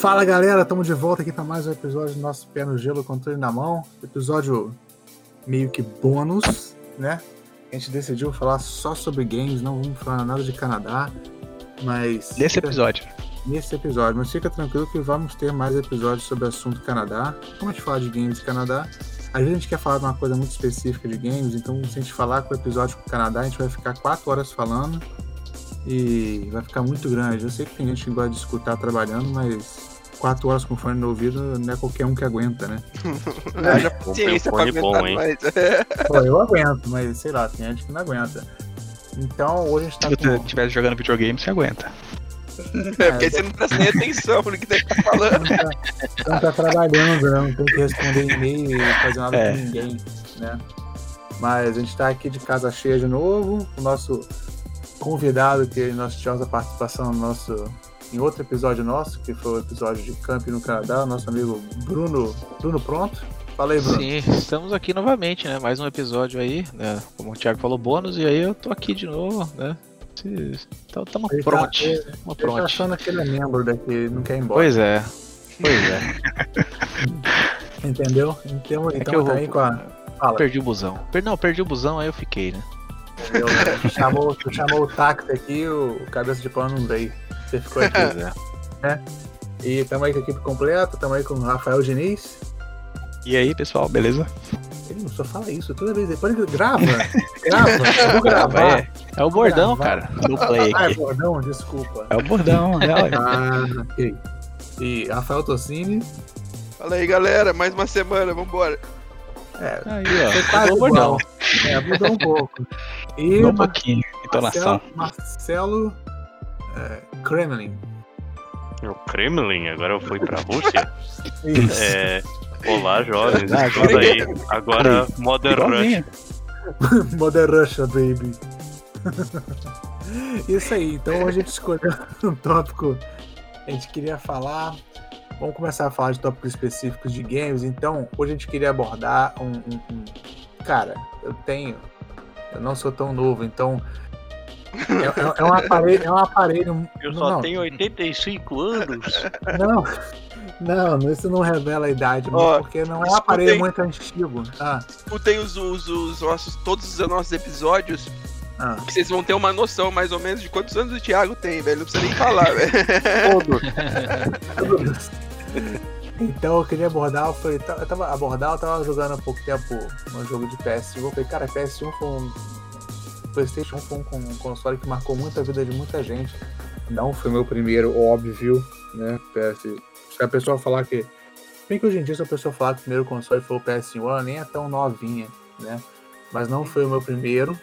Fala galera, estamos de volta aqui para mais um episódio do nosso Pé no Gelo, controle na mão. Episódio meio que bônus, né? A gente decidiu falar só sobre games, não vamos falar nada de Canadá, mas. Nesse episódio. Nesse episódio, mas fica tranquilo que vamos ter mais episódios sobre o assunto Canadá. Como a gente fala de games e Canadá, às vezes a gente quer falar de uma coisa muito específica de games, então se a gente falar com o episódio com o Canadá, a gente vai ficar quatro horas falando e vai ficar muito grande. Eu sei que tem gente que gosta de escutar trabalhando, mas quatro horas com fone no ouvido não é qualquer um que aguenta, né? Haja paciência pra aguentar bom, hein? mais. Pô, eu aguento, mas sei lá, tem gente que não aguenta. Então hoje a gente tá Se você com. estiver jogando videogame, você aguenta. É porque você não presta nem atenção no que ele tá falando. Não tá, não tá trabalhando, não tem que responder e-mail e fazer nada É. com ninguém, né? Mas a gente tá aqui de casa cheia de novo. O nosso convidado, que nós tivemos a participação no nosso, em outro episódio nosso, que foi o episódio de camping no Canadá, nosso amigo Bruno. Bruno Pronto? Fala aí, Bruno. Sim, estamos aqui novamente, né? Mais um episódio aí, né? Como o Thiago falou, bônus, e aí eu tô aqui de novo, né? Então tá- pronto. ele- Tamo Ele tá pronto. achando que ele é membro daqui, não quer ir embora. Pois é. Pois é. Entendeu? Então, É então eu tá aí com a. Fala. Perdi o busão. Per- Não, perdi o busão, aí eu fiquei, né? Eu, tu chamou, tu chamou o táxi aqui, o cabeça de pano não veio. Você ficou aqui. Pois é. E tamo aí com a equipe completa, tamo aí com o Rafael Diniz. E aí, pessoal, beleza? Ele só fala isso toda vez. Depois ele grava. grava. Gravar. É, É o bordão, gravar. cara. no play Ah, é bordão, desculpa. É o bordão, né? Olha. Ah, ok. E Rafael Tossini. Fala aí, galera. Mais uma semana, vambora. É, Aí, foi ó. quase o bordão. É, mudou um pouco. E Um Mar- pouquinho. Entonação. Marcelo, Marcelo é, Kremlin. O Kremlin agora foi pra Rússia? Isso. É, olá, jovens. Ah, aí. Agora, Modern Rush. Mother Russia, baby. Isso aí, então hoje a gente escolheu um tópico. A gente queria falar. Vamos começar a falar de tópicos específicos de games. Então, hoje a gente queria abordar um. um- um- Cara, eu tenho. Eu não sou tão novo, então. É, é- é um aparelho. É um aparelho. Eu só não, tenho 85 anos. Não, não, isso não revela a idade, Ó, porque não é um aparelho muito antigo. Ah, Escutem os, os, os nossos, todos os nossos episódios, ah. que vocês vão ter uma noção mais ou menos de quantos anos o Thiago tem, velho. Não precisa nem falar, velho. Então eu queria abordar, eu falei, tá- eu tava abordar, eu tava jogando há pouco tempo um jogo de PS1, eu falei, cara, PS1 foi um. Playstation 1 foi um, um console que marcou muito a vida de muita gente. Não foi meu primeiro, óbvio, né? PS. Se a pessoa falar que. Bem que hoje em dia, se a pessoa falar que o primeiro console foi o PS1, ela nem é tão novinha, né? Mas não foi o meu primeiro,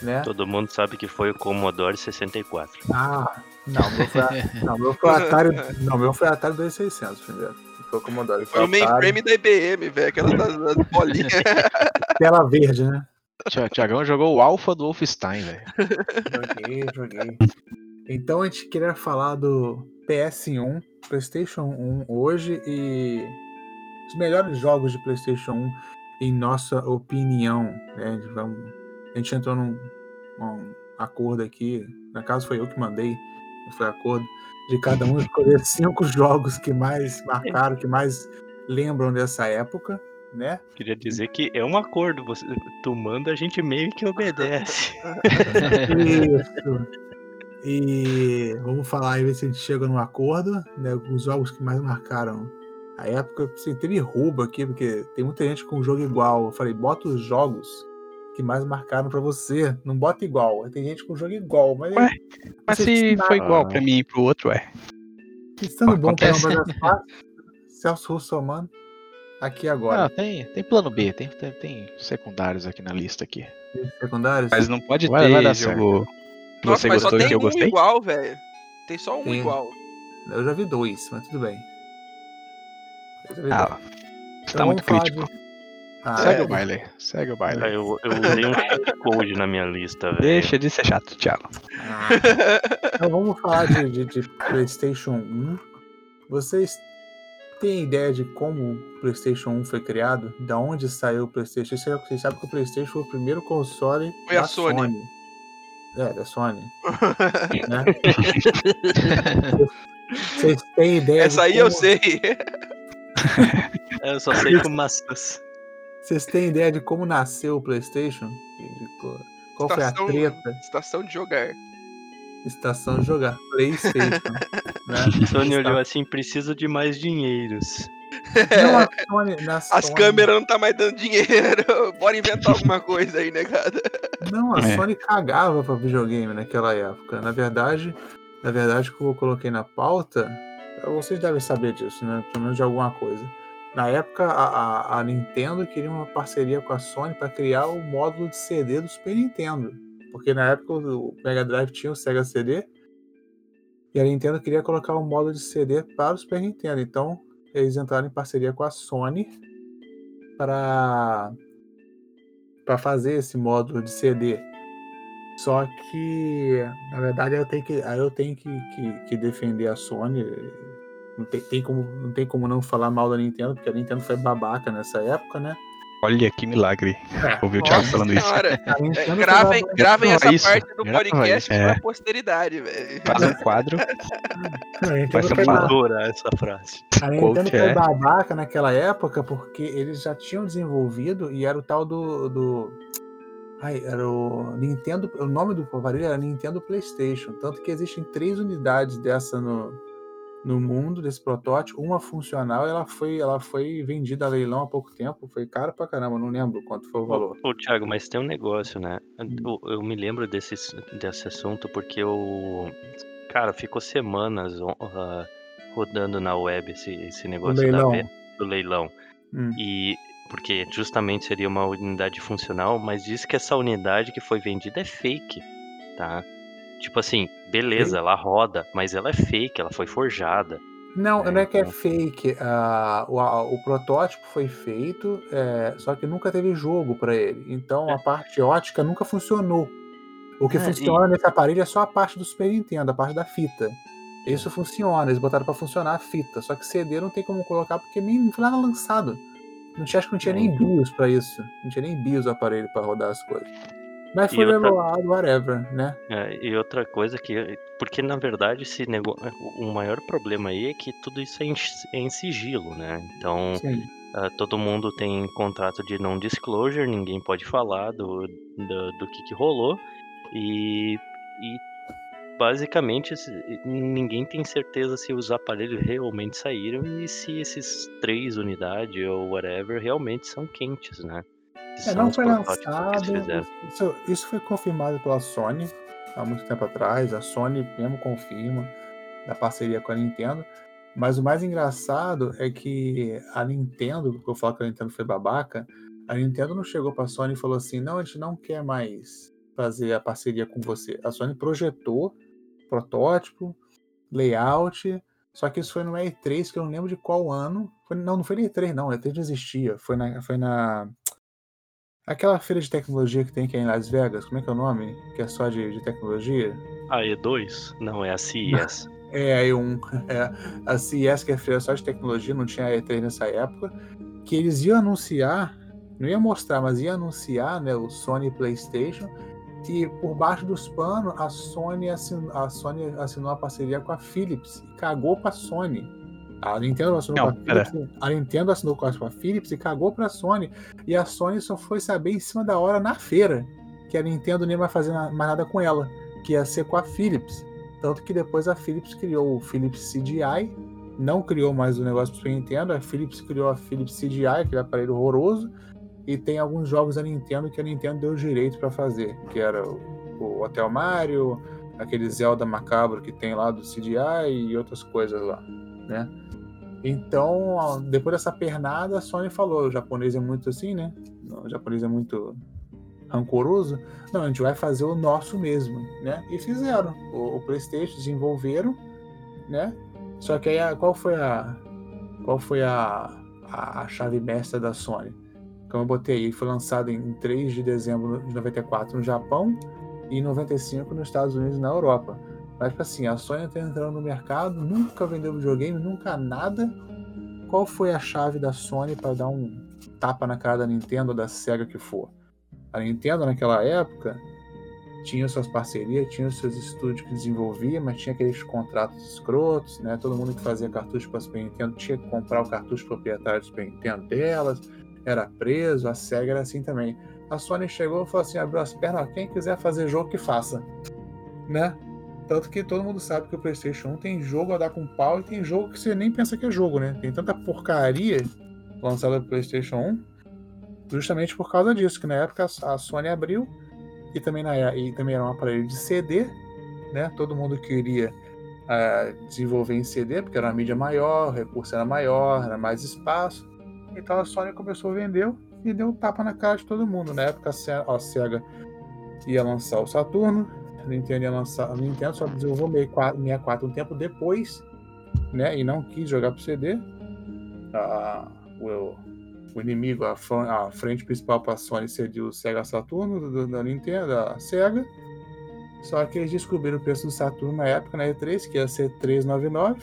né? Todo mundo sabe que foi o Commodore 64. Ah, não, meu foi, a- não, meu foi o Atari. Não, meu foi o Atari 2600 primeiro. Foi o Commodore. Foi o mainframe da IBM, velho. Aquela das, das bolinhas. Tela verde, né? Tia- Tiagão jogou o Alpha do Wolfenstein, velho. Joguei, joguei. Então a gente queria falar do PS1, PlayStation 1 hoje e os melhores jogos de PlayStation 1 em nossa opinião. Né? A, gente vamos- a gente entrou num um acordo aqui, na casa foi eu que mandei, foi acordo de cada um escolher cinco jogos que mais marcaram, que mais lembram dessa época, né? Queria dizer que é um acordo. Você, tu manda, a gente meio que obedece. Isso. E vamos falar aí, ver se a gente chega num acordo, né? Os jogos que mais marcaram a época. Assim, teve roubo aqui, porque tem muita gente com jogo igual. Eu falei, bota os jogos que mais marcaram pra você. Não bota igual. Tem gente com jogo igual, mas Ué, Mas se foi igual pra mim e pro outro, ué. estando bom pra acontece. não das partes, Celso Russomano, aqui Ah, agora. tem, tem plano B, tem, tem, tem secundários aqui na lista aqui. Secundários? Mas não pode Vai- vai ter dar jogo que Nossa, você mas só gostou e tem que eu um gostei. igual, velho. Tem só um Tem. igual. Eu já vi dois, mas tudo bem. Eu já vi dois. Ah, você Então tá muito crítico. de- Ah, Segue é. o baile, segue o baile. Eu, eu usei um cheat code na minha lista, velho. Deixa de ser chato, Thiago. Ah. Então vamos falar de, de- de PlayStation 1. Vocês têm ideia de como o PlayStation 1 foi criado? Da onde saiu o PlayStation? Vocês sabem que o PlayStation foi o primeiro console Foi a da Sony. É, da Sony. né? Vocês têm ideia Essa aí eu como- sei. Eu só sei com maçãs. Vocês têm ideia de como nasceu o PlayStation? Qual foi a Estação- treta? Estação de jogar. Estação de jogar. PlayStation. né? Sony olhou assim, preciso de mais dinheiros. Não, a Sony, na As Sony- câmeras não tá mais dando dinheiro. Bora inventar alguma coisa aí, né, cara? Não, a É. Sony cagava pra videogame naquela época. Na verdade, na verdade, que eu coloquei na pauta, vocês devem saber disso, né? Pelo menos de alguma coisa. Na época, a, a- a Nintendo queria uma parceria com a Sony para criar o módulo de CD do Super Nintendo. Porque na época o Mega Drive tinha o Sega CD e a Nintendo queria colocar um módulo de CD para o Super Nintendo. Então, eles entraram em parceria com a Sony para para fazer esse módulo de CD. Só que, na verdade, eu tenho que, eu tenho que, que, que defender a Sony. Não tem, tem como, não tem como não falar mal da Nintendo, porque a Nintendo foi babaca nessa época, né? Olha que milagre. Ouvir o Thiago Nossa falando isso. senhora. A É, Nintendo foi gravem gravem essa isso, parte do grava podcast isso. pra É. posteridade, velho. Faz um quadro. Vai ser Adorar essa frase. A Nintendo foi é. babaca naquela época porque eles já tinham desenvolvido e era o tal do. do... Ai, era o Nintendo. O nome do aparelho era Nintendo PlayStation. Tanto que existem três unidades dessa no, no mundo, desse protótipo. Uma funcional, ela foi, ela foi vendida a leilão há pouco tempo. Foi caro pra caramba, não lembro quanto foi o valor. Ô, ô, Thiago, mas tem um negócio, né? Eu, eu me lembro desse, desse assunto porque eu. Cara, ficou semanas ah, rodando na web esse, esse negócio leilão. da do leilão. Hum. E. Porque justamente seria uma unidade funcional, mas diz que essa unidade que foi vendida é fake, tá? Tipo assim, beleza, ela roda, mas ela é fake, ela foi forjada. Não, É, não é que é então. fake. ah, o, o protótipo foi feito, é, só que nunca teve jogo pra ele. Então a parte ótica nunca funcionou. O que É, funciona nesse aparelho é só a parte do Super Nintendo, a parte da fita. Isso funciona, eles botaram pra funcionar a fita. Só que CD não tem como colocar porque nem não foi nada lançado. Não tinha, acho que não tinha nem BIOS pra isso. Não tinha nem BIOS o aparelho pra rodar as coisas. Mas foi outra- leloado, whatever, né? É, e outra coisa que. Porque na verdade esse negócio. O maior problema aí é que tudo isso é em, é em sigilo, né? Então. Ah, todo mundo tem contrato de non disclosure, ninguém pode falar do, do, do que, que rolou. E, e basicamente ninguém tem certeza se os aparelhos realmente saíram e se esses três unidades ou whatever realmente são quentes, né? É, não foi lançado. Isso, isso foi confirmado pela Sony há muito tempo atrás. A Sony mesmo confirma da parceria com a Nintendo. Mas o mais engraçado é que a Nintendo, que eu falo que a Nintendo foi babaca, a Nintendo não chegou para a Sony e falou assim: não, a gente não quer mais fazer a parceria com você. A Sony projetou protótipo, layout, só que isso foi no E3, que eu não lembro de qual ano. Foi- não, não foi no E3, não. O E3 não existia. Foi na, foi na Aquela feira de tecnologia que tem aqui em Las Vegas, como é que é o nome? Que é só de, de tecnologia? A E2? Não, é a CES. É, a E1. É, a CES, que é a feira só de tecnologia, não tinha a E3 nessa época. Que eles iam anunciar, não ia mostrar, mas ia anunciar né, o Sony PlayStation. E por baixo dos panos, a Sony, assin, a Sony assinou a parceria com a Philips e cagou pra Sony. A Nintendo assinou Não, com a pera. Philips. A Nintendo assinou com a Philips e cagou pra Sony. E a Sony só foi saber em cima da hora na feira que a Nintendo nem vai fazer mais nada com ela, que ia ser com a Philips. Tanto que depois a Philips criou o Philips CDI, não criou mais o negócio pro Super Nintendo, a Philips criou a Philips CDI, aquele aparelho horroroso, e tem alguns jogos da Nintendo que a Nintendo deu direito pra fazer, que era o, o Hotel Mario, aquele Zelda macabro que tem lá do CDI e outras coisas lá, né? Então, depois dessa pernada, a Sony falou, o japonês é muito assim, né? O japonês é muito rancoroso. Não, a gente vai fazer o nosso mesmo, né? E fizeram. O, o PlayStation desenvolveram, né? Só que aí a- qual foi a qual foi a, a, a chave mestra da Sony? Como eu botei aí, foi lançado em 3 de dezembro de 94 no Japão e em 95 nos Estados Unidos e na Europa. Mas tipo assim, a Sony tá entrando no mercado, nunca vendeu videogame, nunca nada. Qual foi a chave da Sony para dar um tapa na cara da Nintendo da Sega que for? A Nintendo naquela época tinha suas parcerias, tinha seus estúdios que desenvolvia, mas tinha aqueles contratos escrotos, né? Todo mundo que fazia cartucho para Super Nintendo tinha que comprar o cartucho proprietário do Super Nintendo delas, era preso, a SEGA era assim também. A Sony chegou e falou assim, abriu as pernas, quem quiser fazer jogo que faça, né? Tanto que todo mundo sabe que o PlayStation 1 tem jogo a dar com pau e tem jogo que você nem pensa que é jogo, né? Tem tanta porcaria lançada no PlayStation 1, justamente por causa disso, que na época a Sony abriu e também, na, e também era um aparelho de CD, né? Todo mundo queria uh, desenvolver em CD, porque era uma mídia maior, o recurso era maior, era mais espaço. Então a Sony começou a vender e deu um tapa na cara de todo mundo. Na época a Sega ia lançar o Saturno, a Nintendo ia. A Nintendo só desenvolveu 64 um tempo depois, né? E não quis jogar pro CD. Ah, o, o inimigo, a, a frente principal para a Sony seria o Sega Saturno do, da Nintendo, da Sega. Só que eles descobriram o preço do Saturno na época, na E3, que ia ser 399.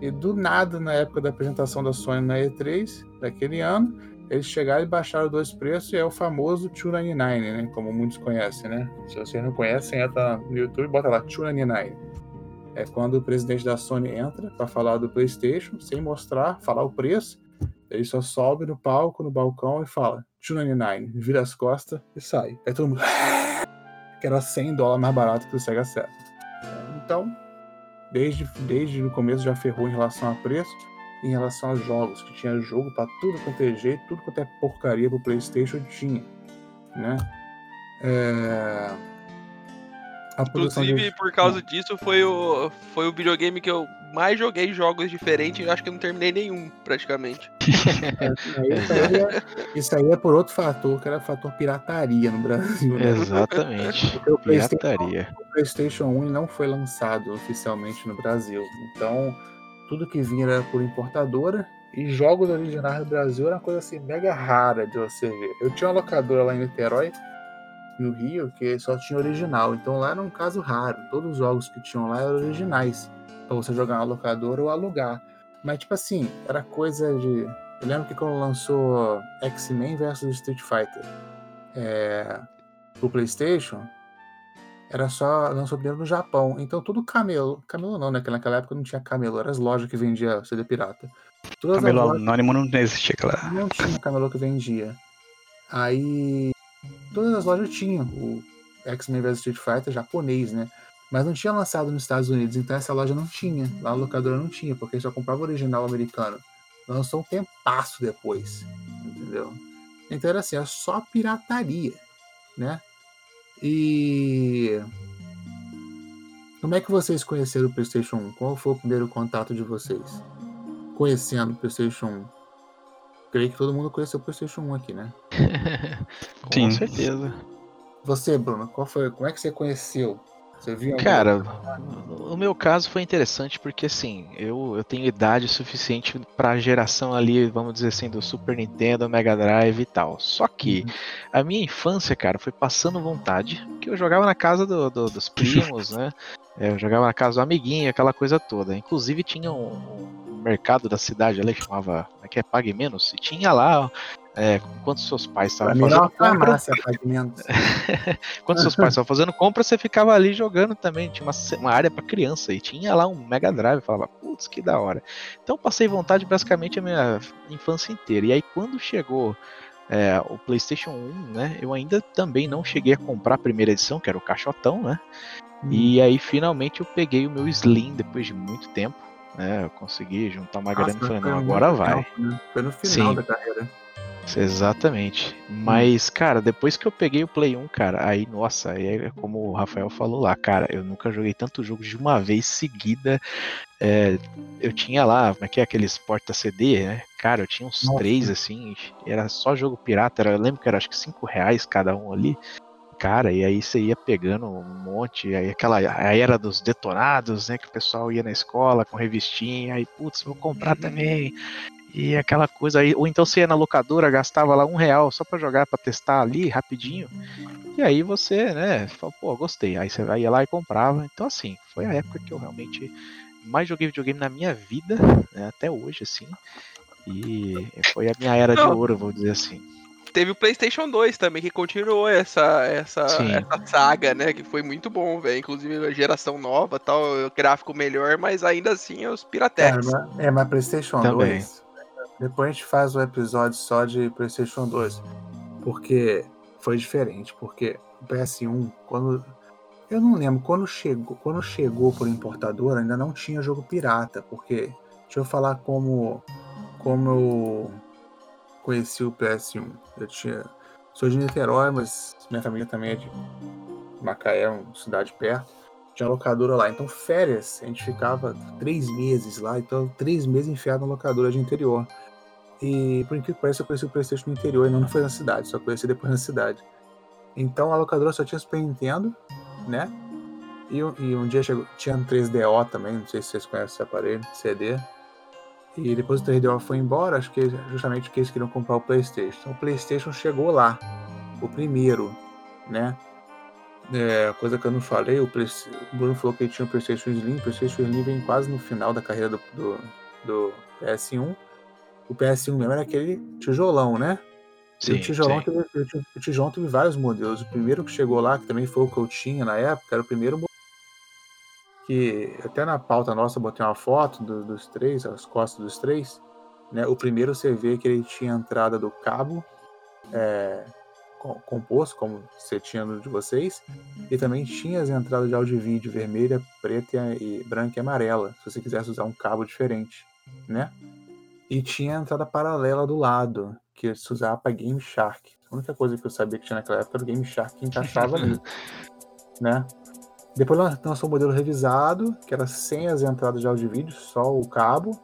E do nada, na época da apresentação da Sony na E3 daquele ano, eles chegaram e baixaram dois preços e é o famoso 299, né? Como muitos conhecem, né? Se vocês não conhecem, entra no YouTube e bota lá 299. É quando o presidente da Sony entra para falar do PlayStation, sem mostrar, falar o preço. Ele só sobe no palco, no balcão e fala 299, vira as costas e sai. Aí todo mundo. que era 100 dólares mais barato que o Sega Saturn. Então, desde, desde o começo já ferrou em relação a preço em relação aos jogos, que tinha jogo para tudo quanto é jeito, tudo quanto é porcaria pro PlayStation tinha, né? É... Inclusive, de... por causa hum. disso, foi o, foi o videogame que eu mais joguei jogos diferentes e acho que eu não terminei nenhum, praticamente. É, isso, aí é, isso, aí é, por outro fator, que era o fator pirataria no Brasil. Né? Exatamente. o pirataria. O PlayStation 1 não foi lançado oficialmente no Brasil. Então, tudo que vinha era por importadora e jogos originais do Brasil era uma coisa assim mega rara de você ver. Eu tinha uma locadora lá em Niterói, no Rio, que só tinha original, então lá era um caso raro. Todos os jogos que tinham lá eram originais para você jogar na locadora ou alugar. Mas tipo assim, era coisa de. Eu lembro que quando lançou X-Men versus Street Fighter é... pro PlayStation, era só lançou primeiro no Japão. Então tudo camelo, camelo não, né? Que naquela época não tinha camelo, eram as lojas que vendia CD pirata. Todas camelo lojas... anônimo não existia, claro. Não tinha camelô que vendia. Aí todas as lojas tinham o X-Men vs Street Fighter japonês, né? Mas não tinha lançado nos Estados Unidos, então essa loja não tinha. Lá a locadora não tinha, porque só comprava o original americano. Lançou um tempasso depois, entendeu? Então era assim, é só pirataria, né? E como é que vocês conheceram o PlayStation 1? Qual foi o primeiro contato de vocês? Conhecendo o PlayStation 1? Creio que todo mundo conheceu o PlayStation 1 aqui, né? Com certeza. Você, Bruno, qual foi? Como é que você conheceu você viu Cara, o meu caso foi interessante porque assim, eu, eu tenho idade suficiente para a geração ali, vamos dizer assim, do Super Nintendo, Mega Drive e tal. Só que uhum. a minha infância, cara, foi passando vontade, que eu jogava na casa do, do, dos primos, né? É, eu jogava na casa do amiguinho, aquela coisa toda. Inclusive tinha um, mercado da cidade ali que chamava, é que é, Pague Menos, e tinha lá é, quando seus pais estavam fazendo compra, quando seus pais estavam fazendo compra, você ficava ali jogando também. Tinha uma, uma área para criança e tinha lá um Mega Drive. Falava, putz, que da hora. Então passei vontade basicamente a minha infância inteira. E aí quando chegou é, o PlayStation 1, né? Eu ainda também não cheguei a comprar a primeira edição, que era o caixotão, né? Hum. E aí finalmente eu peguei o meu Slim depois de muito tempo. Né, eu consegui juntar uma grana e falei, não, agora vai. Né? Foi no final Sim. da carreira. Exatamente. Mas, cara, depois que eu peguei o Play 1, cara, aí, nossa, aí é como o Rafael falou lá, cara, eu nunca joguei tanto jogo de uma vez seguida. É, eu tinha lá, como é que é aqueles porta-CD, né? Cara, eu tinha uns nossa. três, assim, era só jogo pirata, era, eu lembro que era acho que cinco reais cada um ali. Cara, e aí você ia pegando um monte, aí aquela era dos detonados, né? Que o pessoal ia na escola com revistinha, aí, putz, vou comprar também. E aquela coisa aí, ou então você ia na locadora, gastava lá um real só para jogar, para testar ali rapidinho. E aí você, né, falou, pô, gostei. Aí você ia lá e comprava. Então, assim, foi a época que eu realmente mais joguei videogame na minha vida, né, até hoje, assim. E foi a minha era de ouro, vou dizer assim. teve o PlayStation 2 também, que continuou essa, essa, essa saga, né? Que foi muito bom, velho. Inclusive a geração nova tal, gráfico melhor, mas ainda assim os Piratex. É, é, mas PlayStation também. 2. Depois a gente faz um episódio só de PlayStation 2. Porque foi diferente. Porque o PS1, quando. Eu não lembro, quando chegou, quando chegou por importador, ainda não tinha jogo pirata. Porque. Deixa eu falar como. Como eu conheci o PS1. Eu tinha. Sou de Niterói, mas minha família também é de Macaé, uma cidade perto. Tinha locadora lá. Então, férias, a gente ficava três meses lá. Então, três meses enfiado na locadora de interior. E, por incrível que pareça, eu conheci o PlayStation no interior e não foi na cidade, só conheci depois na cidade. Então, a locadora só tinha Super Nintendo, né? E, e um dia chegou, tinha um 3DO também, não sei se vocês conhecem esse aparelho, CD. E depois o 3DO foi embora, acho que justamente porque eles queriam comprar o PlayStation. Então o PlayStation chegou lá, o primeiro, né? É, coisa que eu não falei, o, Play... o Bruno falou que ele tinha o PlayStation Slim. O PlayStation Slim vem quase no final da carreira do, do, do PS1. O PS1 mesmo era aquele tijolão, né? Sim, o, tijolão sim. Teve, o tijolão teve vários modelos. O primeiro que chegou lá, que também foi o que eu tinha na época, era o primeiro que até na pauta nossa eu botei uma foto do, dos três, as costas dos três. Né? O primeiro você vê que ele tinha a entrada do cabo é, composto, como você tinha no de vocês, e também tinha as entradas de áudio e vídeo vermelha, preta e, branca e amarela, se você quisesse usar um cabo diferente, né? E tinha a entrada paralela do lado, que se usava para Game Shark. A única coisa que eu sabia que tinha naquela época era o Game Shark que encaixava ali, né? Depois lançou um modelo revisado, que era sem as entradas de áudio e vídeo, só o cabo.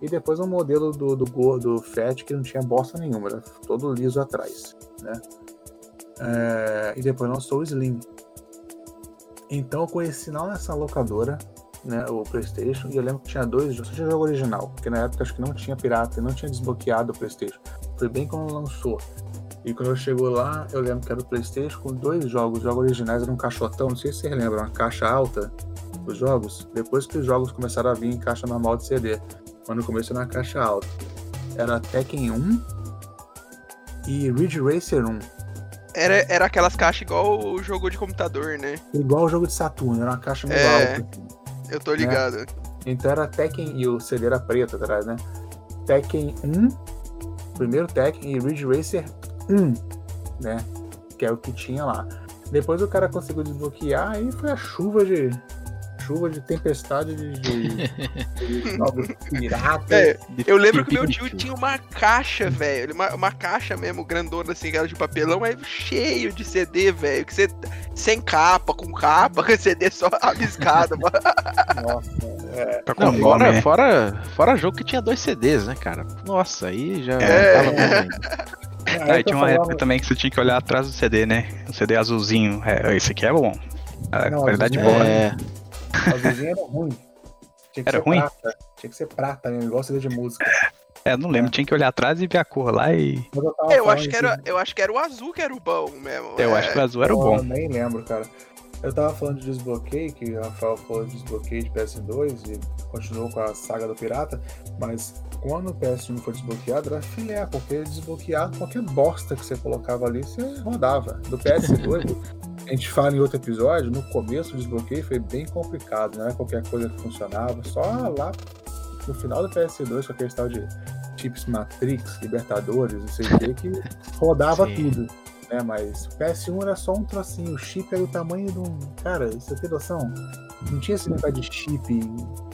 E depois um modelo do, do, do FAT que não tinha bosta nenhuma, era todo liso atrás. Né? É, e depois lançou o Slim. Então eu conheci não nessa locadora, né, o PlayStation, e eu lembro que tinha dois jogos, só tinha jogo original, porque na época acho que não tinha pirata, não tinha desbloqueado o PlayStation. Foi bem quando lançou. E quando eu chegou lá, eu lembro que era o Playstation com dois jogos. Os jogos originais eram um caixotão, não sei se vocês lembram, uma caixa alta os jogos. Depois que os jogos começaram a vir em caixa normal de CD. Quando começou na caixa alta. Era Tekken 1 e Ridge Racer 1. Era, era aquelas caixas igual o jogo de computador, né? Igual o jogo de Saturno, era uma caixa meio é, alta. Eu tô ligado. Né? Então era Tekken e o CD era preto atrás, né? Tekken 1, primeiro Tekken e Ridge Racer 1, né? Que é o que tinha lá. Depois o cara conseguiu desbloquear e foi a chuva de. Chuva de tempestade de, de, de pirata. É, eu lembro que meu tio tinha uma caixa, velho. Uma, uma caixa mesmo, grandona assim, de papelão, mas cheio de CD, velho. Que você. Sem capa, com capa, com CD só abiscado. Nossa, é. Tá Não, fora, fora, fora jogo que tinha dois CDs, né, cara? Nossa, aí já é. tava bom ah, e tinha uma falando... época também que você tinha que olhar atrás do CD, né? O CD azulzinho. É, esse aqui é bom. A não, qualidade boa. É... O azulzinho era ruim. Tinha que era ser ruim? Prata. Tinha que ser prata mesmo, igual CD de música. É, não lembro, é. tinha que olhar atrás e ver a cor lá e. Eu, eu acho, que era, eu acho que era o azul que era o bom mesmo. Eu é. acho que o azul era o bom. Eu nem lembro, cara. Eu tava falando de desbloqueio, que o Rafael falou de desbloqueio de PS2 e continuou com a saga do Pirata, mas quando o PS1 foi desbloqueado era filé, porque desbloqueado qualquer bosta que você colocava ali, você rodava. Do PS2, a gente fala em outro episódio, no começo o desbloqueio foi bem complicado, não era qualquer coisa que funcionava, só lá no final do PS2 com aquele tal de chips Matrix, Libertadores, não sei o que, que rodava Sim. tudo né? Mas o PS1 era só um trocinho, o chip era o tamanho de um. Cara, você tem noção? Não tinha esse negócio de chip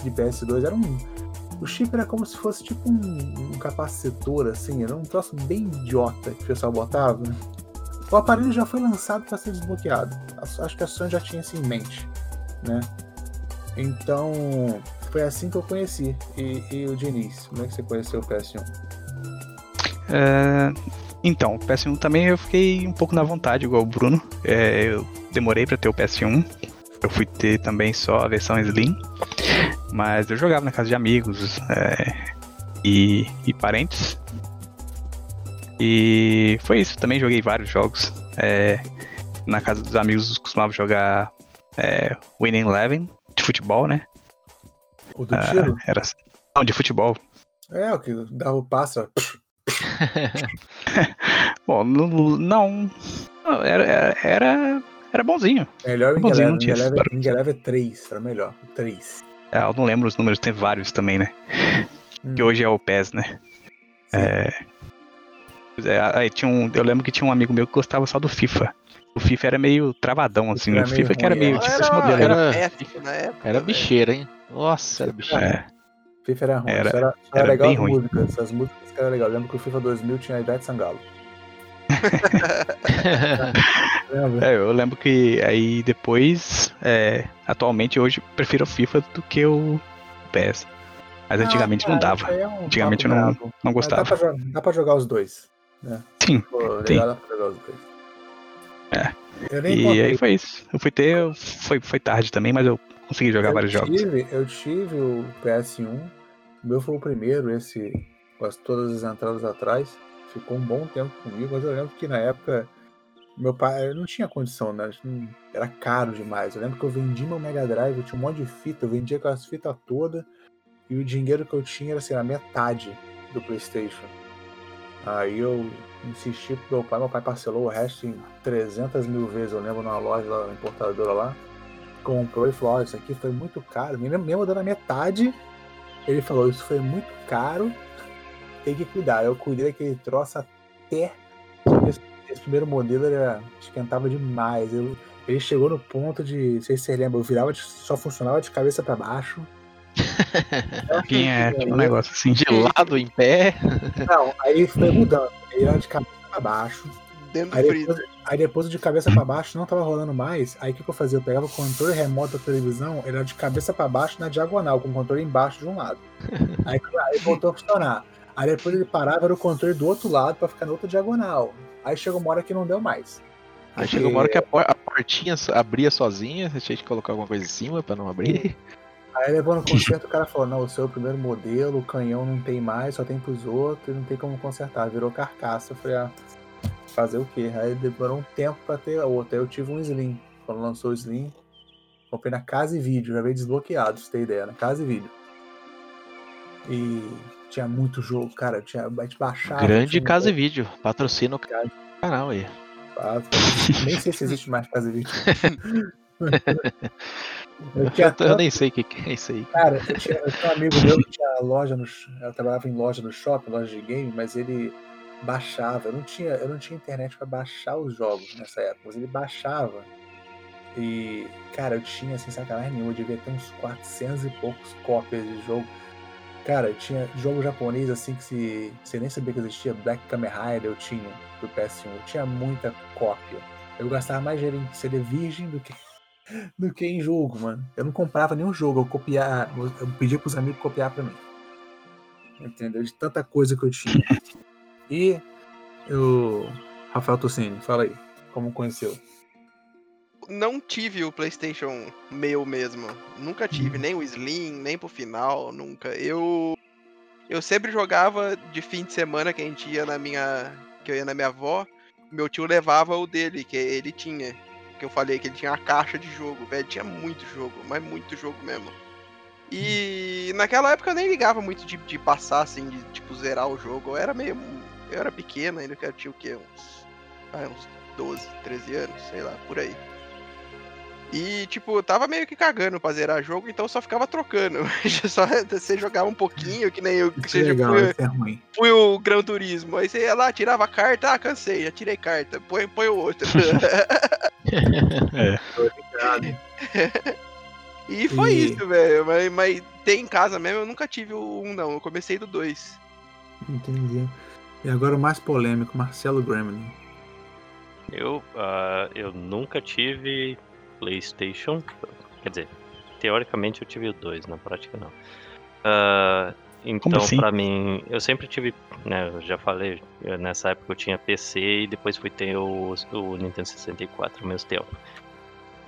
de PS2, era um. O chip era como se fosse tipo um, um capacitor, assim, era um troço bem idiota que o pessoal botava. O aparelho já foi lançado para ser desbloqueado. Acho que a Sony já tinha isso em mente, né? Então, foi assim que eu conheci. E, e o Diniz, como é que você conheceu o PS1? É, então, o PS1 também eu fiquei um pouco na vontade, igual o Bruno. É, eu demorei para ter o PS1. Eu fui ter também só a versão Slim. Mas eu jogava na casa de amigos é, e, e, parentes. E foi isso. Também joguei vários jogos. É, na casa dos amigos costumava jogar é, Winning Eleven de futebol, né? O do tiro? Ah, era, não, de futebol. É, o que dava o passo. Bom, não. não era, era, era, bonzinho. Melhor o tinha esse Ingeleven barulho. Ingeleven 3, era melhor. 3. É, eu não lembro os números, tem vários também, né? Que hoje é o PES, né? É. Pois é, aí tinha um, eu lembro que tinha um amigo meu que gostava só do FIFA. O FIFA era meio travadão, assim. Era O FIFA que era ruim, meio é. tipo era, esse modelo. era, Era- na época. Era bicheira, hein? Nossa, era bicheira. É, FIFA era ruim. Era- era, era era legal bem as ruim. músicas. As músicas que eram legais. Eu lembro que o FIFA 2000 tinha a Ivete Sangalo. É, eu lembro que aí depois, é, atualmente hoje, prefiro o FIFA do que o PES. Mas antigamente Ah, não cara, dava. isso aí é um Antigamente eu não, não Mas Dá gostava. pra, dá pra jogar os dois. Né? Sim, Pô, legal, sim. dois. É. Eu nem E aí foi isso. Eu fui ter. Foi, foi tarde também, mas eu consegui jogar eu vários jogos. tive, Eu tive o PS1. O meu foi o primeiro, esse com as, todas as entradas atrás. Ficou um bom tempo comigo, mas eu lembro que na época meu pai não tinha condição, né? Era caro demais. Eu lembro que eu vendi meu Mega Drive, eu tinha um monte de fita, eu vendia aquelas fitas todas. E o dinheiro que eu tinha era assim, a metade do Playstation. Aí eu insisti pro meu pai, meu pai parcelou o resto em 300 mil vezes, eu lembro numa loja lá, importadora lá. Comprou e falou, ó, isso aqui foi muito caro. Mesmo mesmo dando a metade, ele falou, isso foi muito caro, tem que cuidar. Eu cuidei daquele troço até. Esse, esse primeiro modelo era, esquentava demais. Eu- ele chegou no ponto de, não sei se você lembra, eu virava, de- só funcionava de cabeça pra baixo. Tinha, tinha um negócio assim. De lado, em pé. Não, aí foi mudando. Ele era de cabeça pra baixo. Dentro Aí depois, aí depois de cabeça pra baixo não tava rolando mais. Aí o que, que eu fazia? Eu pegava o controle remoto da televisão, ele era de cabeça pra baixo na diagonal, com o controle embaixo de um lado. Aí, aí voltou a funcionar. Aí depois ele parava, era o controle do outro lado pra ficar na outra diagonal. Aí chegou uma hora que não deu mais. Aí chegou uma hora que a, por- a portinha abria sozinha, você tinha que colocar alguma coisa em cima pra não abrir. Aí levou no conserto, o cara falou, não, o seu é o primeiro modelo, o canhão não tem mais, só tem pros outros, não tem como consertar, virou carcaça. Eu falei, ah, fazer o quê? Aí demorou um tempo pra ter a outra. Aí eu tive um Slim. Quando lançou o Slim, comprei na Casa e Vídeo, já veio desbloqueado, pra você ter ideia, na Casa e Vídeo. E tinha muito jogo, cara, tinha, a gente baixava. Grande casa e vídeo. Patrocina o canal aí. Nem sei se existe mais Casa e Vídeo. eu tô- eu nem sei o que, que é isso aí. Cara, eu tinha, eu tinha um amigo meu que tinha loja no. trabalhava em loja no shopping, loja de game, mas ele baixava. Eu não tinha, eu não tinha internet pra baixar os jogos nessa época, mas ele baixava. E, cara, eu tinha, sem sacanagem nenhuma, eu devia ter uns 400 e poucos cópias de jogo. Cara, tinha jogo japonês assim que se, você nem sabia que existia. Black Kamen Rider eu tinha do PS1. Eu tinha muita cópia. Eu gastava mais dinheiro em CD virgem do que do que em jogo, mano. Eu não comprava nenhum jogo, eu copiar, eu pedia pros amigos copiar pra mim. Entendeu? De tanta coisa que eu tinha. E o Rafael Tossini, fala aí, como conheceu? Não tive o PlayStation meu mesmo. Nunca tive, nem o Slim, nem pro final, nunca. Eu eu sempre jogava de fim de semana que a gente ia na minha que eu ia na minha avó. Meu tio levava o dele, que ele tinha. Que eu falei que ele tinha uma caixa de jogo, velho. Tinha muito jogo, mas muito jogo mesmo. E naquela época eu nem ligava muito de, de passar, assim, de tipo, zerar o jogo. Eu era meio. Eu era pequeno ainda, que eu tinha o quê? Uns. ah, uns 12, 13 anos, sei lá, por aí. E, tipo, eu tava meio que cagando pra zerar jogo, então eu só ficava trocando. só você jogava um pouquinho, que nem eu. Que é seja, legal, fui, é ruim. fui o Gran Turismo. Aí você ia lá, tirava a carta, ah, cansei, já tirei carta, põe, põe o outro. e foi E- isso, velho. Mas, mas tem em casa mesmo, eu nunca tive o 1, não. Eu comecei do 2. Entendi. E agora o mais polêmico, Marcelo Gremlin. Eu, ah, eu nunca tive PlayStation. Quer dizer, teoricamente eu tive o 2, na prática não. Ah, então, assim? pra mim, eu sempre tive, né, eu já falei, eu- nessa época eu tinha PC e depois fui ter o, o Nintendo 64 ao mesmo tempo.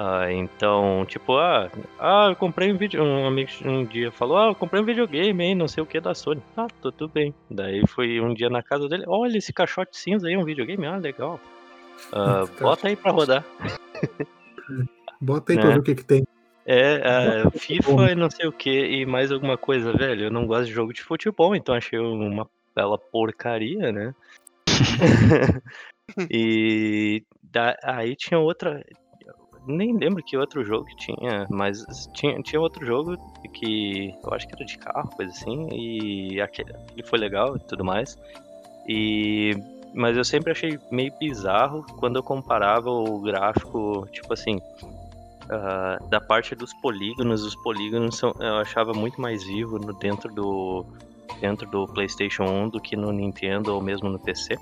Ah, então, tipo, ah, ah, eu comprei um vídeo. Um amigo um dia falou, ah, eu comprei um videogame aí, não sei o que da Sony. Ah, tô tudo bem. Daí fui um dia na casa dele, olha esse caixote cinza aí, um videogame, ah, legal. Ah, bota aí pra rodar. Bota aí Né? pra ver o que, que tem. É, ah, FIFA e não sei o que, e mais alguma coisa, velho. Eu não gosto de jogo de futebol, então achei uma bela porcaria, né? e da- aí tinha outra. Nem lembro que outro jogo que tinha, mas tinha, tinha outro jogo que eu acho que era de carro, coisa assim, e aquele, aquele foi legal e tudo mais. E mas eu sempre achei meio bizarro quando eu comparava o gráfico, tipo assim, ah, da parte dos polígonos, os polígonos são, eu achava muito mais vivo no, dentro do dentro do PlayStation 1 do que no Nintendo ou mesmo no PC,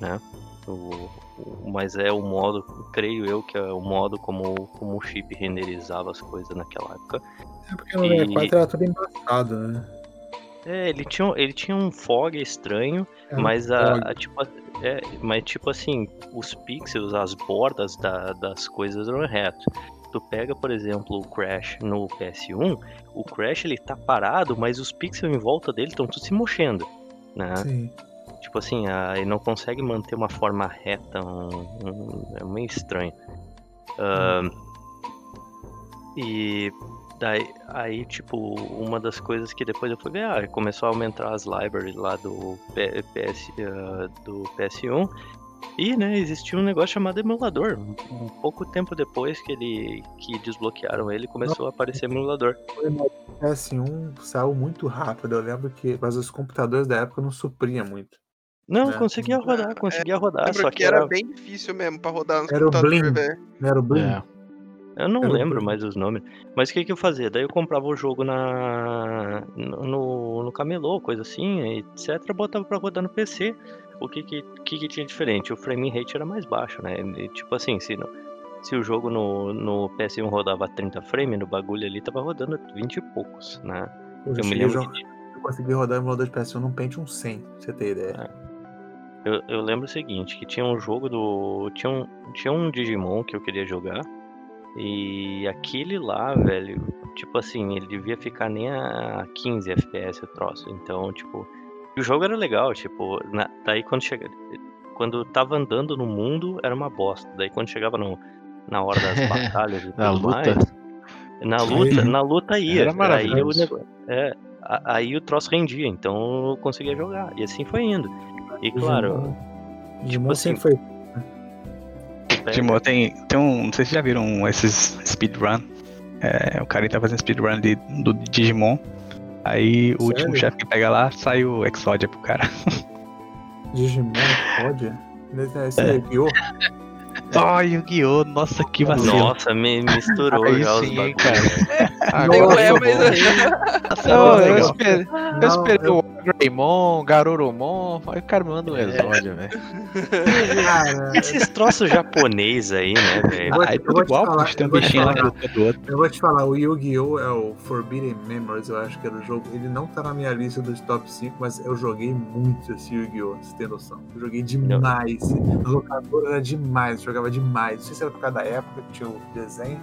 né? O, o- mas é o modo, creio eu que é o modo como, como o chip renderizava as coisas naquela época. É porque no E- 64 era tudo embaçado, né? É, ele tinha, ele tinha um fog estranho, um mas a, a, tipo, é, mas tipo assim, os pixels, as bordas da- das coisas eram reto. Tu pega, por exemplo, o Crash no PS1, o Crash ele tá parado, mas os pixels em volta dele estão tudo se mexendo, né? Sim. Tipo assim, a, ele não consegue manter uma forma reta, um- um- é meio estranho. Ahn, e daí, aí, tipo, uma das coisas que depois eu fui ver, ah, começou a aumentar as libraries lá do, PS, ah, do PS1. E, né, existia um negócio chamado emulador. Um, um pouco tempo depois que ele que desbloquearam ele, começou a aparecer emulador. O PS1 saiu muito rápido. Eu lembro que. Mas os computadores da época não supriam muito. Não, É. conseguia rodar, conseguia rodar, Lembro só que que era era bem difícil mesmo pra rodar nos Era o computadores, Blim. Não era o Blim? É. Eu não Era o lembro Blim. mais os nomes. Mas o que, que eu fazia? Daí eu comprava o jogo na no, no camelô, coisa assim, etc. Botava pra rodar no PC. O que que, que que tinha diferente? O frame rate era mais baixo, né? E, tipo assim, se, se o jogo no, no PS1 rodava 30 frames, no bagulho ali tava rodando 20 e poucos, né? Eu, Eu me lembro jo- que eu consegui rodar o emulador de PS1 num Pentium 100, pra você ter ideia. Eu, eu lembro o seguinte, que tinha um jogo do. Tinha um, tinha um Digimon que eu queria jogar. E aquele lá, velho, tipo assim, ele devia ficar nem a 15 FPS o troço. Então, tipo. E o jogo era legal, tipo, na- daí quando chega. Quando tava andando no mundo, era uma bosta. Daí quando chegava no, na hora das batalhas e Na tudo luta? mais. Na luta, Aí- na luta ia. Era Aí o maravilhoso. negócio. É, a- aí o troço rendia, então eu conseguia jogar. E assim foi indo. E claro, Digimon assim, sempre foi. pega- Digimon tem, tem um. Não sei se já viram esses speedrun. É, o cara tá fazendo speedrun de, do Digimon. Aí o último Sério? chefe que pega lá sai o Exodia pro cara. Digimon, pode? Esse é Yu-Gi-Oh! Oh, Yu-Gi-Oh! Nossa, que vacilo. Nossa, me misturou Aí já os sim, hein, bagulhos. cara. Ah, Nossa, é, Agora mas... Nossa, eu legal. esperei, eu Não, esperei eu- o Greymon, Garurumon, aí o cara manda um exódio, velho. Esses troços japonês aí, né, velho? Ah, é eu tudo vou te igual, falar, bicho. Tem um bichinho lá do outro. eu vou te falar, o Yu-Gi-Oh! é o Forbidden Memories, eu acho que era o jogo. Ele não tá na minha lista dos top 5, mas eu joguei muito esse Yu-Gi-Oh! Você tem noção? Eu joguei demais. No locador era demais, eu jogava demais. Não sei se era por causa da época que tinha o desenho,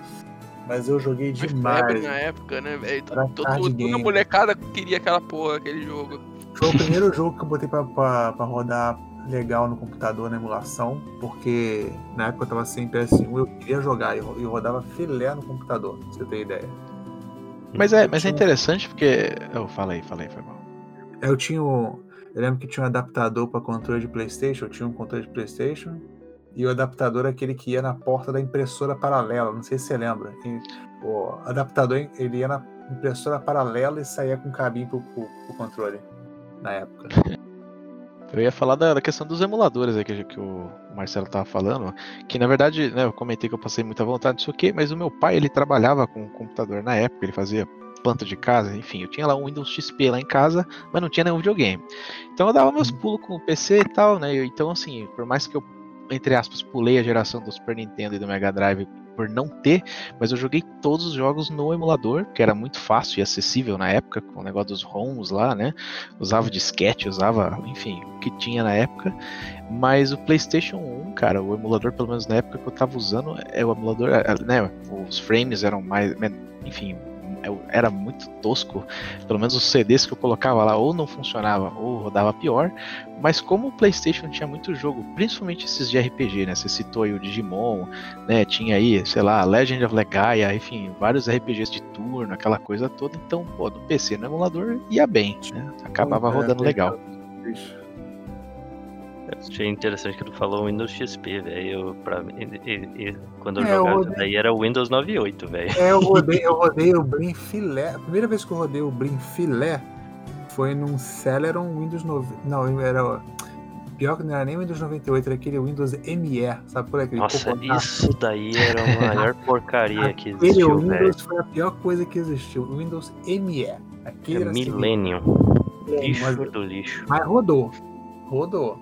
mas eu joguei Foi demais. febre na época, né, velho? Toda game. molecada queria aquela porra, aquele jogo. Foi o primeiro jogo que eu botei pra, pra, pra rodar legal no computador, na emulação, porque na época eu tava sem PS1, eu queria jogar e eu, eu rodava filé no computador, pra você ter ideia. Mas é, mas é interessante porque. Oh, fala aí, fala aí, foi mal. Eu tinha. Eu lembro que tinha um adaptador para controle de PlayStation. Eu tinha um controle de PlayStation. E o adaptador é aquele que ia na porta da impressora paralela. Não sei se você lembra. O adaptador ele ia na impressora paralela e saía com cabinho pro, pro, pro controle. Na época. Eu ia falar da, da questão dos emuladores aí que, que o Marcelo tava falando, que na verdade, né, eu comentei que eu passei muita vontade disso aqui, mas o meu pai, ele trabalhava com computador na época, ele fazia planta de casa, enfim, eu tinha lá um Windows XP lá em casa, mas não tinha nenhum videogame. Então eu dava meus pulos com o PC e tal, né, então assim, por mais que eu, entre aspas, pulei a geração do Super Nintendo e do Mega Drive por não ter, mas eu joguei todos os jogos no emulador, que era muito fácil e acessível na época, com o negócio dos ROMs lá, né, usava disquete, usava, enfim, o que tinha na época. Mas o PlayStation 1, cara, o emulador, pelo menos na época que eu tava usando, é o emulador, é, né? Os frames eram mais. Enfim, é- era muito tosco. Pelo menos os CDs que eu colocava lá ou não funcionava ou rodava pior. Mas como o PlayStation tinha muito jogo, principalmente esses de RPG, né? Você citou aí o Digimon, né? Tinha aí, sei lá, Legend of Legaia, enfim, vários RPGs de turno, aquela coisa toda. Então, pô, no PC, no emulador ia bem, né? Acabava É, rodando legal. Eu achei interessante que tu falou Windows XP, velho. Pra mim, e- e- e- quando eu É, eu jogava rodei- isso daí era o Windows 98, velho. É, eu rodei, eu rodei o Blim Filé. A primeira vez que eu rodei o Blim Filé foi num Celeron Windows 9. Não, era. Pior que não era nem Windows 98, era aquele Windows ME, sabe por aquele? Nossa, isso daí era a maior porcaria que Aquele existiu, velho. Windows foi a pior coisa que existiu. O Windows ME. Aquele É era assim, Millennium. mas, Lixo do lixo. mas rodou. Rodou.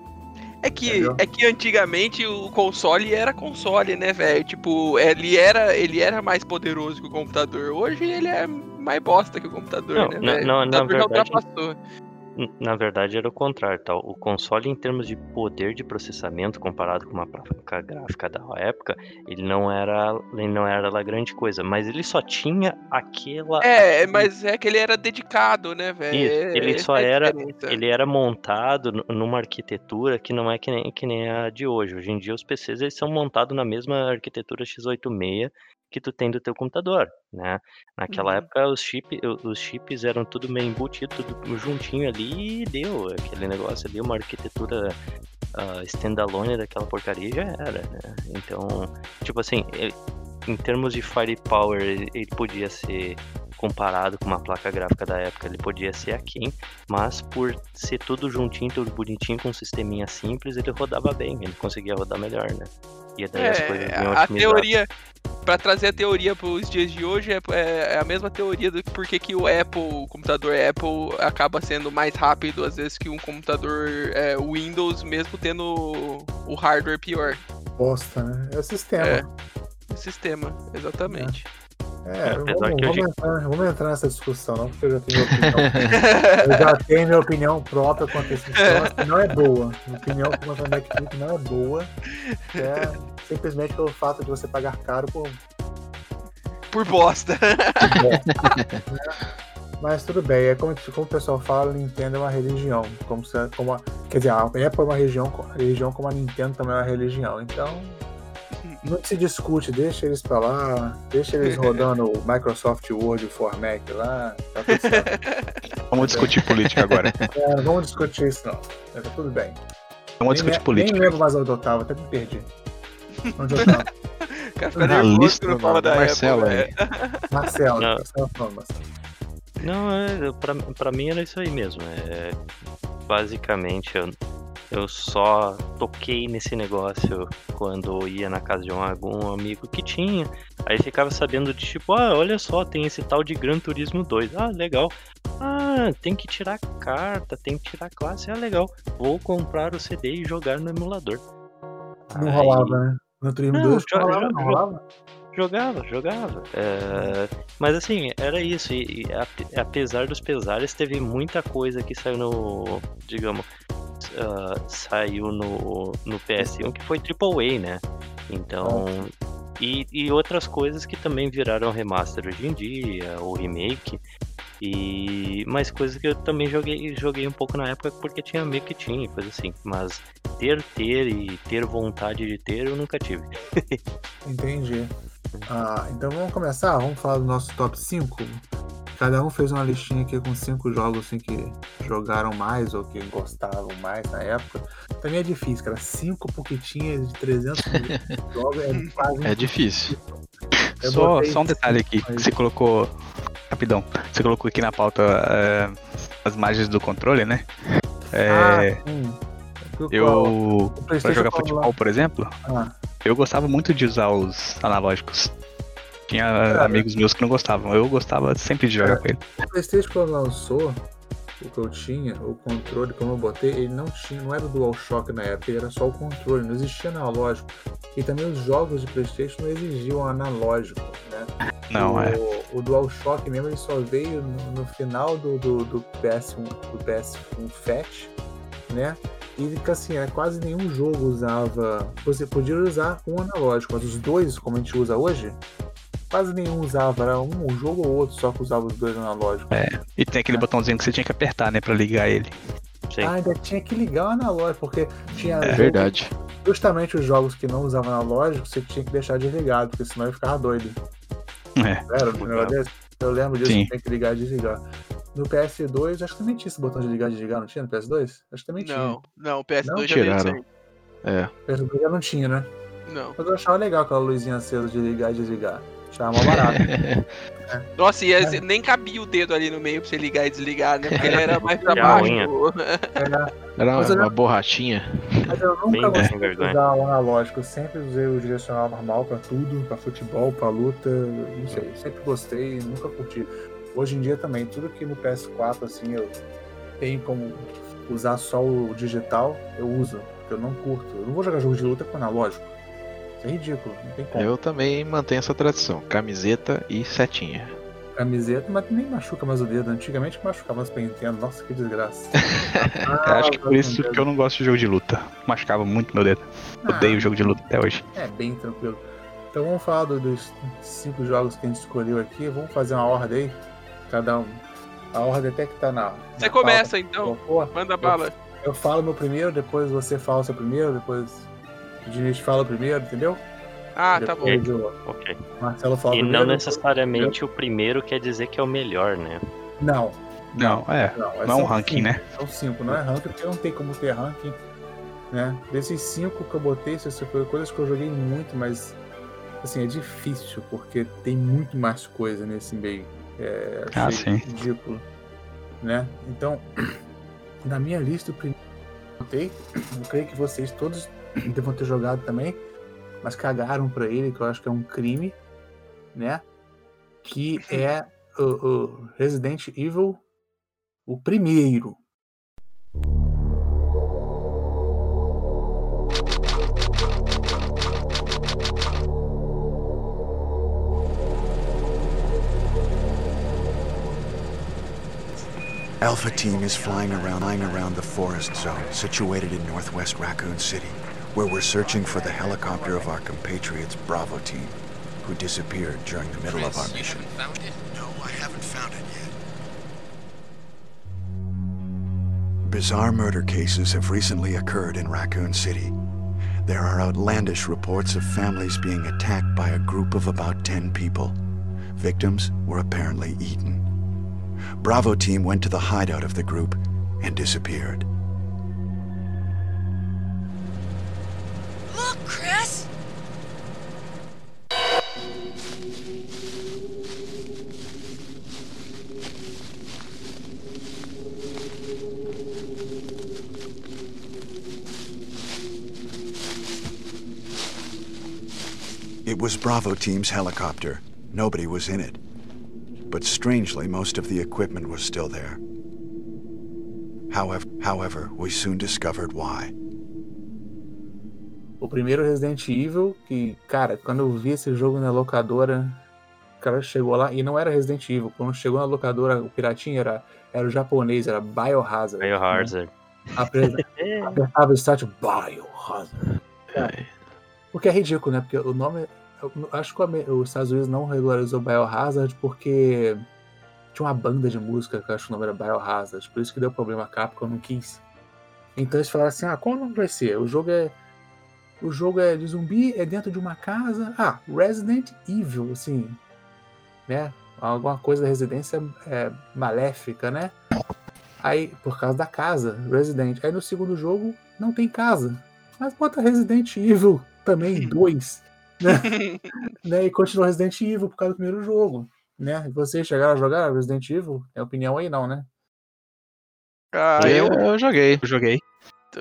É que, Entendeu? é que antigamente o console era console, né, velho? Tipo, ele era, ele era mais poderoso que o computador. Hoje ele é mais bosta que o computador, Não, né, velho? não, O computador já verdade- ultrapassou. Na verdade era o contrário, tal. O console em termos de poder de processamento comparado com uma placa gráfica da época, ele não era, ele não era lá grande coisa, mas ele só tinha aquela É, aquele- mas é que ele era dedicado, né, velho? É- ele essa só é era- diferença. ele era montado nu- numa arquitetura que não é que nem, que nem a de hoje. Hoje em dia os PCs eles são montados na mesma arquitetura x86 que tu tem do teu computador, né? Naquela Uhum. época os, chip, os chips eram tudo meio embutido, tudo juntinho ali e deu aquele negócio ali, uma arquitetura ah, standalone daquela porcaria já era, né? Então, tipo assim, ele- em termos de firepower, ele, ele podia ser comparado com uma placa gráfica da época, ele podia ser aquém, mas por ser tudo juntinho, tudo bonitinho, com um sisteminha simples, ele rodava bem, ele conseguia rodar melhor, né? E daí as coisas É, a teoria, pra trazer a teoria para os dias de hoje, é, é- é a mesma teoria do por que que o Apple, o computador Apple, acaba sendo mais rápido às vezes que um computador é, Windows, mesmo tendo o hardware pior. Bosta, né? É o sistema. É. O sistema, exatamente. É, apesar vamos, que vamos entrar, vamos entrar nessa discussão, não, porque eu já tenho minha opinião. eu já tenho minha opinião própria quanto a esse negócio, que não é boa. Minha opinião quanto ao MacBook não é boa. É simplesmente pelo fato de você pagar caro por. Por bosta. Mas tudo bem, é como, como o pessoal fala, Nintendo é uma religião. Como se, como a- quer dizer, a Apple é uma religião, religião como a Nintendo também é uma religião. Então, não se discute, deixa eles pra lá, deixa eles rodando o Microsoft Word for Mac lá, tá. Vamos discutir política agora. É, não vamos discutir isso não. É, Tá tudo bem. Vamos nem, discutir nem política. lembro mais onde eu tava, até me perdi. Onde eu tava? Cara fica Na nervoso lista quando do fala da Marcelo Apple, velho. Marcelo, Não. Marcelo falando, Marcelo. Não, é, pra, pra mim era isso aí mesmo. É, basicamente, eu, eu só toquei nesse negócio quando ia na casa de um, algum amigo que tinha. Aí ficava sabendo de tipo, ah, olha só, tem esse tal de Gran Turismo 2. Ah, legal. Ah, tem que tirar carta, tem que tirar classe. Ah, legal. Vou comprar o CD e jogar no emulador. Não Aí- rolava, né? No Turismo Não, 2 jo- não rolava, não rolava? Jogava, jogava. É, mas assim, era isso. E, e ape- apesar dos pesares, teve muita coisa que saiu no. Digamos. ah, saiu no, no PS1 que foi AAA, né? Então. E, e outras coisas que também viraram remaster hoje em dia, ou remake. E mais coisas que eu também joguei, joguei um pouco na época porque tinha meio que tinha, e coisa assim. Mas ter, ter e ter vontade de ter, eu nunca tive. Entendi. Ah, então vamos começar? Vamos falar do nosso top 5? Cada um fez uma listinha aqui com cinco jogos assim, que jogaram mais ou que gostavam mais na época. Também é difícil, cara. Cinco poquitinhas de 300 jogos é quase É difícil. Eu Só, só um detalhe aqui, que você colocou. Rapidão. Você colocou aqui na pauta é, as imagens do controle, né? É, Ah, eu. Pra jogar qual lá? futebol, por exemplo, Ah, eu gostava muito de usar os analógicos. Tinha Cara. amigos meus que não gostavam. Eu gostava sempre de jogar com ele. o PlayStation quando lançou, o que eu tinha, o controle, como eu botei, ele não tinha, não era o DualShock na época, ele era só o controle, não existia analógico. E também os jogos de PlayStation não exigiam analógico, né? Não, o, é. o DualShock mesmo ele só veio no, no final do, do, do PS1, do PS1 Fat, né? E assim, é, quase nenhum jogo usava. Você podia usar um analógico, mas os dois, como a gente usa hoje, quase nenhum usava. Era um, jogo ou outro só que usava os dois analógicos. E tem aquele botãozinho que você tinha que apertar, né, pra ligar ele. Sim. Ah, ainda tinha que ligar o analógico, porque tinha É verdade. justamente os jogos que não usavam analógico, você tinha que deixar desligado, porque senão ele ficava doido. É. Era um negócio desse? Eu lembro disso, Sim. tem que ligar e desligar. No PS2, acho que também tinha esse botão de ligar e desligar, não tinha no PS2? Acho que também tinha. Não, não, o PS2 Não já tiraram. É. O PS2 já não tinha, né? Não. Mas eu achava legal aquela luzinha acesa de ligar e desligar. Achava mó barato. Nossa, e É. nem cabia o dedo ali no meio pra você ligar e desligar, né? Porque ele era mais pra baixo. Era- Era uma não- borrachinha. Mas eu Bem nunca gostei sem de usar o analógico. Eu sempre usei o direcional normal pra tudo, pra futebol, pra luta. Não sei. Sempre gostei, nunca curti. Hoje em dia também, tudo que no PS4 assim eu tenho como usar só o digital, eu uso. Porque eu não curto. Eu não vou jogar jogo de luta com analógico. É ridículo, não tem como. Eu também mantenho essa tradição. Camiseta e setinha. Camiseta, mas nem machuca mais o dedo. Antigamente machucava as Nintendo. Nossa, que desgraça. Eu acho que por isso que eu não gosto de jogo de luta. Machucava muito meu dedo. Odeio jogo de luta até hoje. É bem tranquilo. Então vamos falar do- dos cinco jogos que a gente escolheu aqui. Vamos fazer uma ordem aí. Cada um. A ordem até que tá na. Você na começa pauta. então. Pô, Manda bala. Eu falo meu primeiro, depois você fala o seu primeiro, depois o Diniz fala o primeiro, entendeu? Ah, tá bom. depois o Ok. Marcelo fala o E primeiro. não necessariamente o primeiro quer dizer que é o melhor, né? Não. Não, é. Não, Não é um ranking, cinco. né? São cinco, não é ranking, porque não tem como ter ranking. Né? Desses cinco que eu botei, essas foram coisas que eu joguei muito, mas assim, é difícil, porque tem muito mais coisa nesse meio. É, Ah, sim. ridículo. Né? Então, na minha lista, o primeiro que eu botei, eu creio que vocês todos devam ter jogado também, mas cagaram pra ele, que eu acho que é um crime, né? Que é o, o Resident Evil, o primeiro. Alpha Team is flying around, flying around the forest zone situated in northwest Raccoon City, where we're searching for the helicopter of our compatriots Bravo Team, who disappeared during the middle of our mission. found it? No, I haven't found it yet. Bizarre murder cases have recently occurred in Raccoon City. There are outlandish reports of families being attacked by a group of about 10 people. Victims were apparently eaten. Bravo team went to the hideout of the group and disappeared. It was Bravo team's helicopter. Nobody was in it. But strangely, most of the equipment was still there. However, however, we soon discovered why. O primeiro Resident Evil, que, cara, quando eu vi esse jogo na locadora, o cara chegou lá e não era Resident Evil. Quando chegou na locadora, o piratinho era, era o japonês, era Biohazard. né? Biohazard. Apre- Apertava o start Biohazard. Porque é ridículo, né? Porque o nome. Eu acho que os Estados Unidos não regularizou Biohazard porque tinha uma banda de música que eu acho que o nome era Biohazard. Por isso que deu problema a Capcom, não quis. Então eles falaram assim: ah, qual nome vai ser? O jogo é. O jogo é de zumbi, é dentro de uma casa. Ah, Resident Evil, assim. Né? Alguma coisa da residência é, maléfica, né? Aí, por causa da casa, Resident. Aí no segundo jogo, não tem casa. Mas bota Resident Evil também, dois. Né? né? E continua Resident Evil por causa do primeiro jogo. Né? E vocês chegaram a jogar Resident Evil? Tem opinião aí não, né? Ah, eu, eu, eu joguei. Eu joguei.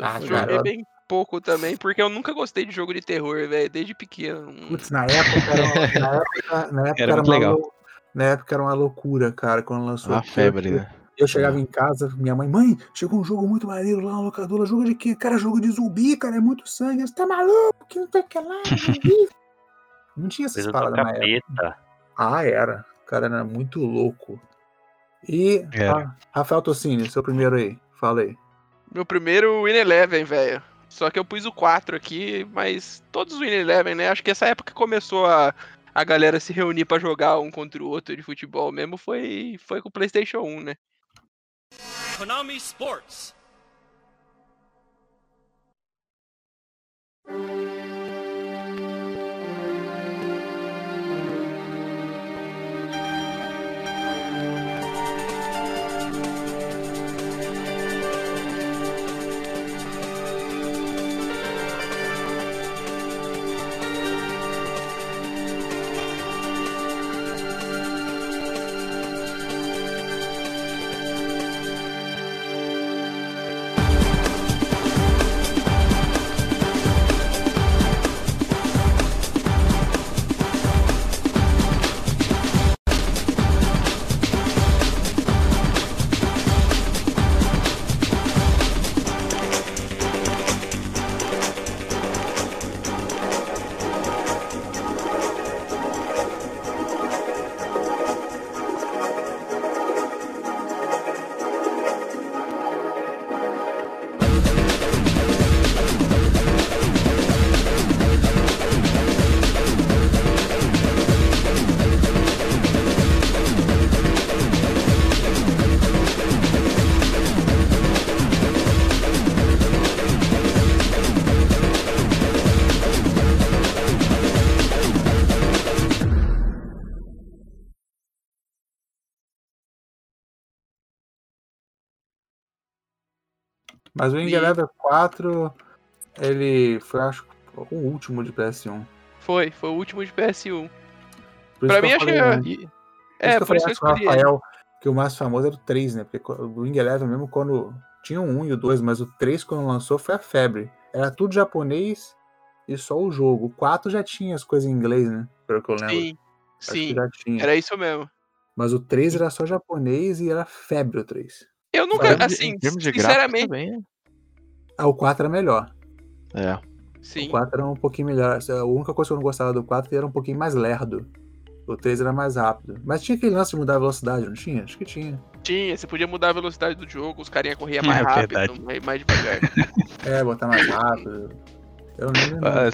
Ah, joguei cara, eu- bem pouco também, porque eu nunca gostei de jogo de terror, velho, desde pequeno. Putz, na época era, uma- na época, na época Era era legal. lou- Na época era uma loucura, cara, quando lançou. Uma febre, eu, né? eu chegava em casa, minha mãe, mãe, chegou um jogo muito maneiro lá na locadora. Jogo de quê? Cara, jogo de zumbi, cara, é muito sangue. Você tá maluco? Que não tem que lá, zumbi. Não tinha essas paradas na época. Ah, era. O cara era muito louco. E. Ra- Rafael Tossini, seu primeiro aí. Fala aí. Meu primeiro Win Eleven, velho. Só que eu pus o 4 aqui, mas todos os Win Eleven, né? Acho que essa época que começou a, a galera se reunir pra jogar um contra o outro de futebol mesmo foi, foi com o PlayStation 1, né? Konami Sports. Mas o Wing E- Eleven 4, ele foi, acho, o último de PS1. Foi, foi o último de PS1. Por Pra isso mim, eu acho que falei, é- né? É, por isso que que eu eu falei o ele. Rafael que o mais famoso era o 3, né? Porque o Wing Eleven, mesmo quando tinha o 1 e o 2, mas o 3, quando lançou, foi a febre. Era tudo japonês e só o jogo. O 4 já tinha as coisas em inglês, né? Pelo que eu lembro. Sim, Acho que sim. já tinha. Era isso mesmo. Mas o 3 era só japonês e era febre o 3. Eu nunca, assim, sinceramente. Ah, o 4 era melhor. É. Sim. O 4 era um pouquinho melhor. A única coisa que eu não gostava do 4 é que era um pouquinho mais lerdo. O 3 era mais rápido. Mas tinha aquele lance de mudar a velocidade, não tinha? Acho que tinha. Tinha, você podia mudar a velocidade do jogo, os carinha corriam É mais rápido, verdade. mais, mais devagar. É, botar mais rápido. Eu não lembro. cara.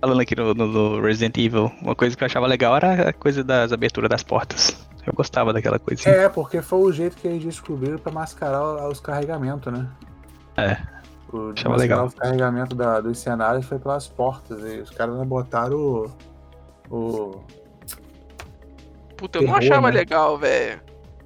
Falando aqui no, no- no Resident Evil, uma coisa que eu achava legal era a coisa das aberturas das portas. Eu gostava daquela coisa. É, porque foi o jeito que eles descobriram pra mascarar os carregamentos, né? É. O, Achava mascarar legal. os carregamentos da, dos cenários foi pelas portas. E os caras não botaram o. o Puta, eu não Terror, achava né? legal, velho.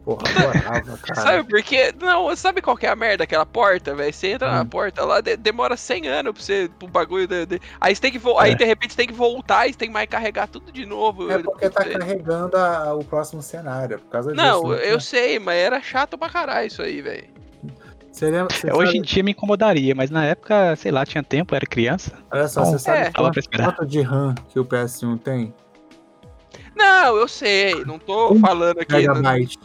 porra, adorava, cara. Sabe por quê? Não, sabe qual que é a merda daquela porta, velho? Você entra na Hum. porta lá, de- demora 100 anos pra você, pro bagulho. De, de- Aí você tem que vo- aí É. de repente você tem que voltar e você tem que mais carregar tudo de novo. É porque tá Você- carregando a- o próximo cenário. é Por causa Não, disso. né? eu sei, mas era chato pra caralho isso aí, velho. Você lembra, você É, Hoje sabe- em dia me incomodaria, mas na época, sei lá, tinha tempo, era criança. Olha só, Bom, você sabe é. Quanto, de RAM que o PS1 tem? Não, eu sei, não tô Um falando aqui. Não, Megabyte.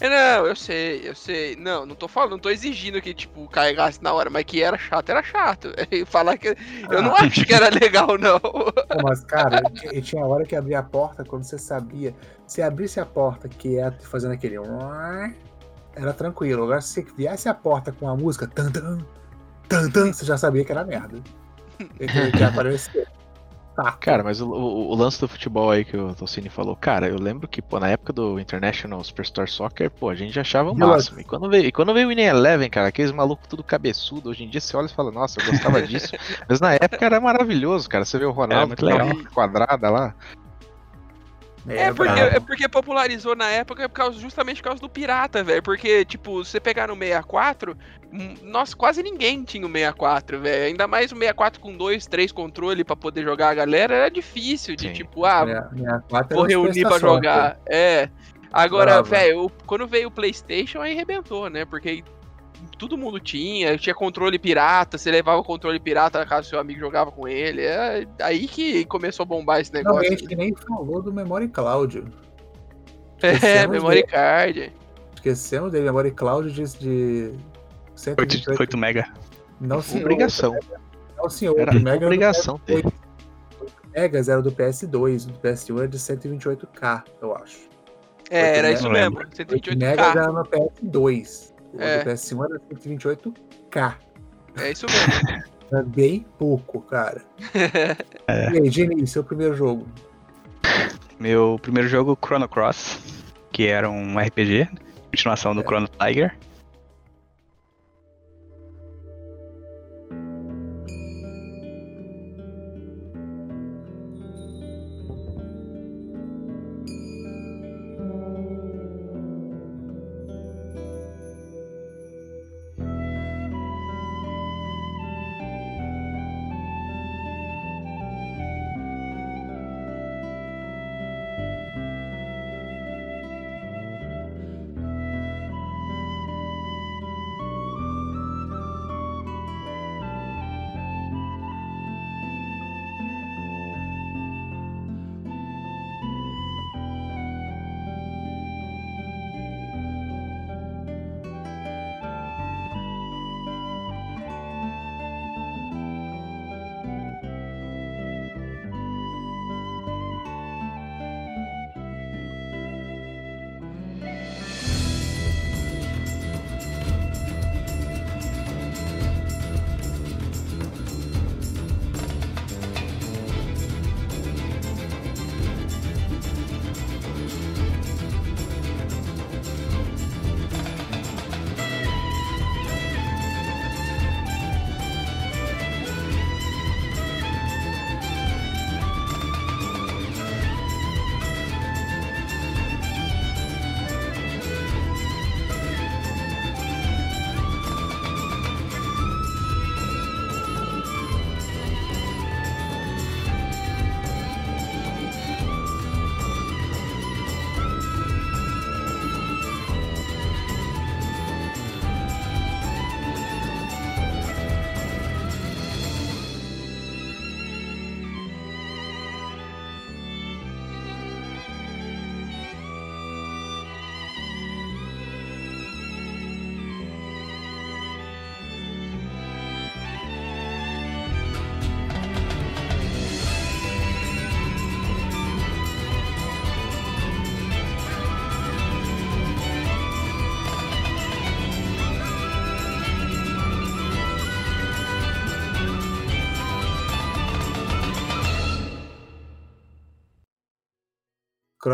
não, eu sei, eu sei. Não, não tô falando, não tô exigindo que, tipo, carregasse na hora, mas que era chato, era chato. E falar que. Eu não Ah. acho que era legal, não. Pô, mas, cara, e tinha hora que abria a porta quando você sabia. Se abrisse a porta que é fazendo aquele. Era tranquilo. Agora, se viesse a porta com a música. Tan, tan, tan, tan, você já sabia que era merda. Que ia aparecer. Tá. Cara, mas o, o- o lance do futebol aí que o Tocini falou, cara, eu lembro que, pô, na época do International Superstar Soccer, pô, a gente achava o máximo. E quando veio, e quando veio o Winning Eleven, cara, aqueles malucos tudo cabeçudo, hoje em dia você olha e fala, nossa, eu gostava disso. Mas na época era maravilhoso, cara. Você vê o Ronaldo legal. boca quadrada lá. É porque, brabo. é porque popularizou na época por causa, justamente por causa do pirata, velho. Porque, tipo, você pegar no 64, hum, nossa, quase ninguém tinha o 64, velho. Ainda mais o 64 com dois, três controles pra poder jogar a galera, era difícil de, Sim. tipo, ah, quatro vou reunir pra jogar. É. Agora, velho, quando veio o PlayStation, aí arrebentou, né? Porque todo mundo tinha, tinha controle pirata, você levava o controle pirata na casa do seu amigo jogava com ele. É aí que começou a bombar esse Não, a negócio. gente nem falou do Memory Cloud. é, esquecemos memory dele. card. Esquecemos dele, Memory Cloud de, de 8, 128. 8 mega. Não, senhor. Obrigação. Não, senhor. Era o Mega obrigação ter. 8 megas era do PS2, o do PS1 era de 128K, eu acho. É, era isso mesmo, lembro. 8 megas 128k. era no PS2. O É. do PS1 era 128K. É isso mesmo. Era bem pouco, cara. É. E aí, seu primeiro jogo? Meu primeiro jogo, Chrono Cross, que era um RPG, continuação do É. Chrono Tiger.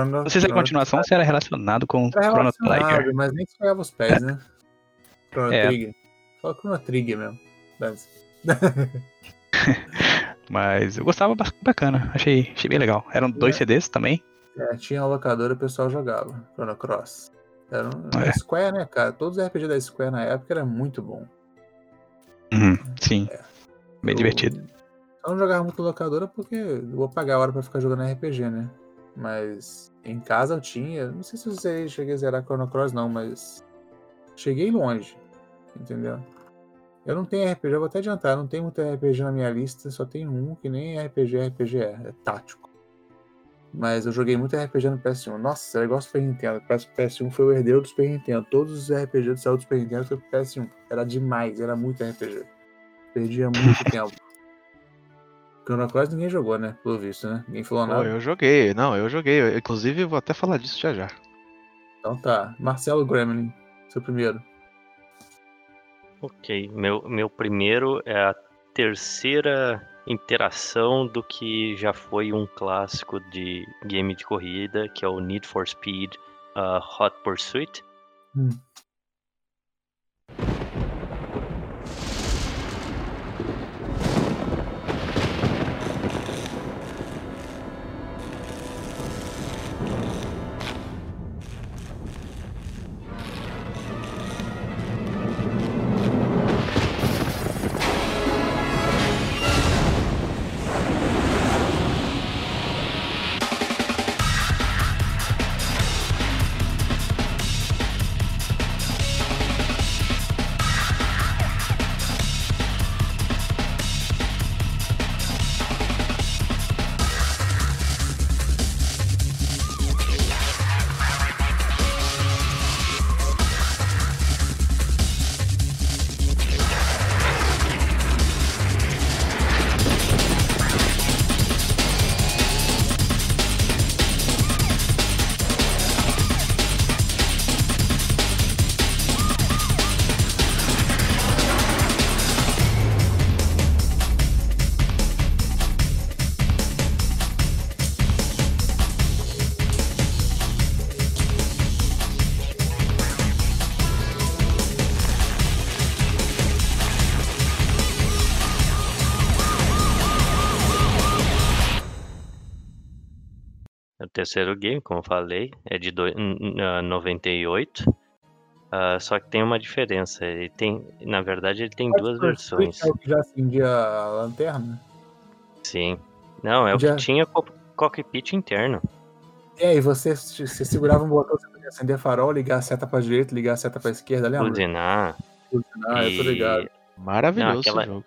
Chrono, Não sei se é Chrono continuação ou se era relacionado com Era Chrono Trigger. mas nem pegava os pés, né? Chrono É. Trigger. Só Chrono Trigger mesmo. Mas- Mas eu gostava ba- bacana, achei, achei bem legal. Eram dois É. CDs também. É, tinha a locadora e o pessoal jogava. Chrono Cross. Era um, É. Square, né, cara? Todos os RPG da Square na época era muito bom. Uhum, sim. É. Bem Eu- divertido. Eu não jogava muito locadora porque eu vou pagar a hora pra ficar jogando RPG, né? Mas em casa eu tinha. Não sei se eu cheguei a zerar Chrono Cross, não, mas. Cheguei longe. Entendeu? Eu não tenho RPG, eu vou até adiantar, eu não tenho muito RPG na minha lista, só tenho um que nem RPG RPG é, é tático. Mas eu joguei muito RPG no PS1. Nossa, era igual o Super Nintendo. Parece que o PS1 foi o herdeiro do Super Nintendo. Todos os RPG do saiu do Super Nintendo foi pro PS1. Era demais, era muito RPG. Perdia muito tempo. Chrono Cross ninguém jogou, né? Pelo visto, né? Ninguém falou Pô, nada. eu joguei, não, eu joguei. Eu, inclusive, eu vou até falar disso já já. Então tá. Marcelo Gremlin, seu primeiro. Ok, meu, meu primeiro é a terceira interação do que já foi um clássico de game de corrida, que é o Need for Speed uh, Hot Pursuit. Hum. Terceiro game, como eu falei, é de n- ah, 98. Ah, só que tem uma diferença. Ele tem, na verdade, ele tem duas versões. É o que já acendia a lanterna? Sim. Não, é o Já- que tinha co- cockpit interno. É, e você, você segurava um botão, você podia acender farol, ligar a seta pra direita, ligar a seta pra esquerda, lembra? Buzinar. Ah, eu tô e- ligado. Maravilhoso Não, aquela- jogo.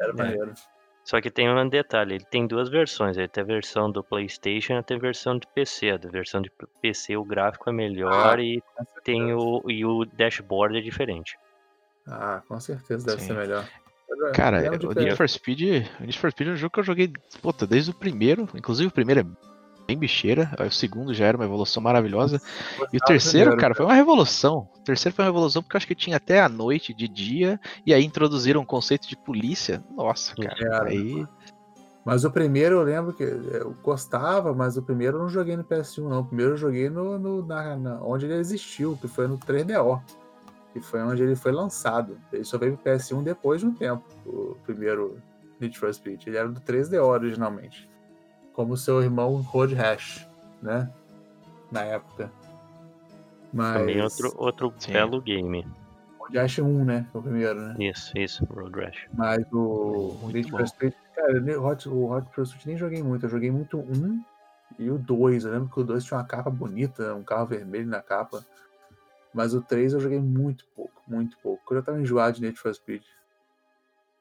Era É. Só que tem um detalhe, ele tem duas versões. Ele tem a versão do PlayStation e tem a versão de PC. A versão de PC o gráfico é melhor Ah, e tem o e o dashboard é diferente. Ah, com certeza deve Sim. ser melhor. Cara, de o Need for Speed, o Need for Speed é um jogo que eu joguei, puta, desde o primeiro. Inclusive o primeiro é bem bicheira, o segundo já era uma evolução maravilhosa. E o terceiro, cara, foi uma revolução. O terceiro foi uma revolução porque eu acho que tinha até a noite, de dia, e aí introduziram o conceito de polícia. Nossa, cara. Aí. Mas o primeiro eu lembro que eu gostava, mas o primeiro eu não joguei no PS1, não. O primeiro eu joguei no, no- na, na- onde ele existiu, que foi no 3DO. Que foi onde ele foi lançado. Ele só veio pro PS1 depois de um tempo, o primeiro Need for Speed. Ele era do 3DO originalmente. Como seu irmão Road Rash, né? Na época. Mas. Também outro, outro Sim. belo game. Road Rash 1, né? Foi o primeiro, né? Isso, isso, Road Rash. Mas o Need for Speed, cara, o Hot, o Hot Pursuit nem joguei muito. Eu joguei muito o um e o 2. Eu lembro que o 2 tinha uma capa bonita, um carro vermelho na capa. Mas o 3 eu joguei muito pouco, muito pouco. Eu já tava enjoado de Need for Speed.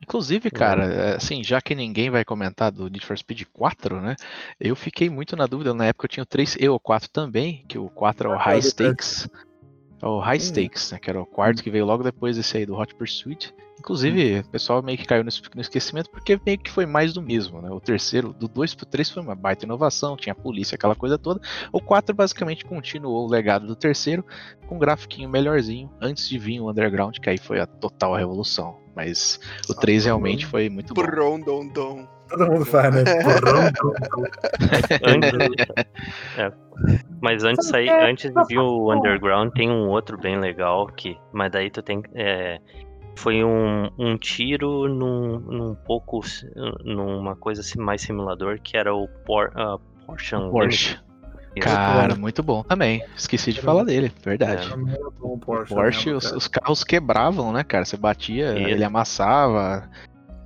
Inclusive, cara, é, assim, já que ninguém vai comentar do Need for Speed 4, né? Eu fiquei muito na dúvida. Na época eu tinha o 3 e o 4 também, que o 4 é o High Stakes. É o High Hum. Stakes, né? Que era o quarto que veio logo depois desse aí do Hot Pursuit. Inclusive, o pessoal meio que caiu no, no esquecimento porque meio que foi mais do mesmo, né? O terceiro, do 2 pro 3 foi uma baita inovação, tinha polícia, aquela coisa toda. O 4 basicamente continuou o legado do terceiro, com um grafiquinho melhorzinho, antes de vir o Underground, que aí foi a total revolução. Mas o 3 realmente foi muito bom. Brondondon. Todo mundo faz, né? É. Mas antes, aí, antes de vir o Underground, tem um outro bem legal que. Mas daí tu tem. é, foi um, um tiro num, num pouco. numa coisa assim, mais simulador, que era o Por, uh, Porsche. Porsche. Isso. Cara, muito bom também. Esqueci de falar dele, verdade. Também era bom o Porsche. Porsche, mesmo, os, os carros quebravam, né, cara? Você batia, Isso. ele amassava.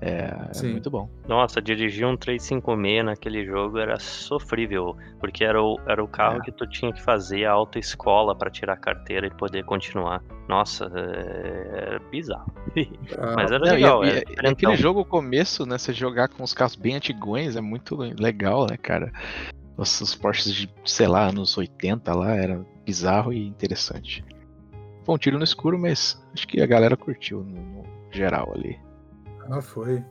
É, é muito bom. Nossa, dirigir um 356 naquele jogo era sofrível, porque era o, era o carro É. que tu tinha que fazer a autoescola pra tirar a carteira e poder continuar. Nossa, é, era bizarro. Ah, Mas era Não, e- legal, e- era e aquele jogo, o começo, né? Você jogar com os carros bem antigões é muito legal, né, cara? Os, os Porsches de, sei lá, anos 80 lá, era bizarro e interessante. Foi um tiro no escuro, mas acho que a galera curtiu no, no geral ali. Ah, foi.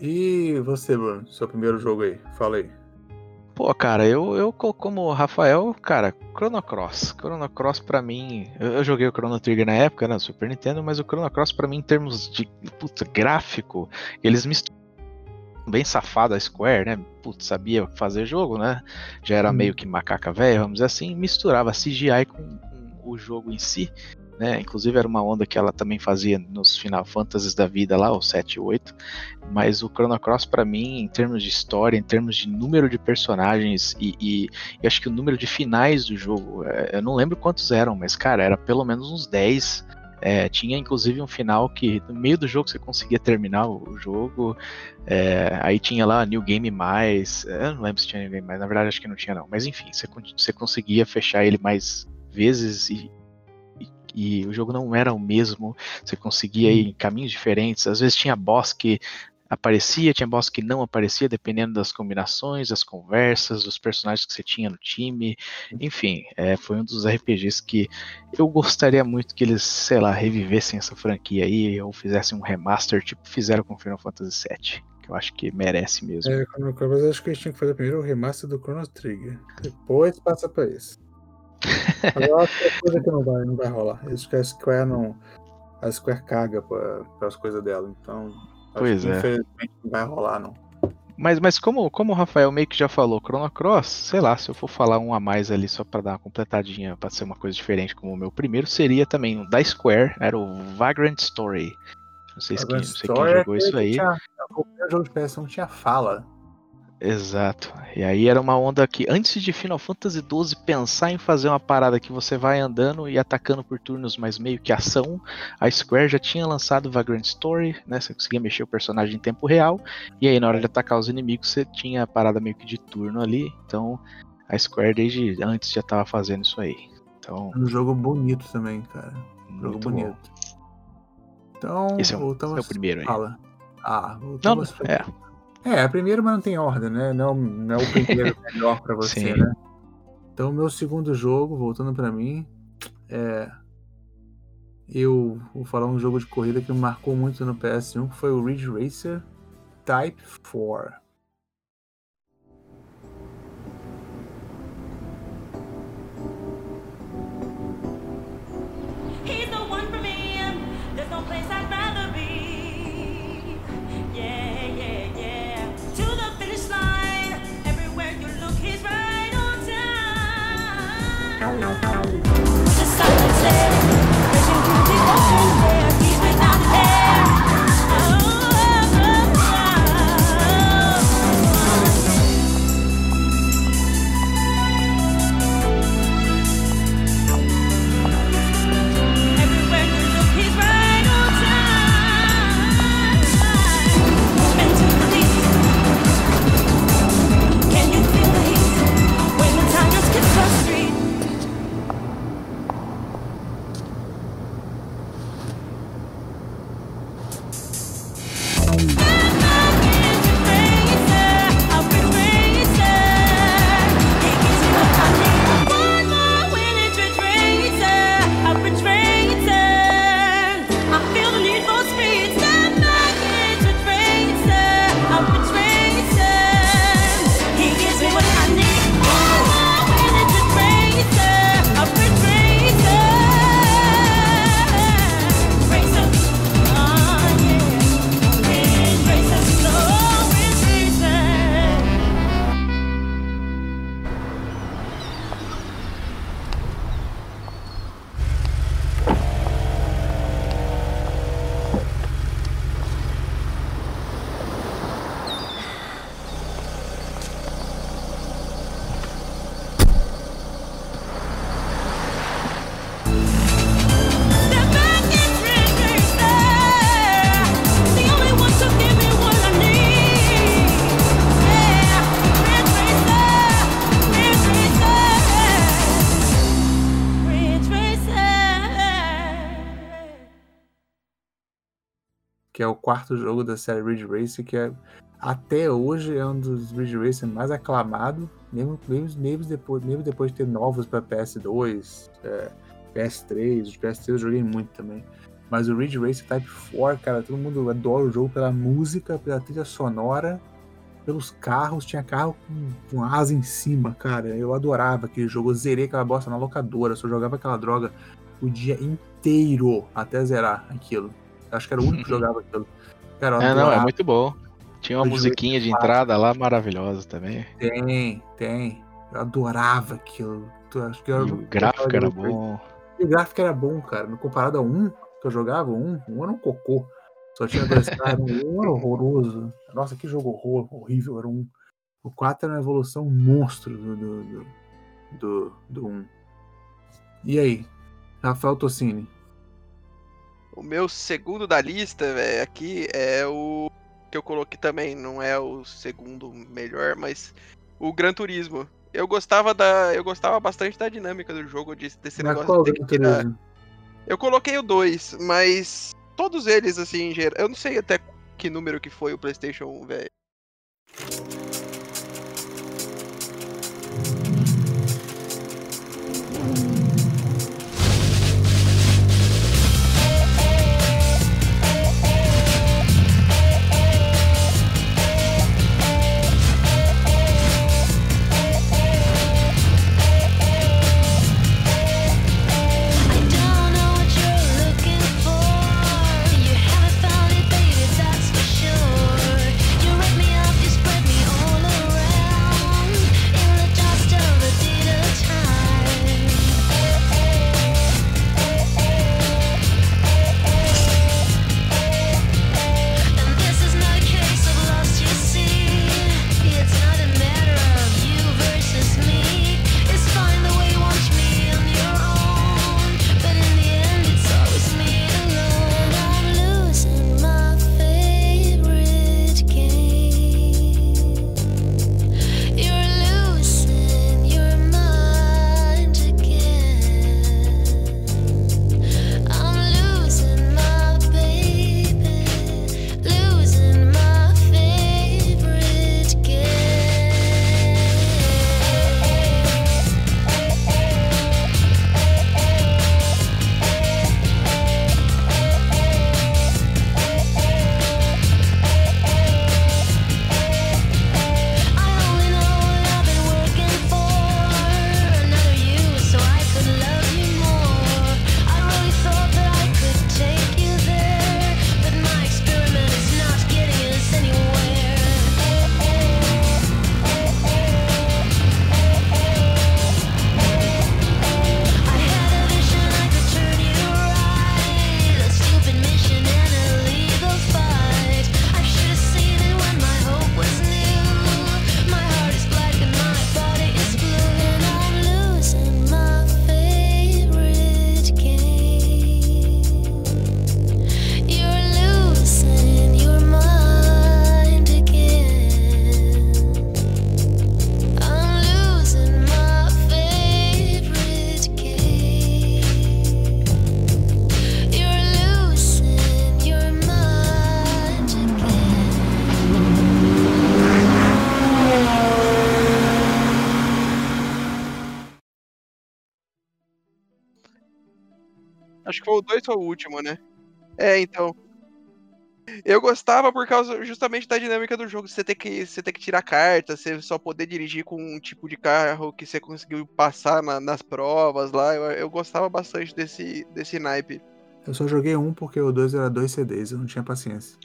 E você, Bruno? Seu primeiro jogo aí? Fala aí. Pô, cara, eu, eu co- como o Rafael, cara, Chrono Cross. Chrono Cross pra mim, eu, eu joguei o Chrono Trigger na época, né, no Super Nintendo, mas o Chrono Cross pra mim em termos de puta, gráfico, eles misturam bem safado a Square, né? Putz, sabia fazer jogo, né? Já era Hum. meio que macaca velha, vamos dizer assim, misturava CGI com, com o jogo em si. Né? Inclusive era uma onda que ela também fazia nos Final Fantasies da vida lá, o 7 e 8. Mas o Chrono Cross, pra mim, em termos de história, em termos de número de personagens e, e, e acho que o número de finais do jogo, é, eu não lembro quantos eram, mas cara, era pelo menos uns 10. É, tinha inclusive um final que no meio do jogo você conseguia terminar o, jogo. É, aí tinha lá New Game Mais. é, Eu não lembro se tinha New Game Mais, na verdade acho que não tinha não. Mas enfim, você, você conseguia fechar ele mais vezes e, e, e o jogo não era o mesmo. Você conseguia ir em caminhos diferentes. Às vezes tinha boss que aparecia, tinha boss que não aparecia, dependendo das combinações, das conversas, dos personagens que você tinha no time. Enfim, é, foi um dos RPGs que eu gostaria muito que eles, sei lá, revivessem essa franquia aí, ou fizessem um remaster, tipo fizeram com Final Fantasy VII. Que eu acho que merece mesmo. É, mas acho que a gente tinha que fazer primeiro o remaster do Chrono Trigger. Depois passa pra esse. Agora é coisa que não vai, não vai rolar. Isso que a Square não. A Square caga pra, as coisas dela. Então. Pois que, é. Infelizmente não vai rolar, não. Mas, mas como, como o Rafael meio que já falou, Chrono Cross, sei lá, se eu for falar um a mais ali só pra dar uma completadinha, pra ser uma coisa diferente como o meu primeiro, seria também um da Square, era o Vagrant Story. Não sei, se quem, não sei quem é jogou isso aí. Tinha, o jogo de PS1 tinha fala. Exato. E aí era uma onda que, antes de Final Fantasy XII pensar em fazer uma parada que você vai andando e atacando por turnos, mas meio que ação, a Square já tinha lançado Vagrant Story, né? Você conseguia mexer o personagem em tempo real, e aí na hora de atacar os inimigos você tinha a parada meio que de turno ali. Então a Square desde antes já tava fazendo isso aí. Então, Um jogo bonito também, cara. Um jogo muito bonito. bom. Então, Esse é o, voltamos. é o primeiro aí. Fala. Ah, Não, voltamos pra- é. É, primeiro, mas não tem ordem, né? Não, não é o primeiro melhor pra você, Sim. né? Então, meu segundo jogo, voltando pra mim, é. Eu vou falar um jogo de corrida que me marcou muito no PS1, que foi o Ridge Racer Type 4. Quarto jogo da série Ridge Racer, que é, até hoje é um dos Ridge Racer mais aclamados, mesmo, mesmo, mesmo, depois, mesmo depois de ter novos para PS2, é, PS3, os PS3 eu joguei muito também. Mas o Ridge Racer Type 4, cara, todo mundo adora o jogo pela música, pela trilha sonora, pelos carros. Tinha carro com, com asa em cima, cara. Eu adorava aquele jogo. Eu zerei aquela bosta na locadora. Só jogava aquela droga o dia inteiro até zerar aquilo. Acho que era o único que jogava aquilo. Cara, É, não, é muito bom. Tinha uma musiquinha de entrada lá maravilhosa também. Tem, tem. Eu adorava aquilo. Tu- Acho que eu, E o gráfico era bom. E o gráfico era bom, cara. No comparado a um que eu jogava, um, um era um cocô. Só tinha dois caras, um era horroroso. Nossa, que jogo horror, horrível. Era um. O 4 era uma evolução monstro do, do, do, do, do 1. E aí? Rafael Tossini. O meu segundo da lista, velho, aqui é o que eu coloquei também, não é o segundo melhor, mas o Gran Turismo. Eu gostava da, eu gostava bastante da dinâmica do jogo, de- desse Mas negócio de ter. Turismo? Eu coloquei o 2, mas todos eles assim, em geral, eu não sei até que número que foi o PlayStation 1, velho. O 2 ou o último, né? É, então. Eu gostava por causa justamente da dinâmica do jogo. Você ter que, você ter que tirar carta, você só poder dirigir com um tipo de carro que você conseguiu passar na- nas provas lá. Eu, eu gostava bastante desse, desse naipe. Eu só joguei um porque o 2 era dois CDs, eu não tinha paciência.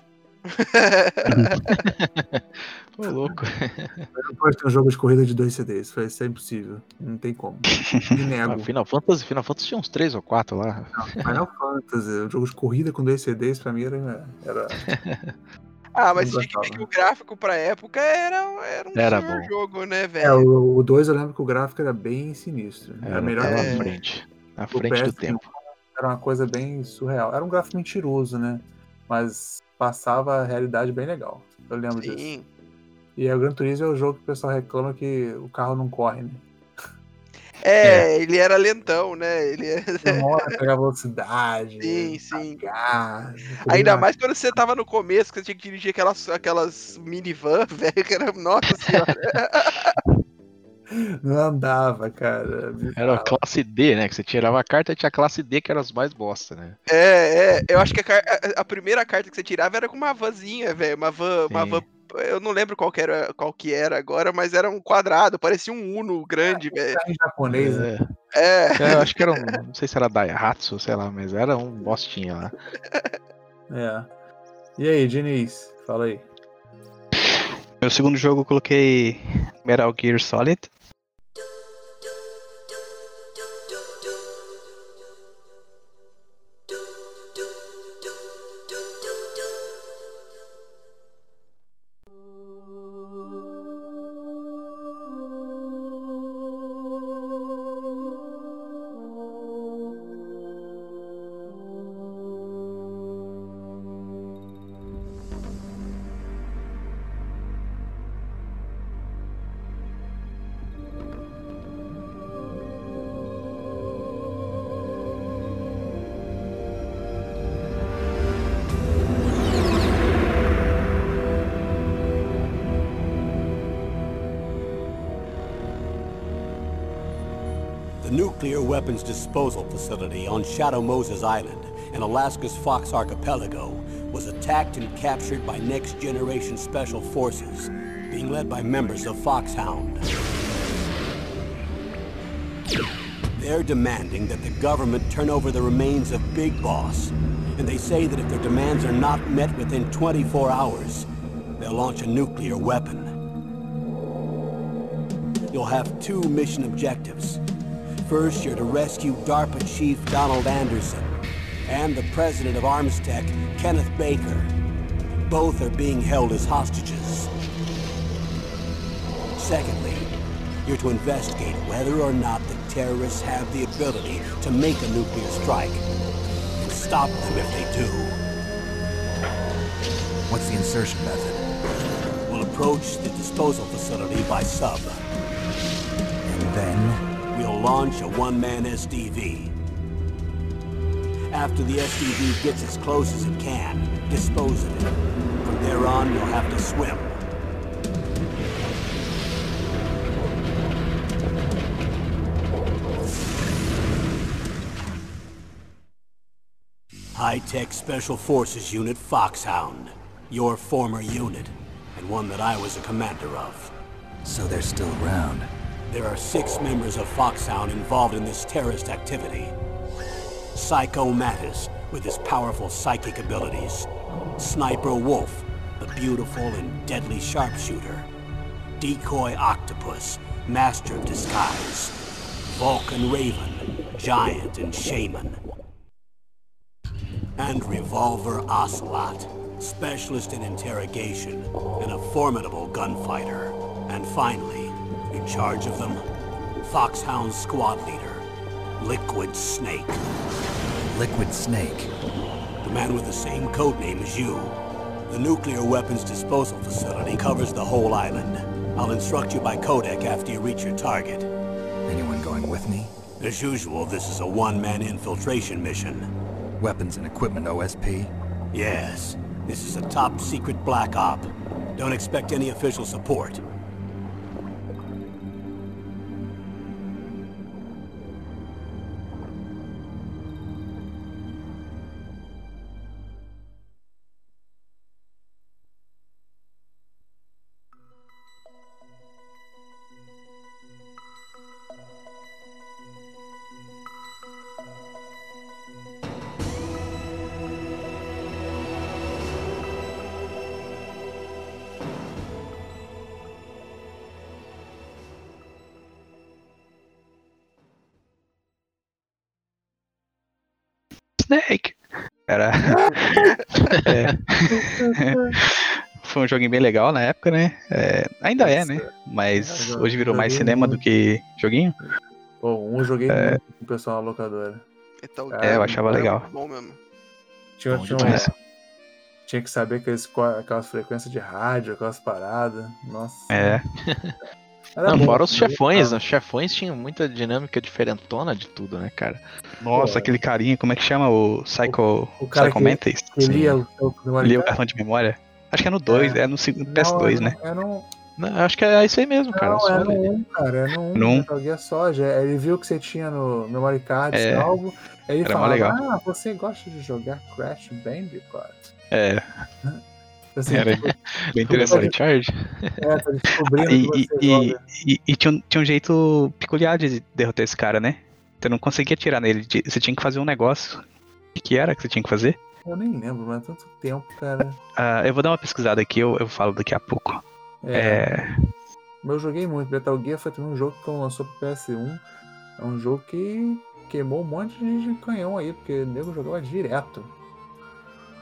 Ô, louco. Eu não posso ter um jogo de corrida de dois CDs, foi isso é impossível. Não tem como. Me Ah, nego. Final Fantasy, Final Fantasy tinha uns 3 ou 4 lá. Final Fantasy, o jogo de corrida com dois CDs pra mim era. era... ah, mas Não tinha que ver que o gráfico pra época era, era um Era bom. jogo, né, É, velho? o 2 eu lembro que o gráfico era bem sinistro. Era Era, melhor que É. frente. À O frente do PS1 tempo. Era uma coisa bem surreal. Era um gráfico mentiroso, né? Mas passava a realidade bem legal. Eu lembro disso. E aí, o Gran Turismo é o jogo que o pessoal reclama que o carro não corre, né? É, ele era lentão, né? Ele era... Demora pra pegar velocidade. Sim, sim. Ah, Ainda mais quando você tava no começo, que você tinha que dirigir aquelas, aquelas minivan, velho, que era. Nossa senhora. Não andava, cara. Era a classe D, né? Que você tirava a carta e tinha a classe D, que era as mais bosta, né? É, é. Eu acho que a, a- a primeira carta que você tirava era com uma vanzinha, velho. Uma van. Uma van. Eu não lembro qual que, era, qual que era agora, mas era um quadrado, parecia um Uno grande, velho. Em japonês, né? É. É. Eu acho que era um. Não sei se era Daihatsu, sei lá, mas era um bostinha lá. É. E aí, Diniz? Fala aí. Meu segundo jogo eu coloquei Metal Gear Solid. Facility on Shadow Moses Island in Alaska's Fox Archipelago was attacked and captured by Next Generation Special Forces, being led by members of Foxhound. They're demanding that the government turn over the remains of Big Boss, and they say that if their demands are not met within 24 hours, they'll launch a nuclear weapon. You'll have two mission objectives. First, you're to rescue DARPA Chief Donald Anderson and the president of Armstech, Kenneth Baker. Both are being held as hostages. Secondly, you're to investigate whether or not the terrorists have the ability to make a nuclear strike and stop them if they do. What's the insertion method? We'll approach the disposal facility by sub. And then? Launch a one-man SDV. After the SDV gets as close as it can, dispose of it. From there on, you'll have to swim. High-Tech Special Forces Unit Foxhound. Your former unit, and one that I was a commander of. So they're still around. There are six members of Foxhound involved in this terrorist activity. Psycho Mattis, with his powerful psychic abilities. Sniper Wolf, the beautiful and deadly sharpshooter. Decoy Octopus, master of disguise. Vulcan Raven, giant and shaman. And Revolver Ocelot, specialist in interrogation and a formidable gunfighter. And finally, in charge of them, Foxhound squad leader, Liquid Snake. Liquid Snake. The man with the same code name as you. The nuclear weapons disposal facility covers the whole island. I'll instruct you by codec after you reach your target. Anyone going with me? As usual, this is a one-man infiltration mission. Weapons and equipment OSP? Yes, this is a top-secret black op. Don't expect any official support. Um joguinho bem legal na época, né? É, ainda é, né? Mas Eu hoje virou mais cinema do que joguinho. Pô, um eu joguei muito com o pessoal na locadora. Então, É, eu achava era legal. Bom mesmo. Tinha, Bom tinha, um- tinha que saber aqueles, aquelas frequências de rádio, aquelas paradas. Nossa. É. Era Não, bom, fora os era chefões, legal. os chefões tinham muita dinâmica diferentona de tudo, né, cara? Nossa, Pô. aquele carinha, como é que chama? O Psycho, o cara Psycho que- Mantis? Ele lia o memory Lia o cartão de memória. Acho que é no 2, é, no segundo PS2, Não, né? É no, Não, eu acho que é isso aí mesmo, cara. não, é no ele. 1, cara. É no 1. No um. Metal Gear Solid. é, Ele viu que você tinha no Memory Card É. salvo. Aí ele Era falava, legal. ah, você gosta de jogar Crash Bandicoot? É, Assim, Era tipo, bem interessante. Charge? é, tá descobrindo E, que e, você e, joga. e- e tinha, um, tinha um jeito peculiar de derrotar esse cara, né? Você não conseguia tirar nele, você tinha que fazer um negócio. O que era que você tinha que fazer? Eu nem lembro, mas tanto tempo, cara. Ah, eu vou dar uma pesquisada aqui, eu, eu falo daqui a pouco. É, É, Eu joguei muito. Metal Gear foi também um jogo que lançou pro PS1. É um jogo que queimou um monte de canhão aí, porque o nego jogava direto.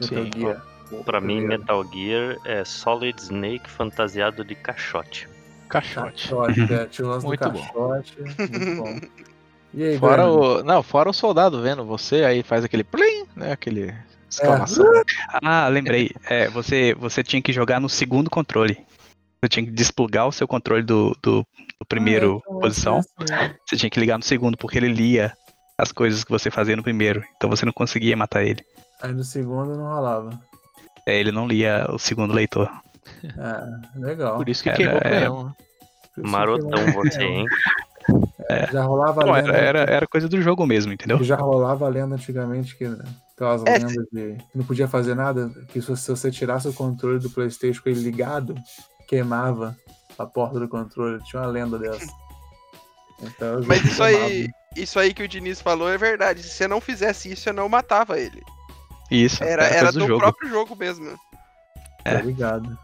Metal Sim. Gear. Pra mim, primeiro. Metal Gear é Solid Snake fantasiado de caixote. Caixote. Caixote, é, tinha o lance do Muito bom. caixote. Muito bom. E aí, Fora o. Não, fora o soldado vendo você, aí faz aquele plim, né? Aquele exclamação. Ah, lembrei. É, você, você tinha que jogar no segundo controle. Você tinha que desplugar o seu controle do, do, do primeiro Ah, posição. assim, Você tinha que ligar no segundo, porque ele lia as coisas que você fazia no primeiro. Então você não conseguia matar ele. Aí no segundo não rolava. É, ele não lia o segundo leitor. Ah, legal. Por isso que Era- queimou o era- canhão. né? Marotão você, hein? Já rolava Não, lenda. era, era, era coisa do jogo mesmo, entendeu? Já rolava a lenda antigamente que né, aquelas É, lendas de que não podia fazer nada, que se você tirasse o controle do Playstation com ele ligado, queimava a porta do controle. Tinha uma lenda dessa. Então, Mas isso aí, queimava. isso aí que o Diniz falou é verdade. Se você não fizesse isso, eu não matava ele. Isso, Era, era, era do do jogo. próprio jogo mesmo. Tá ligado.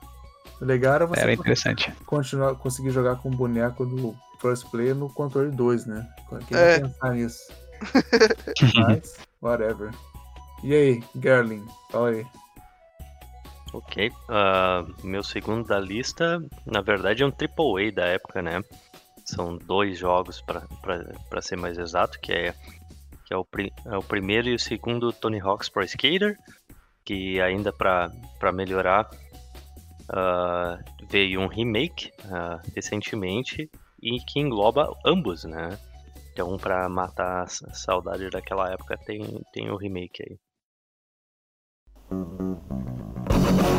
O legal era você Era interessante. continuar, conseguir jogar com o boneco do First Player no controle 2, né? Quem É. pensar nisso? Mas, whatever. E aí, Gerling, fala aí. Ok. ah, meu segundo da lista, na verdade, é um AAA da época, né? São dois jogos, pra ser mais exato, que é, que é, o, é o primeiro e o segundo Tony Hawk's Pro Skater, que ainda para melhorar ah, veio um remake ah, recentemente e que engloba ambos, né? Então, pra matar a saudade daquela época, tem, tem o remake aí. Thank you.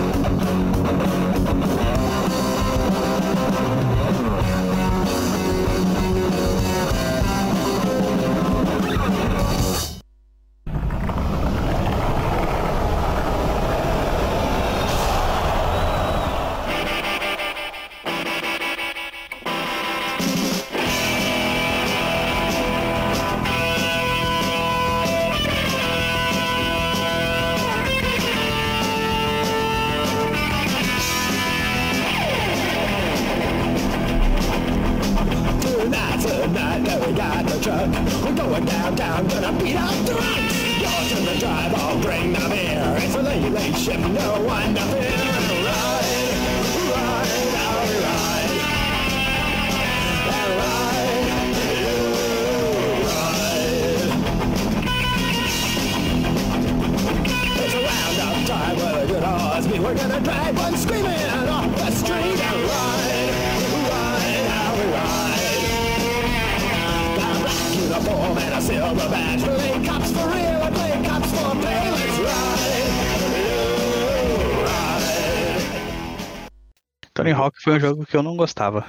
Tony Hawk foi um jogo que eu não gostava.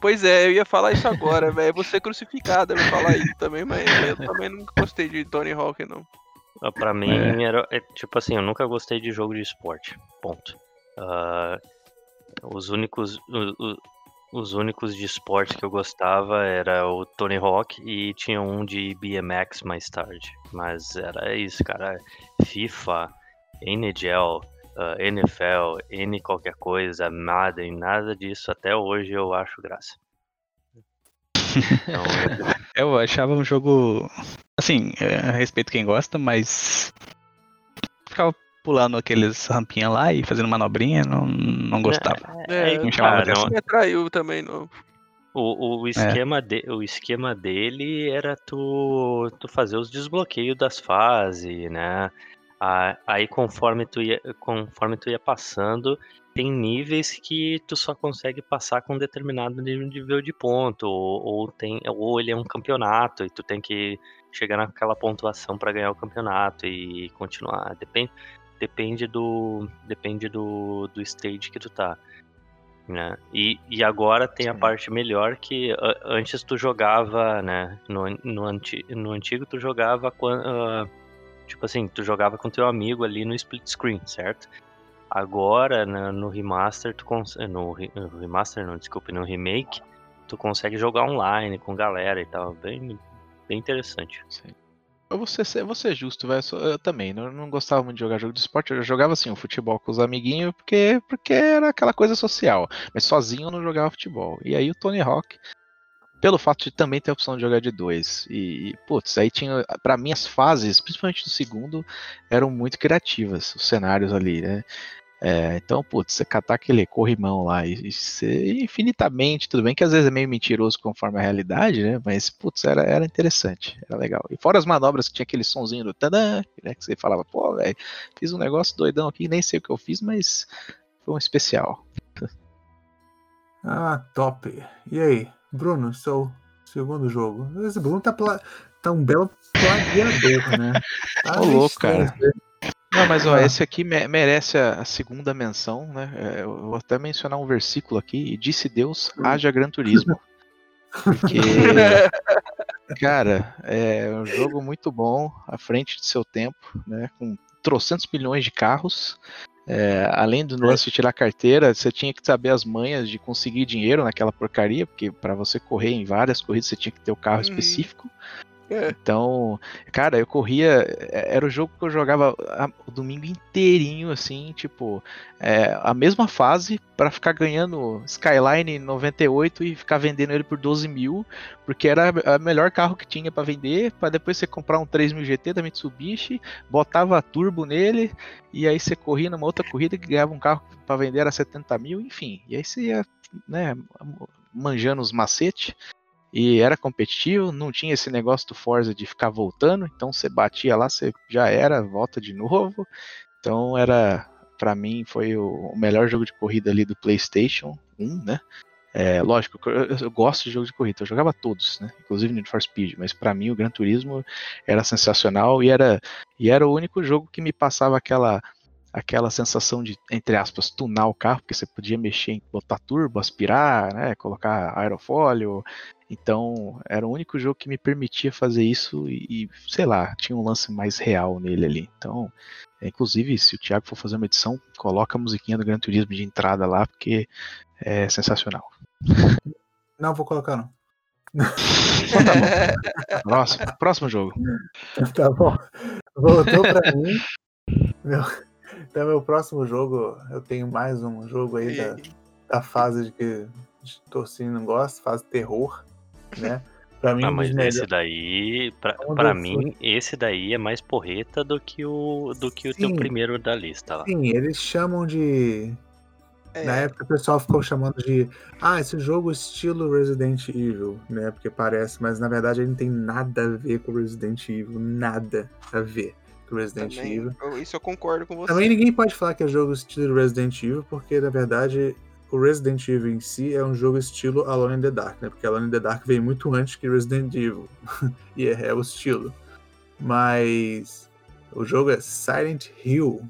Pois é, eu ia falar isso agora, velho. Vou ser crucificado eu falar isso também, mas eu também nunca gostei de Tony Hawk, não. Ah, Pra mim, É. era é, tipo assim, eu nunca gostei de jogo de esporte. Ponto. Ah, os únicos. Os únicos de esporte que eu gostava era o Tony Hawk e tinha um de BMX mais tarde. Mas era isso, cara. FIFA, NHL, ah, NFL, N qualquer coisa, Madden, nada disso. Até hoje eu acho graça. Então, eu- achava um jogo. Assim, é, respeito quem gosta, mas. Ficava pulando aqueles rampinha lá e fazendo manobrinha, não, não gostava. É, Não me chamava cara, atenção. não- me atraiu também, não. O, o, esquema de, o esquema dele era tu, tu fazer os desbloqueios das fases, né? Aí conforme tu ia, conforme tu ia passando, tem níveis que tu só consegue passar com um determinado nível de ponto, ou, ou tem, ou ele é um campeonato e tu tem que chegar naquela pontuação para ganhar o campeonato e continuar. Depende, depende do, depende do, do stage que tu tá. Né? E, e agora tem a parte melhor que antes tu jogava, né? No, no, anti, no antigo tu jogava ah, tipo assim, tu jogava com teu amigo ali no split screen, certo? Agora na- no remaster tu cons- no, no remaster não, desculpe, no remake tu consegue jogar online com galera e tal, bem bem interessante. Eu vou ser, eu vou ser justo, velho. Eu também. Não, não gostava muito de jogar jogo de esporte. Eu jogava assim, o futebol com os amiguinhos, porque, porque era aquela coisa social. Mas sozinho eu não jogava futebol. E aí o Tony Hawk, pelo fato de também ter a opção de jogar de dois. E, e, putz, aí tinha. Pra mim, as fases, principalmente do segundo, eram muito criativas, os cenários ali, né? É, então, putz, você catar aquele corrimão lá e, e ser infinitamente, tudo bem que às vezes é meio mentiroso conforme a realidade, né? Mas, putz, era, era interessante, era legal. E fora as manobras que tinha aquele sonzinho do tadã, né? Que você falava, pô, velho, fiz um negócio doidão aqui, nem sei o que eu fiz, mas foi um especial. Ah, top. E aí, Bruno, seu segundo jogo? Esse Bruno tá, pla- tá um belo plagiador, né? Tá Ô, louco, cara. aí. Não, mas ó, Ah. esse aqui me- merece a, segunda menção, né? É, Eu vou até mencionar um versículo aqui, e disse Deus, haja Gran Turismo. Porque, cara, é um jogo muito bom, à frente de seu tempo, né? Com trocentos milhões de carros. É, além do lance de tirar carteira, você tinha que saber as manhas de conseguir dinheiro naquela porcaria, porque para você correr em várias corridas você tinha que ter o carro específico. É. Então, cara, eu corria. é- Era o jogo que eu jogava o domingo inteirinho, assim, tipo, é, a mesma fase pra ficar ganhando Skyline 98 e ficar vendendo ele por 12 mil, porque era o melhor carro que tinha pra vender, pra depois você comprar um 3000 GT da Mitsubishi, botava turbo nele, e aí você corria numa outra corrida que ganhava um carro pra vender era 70 mil, enfim. E aí você ia, né, manjando os macetes. E era competitivo, não tinha esse negócio do Forza de ficar voltando, então você batia lá, você já era, volta de novo. Então era, pra mim, foi o melhor jogo de corrida ali do PlayStation 1, né? É, lógico, eu, gosto de jogo de corrida, eu jogava todos, né? Inclusive Need for Speed, mas pra mim o Gran Turismo era sensacional e era, e era o único jogo que me passava aquela aquela sensação de, entre aspas, tunar o carro, porque você podia mexer botar turbo, aspirar, né, colocar aerofólio. Então, era o único jogo que me permitia fazer isso e, e, sei lá, tinha um lance mais real nele ali. Então, é, inclusive, se o Thiago for fazer uma edição, coloca a musiquinha do Gran Turismo de entrada lá, porque é sensacional. Não, vou colocar não. Então tá bom. Próximo, próximo jogo. Tá bom. Voltou pra mim. Meu, então, meu próximo jogo, eu tenho mais um jogo aí da, da fase de que Torcino não gosta, fase terror, né? Pra mim, Ah, mas dos esse daí, pra, Quando pra mim, esse daí é mais porreta do que o, do que o teu primeiro da lista lá. Sim, eles chamam de. É. Na época o pessoal ficou chamando de. Ah, esse jogo estilo Resident Evil, né? Porque parece, mas na verdade ele não tem nada a ver com Resident Evil. Nada a ver com Resident Também, Evil. eu- isso eu concordo com você. Também ninguém pode falar que é jogo estilo Resident Evil, porque na verdade o Resident Evil em si é um jogo estilo Alone in the Dark, né? Porque Alone in the Dark veio muito antes que Resident Evil. e é, é o estilo. Mas o jogo é Silent Hill.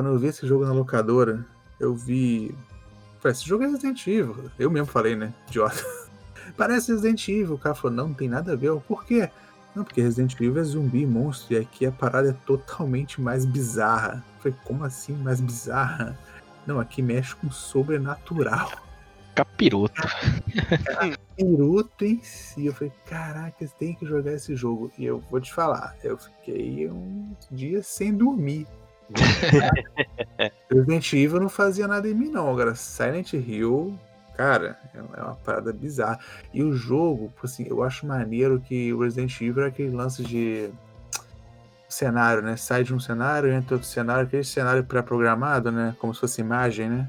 Quando eu vi esse jogo na locadora, eu vi. Falei, esse jogo é Resident Evil. Eu mesmo falei, né? Idiota. Parece Resident Evil. O cara falou, não, não tem nada a ver. Eu, Por quê? Não, porque Resident Evil é zumbi monstro. E aqui a parada é totalmente mais bizarra. Eu falei, como assim mais bizarra? Não, aqui mexe com sobrenatural. Capiroto. Piruto em si. Eu falei, caraca, você tem que jogar esse jogo. E eu vou te falar, eu fiquei uns dias sem dormir. Resident Evil não fazia nada em mim, não. Agora, Silent Hill, cara, é é uma parada bizarra. E o jogo, assim, eu acho maneiro que o Resident Evil é aquele lance de cenário, né? Sai de um cenário, entra outro cenário, aquele cenário pré-programado, né? Como se fosse imagem, né?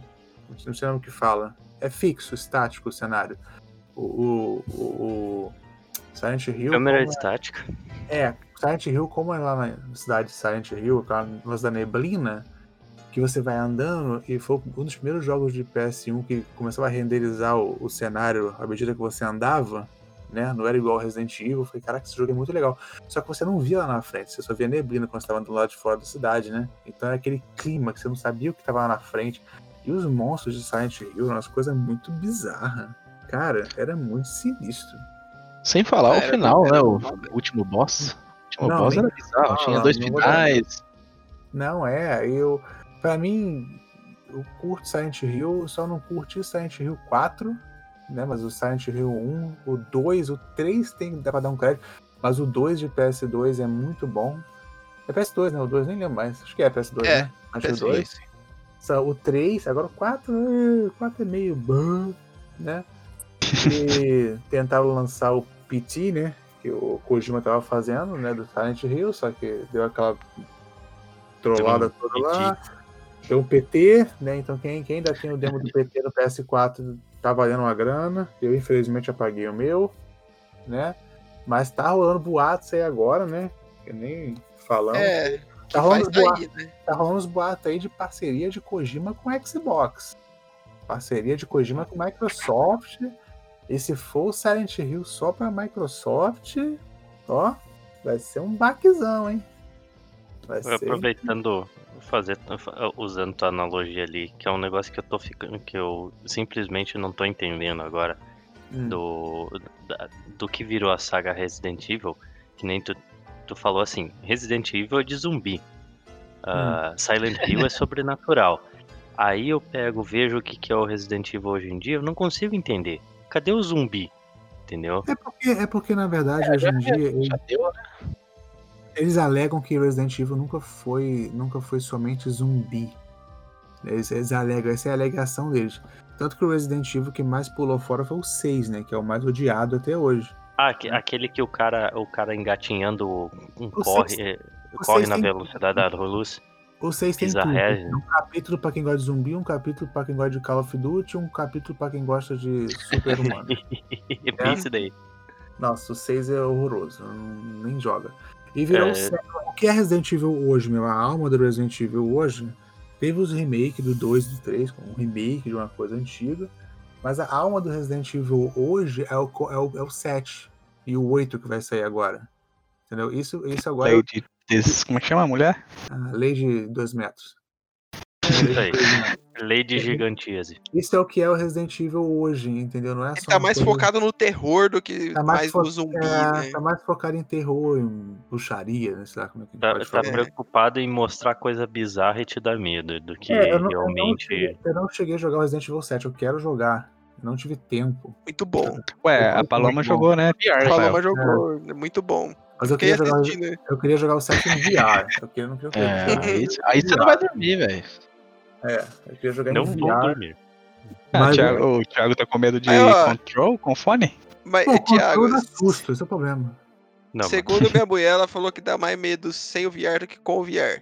Não sei o que fala. É fixo, estático o cenário. O, o, o, Silent Hill. Câmera é- estática. É, Silent Hill, como é lá na cidade de Silent Hill, aquela lance da neblina, que você vai andando, e foi um dos primeiros jogos de PS1 que começava a renderizar o, o cenário à medida que você andava, né? Não era igual Resident Evil. Eu falei, caraca, esse jogo é muito legal. Só que você não via lá na frente, você só via neblina quando você estava do lado de fora da cidade, né? Então era aquele clima que você não sabia o que estava lá na frente. E os monstros de Silent Hill eram umas coisas muito bizarras. Cara, era muito sinistro. Sem falar o Era- final, era né? O bom, último boss. O último Não, boss nem era bizarro. Tinha dois finais. Não, é, eu. Pra mim, eu curto Silent Hill, só não curti Silent Hill 4, né? Mas o Silent Hill 1, o 2, o 3 tem, dá pra dar um crédito, mas o 2 de PS2 é muito bom. É PS2, né? O 2 nem lembro mais. Acho que é PS2, É, né? Acho que o PS2. 2. Só O 3, agora o 4, eh, o 4 é meio bom, né? E tentaram lançar o PT, né? Que o Kojima tava fazendo, né? Do Silent Hill, só que deu aquela trollada toda lá. Tem um PT, né? Então quem, quem ainda tem o demo do PT no PS4 tá valendo uma grana. Eu infelizmente apaguei o meu, né? Mas tá rolando boatos aí agora, né? Que nem falamos. É, tá rolando, boatos, sair, né? tá rolando os boatos aí de parceria de Kojima com Xbox. Parceria de Kojima com Microsoft. E se for o Silent Hill só pra Microsoft, ó, vai ser um baquezão, hein? Vai ser. Aproveitando, fazer, usando tua analogia ali, que é um negócio que eu tô ficando, que eu simplesmente não tô entendendo agora Hum. do, da- do que virou a saga Resident Evil, que nem tu, tu falou assim, Resident Evil é de zumbi, ah, Silent Hill é sobrenatural. Aí eu pego, vejo o que, que é o Resident Evil hoje em dia, eu não consigo entender. Cadê o zumbi? Entendeu? É porque, é porque, na verdade, hoje em dia, eles, Já deu, né? eles alegam que Resident Evil nunca foi, nunca foi somente zumbi. Eles, eles alegam, essa é a alegação deles. Tanto que o Resident Evil que mais pulou fora foi o 6, né? Que é o mais odiado até hoje. Ah, aque- aquele que o cara, o cara engatinhando um corre, eh, corre na velocidade da luz. O 6 tem tudo. ré. Tem um capítulo pra quem gosta de zumbi, um capítulo pra quem gosta de Call of Duty, um capítulo pra quem gosta de super-humano. É bem isso daí. Nossa, o 6 é horroroso, nem joga. E virou É. o 7. O que é Resident Evil hoje, meu? A alma do Resident Evil hoje teve os remakes do 2 e do 3, como um remake de uma coisa antiga. Mas a alma do Resident Evil hoje é o, é o, é o 7 e o 8 que vai sair agora. Entendeu? Isso, isso agora Lady des... Como é que chama a mulher? é a lei de 2 metros. Isso aí. Lady Gigantiase. Isso é o que é o Resident Evil hoje, entendeu? Não é só tá mais coisa- focado no terror do que Tá mais, fo- no zumbi, é, né? Tá mais focado em terror, em bruxaria, né? sei lá como é que Tá, pode tá preocupado em mostrar coisa bizarra e te dar medo do que É, eu, não, eu, não realmente. cheguei, eu não cheguei a jogar o Resident Evil 7, eu quero jogar. Eu não tive tempo. Muito bom. Ué, a Paloma bom. jogou, né? A Rafael? Paloma jogou, é muito bom. Mas eu queria, jogar, eu queria jogar o 7 em VR. Eu queria, não queria É, aí, aí você não vai dormir, velho. É, eu queria jogar Não em vou VR. dormir. Ah, Mas- Thiago- o Thiago tá com medo de Aí, control com fone? Mas, Pô, Thiago, controle dá susto, esse é o problema. Não, segundo minha mulher, ela falou que dá mais medo sem o VR do que com o VR.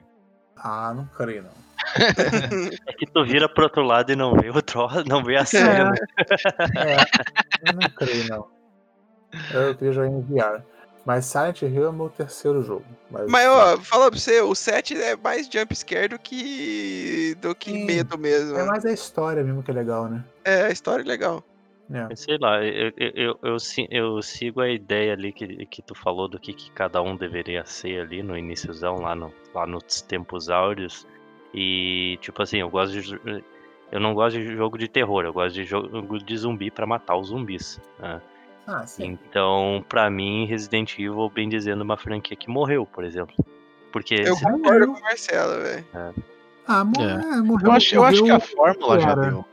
Ah, não creio, não. é que tu vira pro outro lado e não vê o troço, não vê a cena. É, eu não creio, não. Eu queria jogar em VR. Mas Silent Hill é o meu terceiro jogo. Mas, Mas, ó, fala pra você, o 7 é mais jumpscare do que. do que Sim. medo mesmo. É mais a história mesmo que é legal, né? É, a história é legal. É. Sei lá, eu, eu, eu, eu, si- eu sigo a ideia ali que, que tu falou do que, que cada um deveria ser ali no iníciozão, lá, no, lá nos tempos áureos. E, tipo assim, eu gosto de. Eu não gosto de jogo de terror, eu gosto de jogo de zumbi pra matar os zumbis. né? Ah, sim. Então, pra mim, Resident Evil, bem dizendo, é uma franquia que morreu, por exemplo. Porque Eu se- concordo com o Marcelo, velho. Ah, mo- É. é, morreu. Eu acho, eu acho que a fórmula já cara. deu.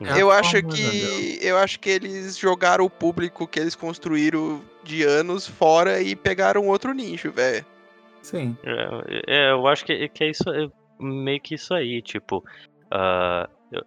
É, Eu acho já que eu acho que eles jogaram o público que eles construíram de anos fora e pegaram outro nicho, velho. Sim. É, é, eu acho que, que é isso, é meio que isso aí, tipo, eu-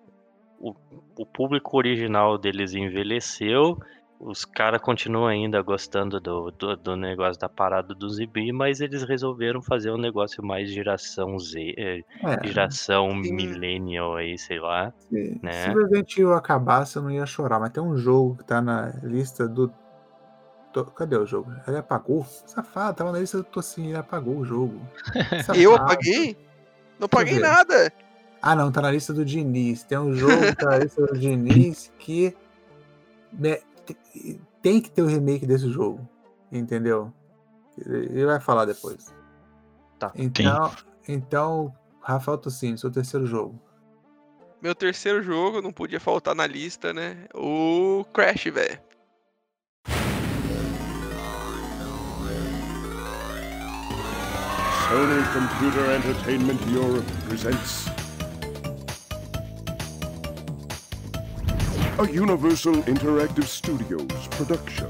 o, o público original deles envelheceu, os caras continuam ainda gostando do, do, do negócio da parada do zumbi, mas eles resolveram fazer um negócio mais geração Z, é, É. geração Sim. millennial aí, sei lá. Se, né? se Resident Evil acabasse, eu não ia chorar. Mas tem um jogo que tá na lista do. Cadê o jogo? Ele apagou? Safado, tava na lista do Tocinho, ele apagou o jogo. Eu apaguei? Não paguei nada. Ah, não, tá na lista do Diniz. Tem um jogo que tá na lista do Diniz que. né, tem que ter o remake desse jogo. Entendeu? Ele vai falar depois. Tá. Então, então Rafael Tocinho, seu terceiro jogo. Meu terceiro jogo não podia faltar na lista, né? O Crash, velho. Sony Computer Entertainment Europe presents a Universal Interactive Studios production.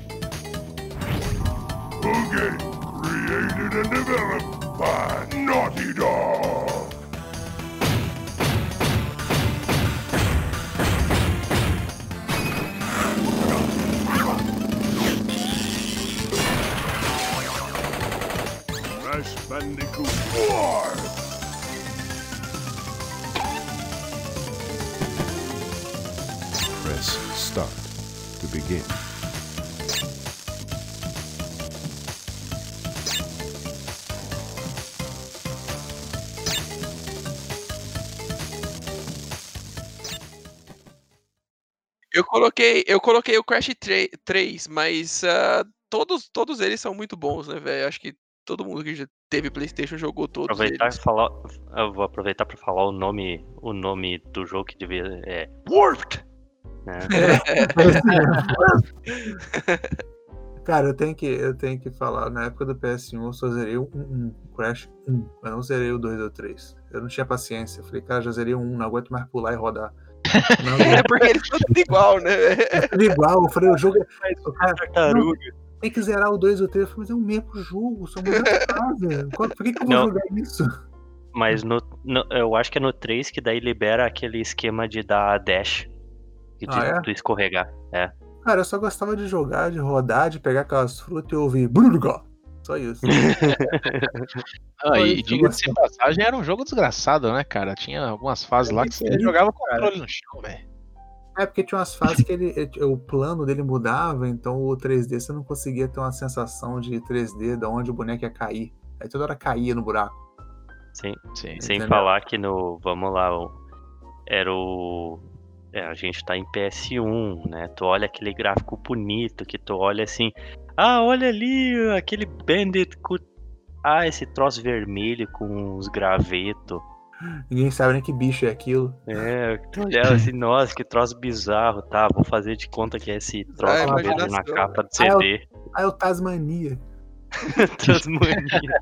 Game created and developed by Naughty Dog. Crash Bandicoot 4. Start to begin. Eu coloquei, eu coloquei o Crash 3, mas ah, todos, todos eles são muito bons, né, velho? Acho que todo mundo que já teve PlayStation jogou todos Aproveitar eles. falar, eu vou aproveitar para falar o nome, o nome do jogo que devia é Warped. Né? Cara, eu tenho que, eu tenho que falar, na época do PS1 eu só zerei o 1, um, Crash 1, eu não zerei o 2 ou 3. Eu não tinha paciência. Eu falei, cara, já zerei o 1, não aguento mais pular e rodar. Não É porque eles são tudo igual, né? É tudo igual, eu falei, o jogo é. cara, não, tem que zerar o 2 ou 3. Eu falei, mas é o mesmo jogo, só muda a fase. Por que, que eu vou Não. jogar isso? Mas no, no- eu acho que é no 3 que daí libera aquele esquema de dar dash. E de Ah, é? tu escorregar. É. Cara, eu só gostava de jogar, de rodar, de pegar aquelas frutas e ouvir. Brulga! Só isso. Ah, e diga-se de passagem, era um jogo desgraçado, né, cara? Tinha algumas fases lá que você Sim, jogava o cara. controle no chão, velho. É porque tinha umas fases que ele, o plano dele mudava, então o 3D você não conseguia ter uma sensação de 3D de onde o boneco ia cair. Aí toda hora caía no buraco. Sem, Sim. sem Entendeu? falar que no. Vamos lá, o- era o. É, a gente tá em PS1, né? Tu olha aquele gráfico bonito, que tu olha assim. Ah, olha ali, aquele Bandit. Ah, esse troço vermelho com os gravetos. Ninguém sabe nem que bicho é aquilo. É, tu olhava assim, nossa, que troço bizarro, tá? Vou fazer de conta que é esse troço Ah, vejo na capa do Ah, eu- CD. Ah, é o Tasmania. Tasmania.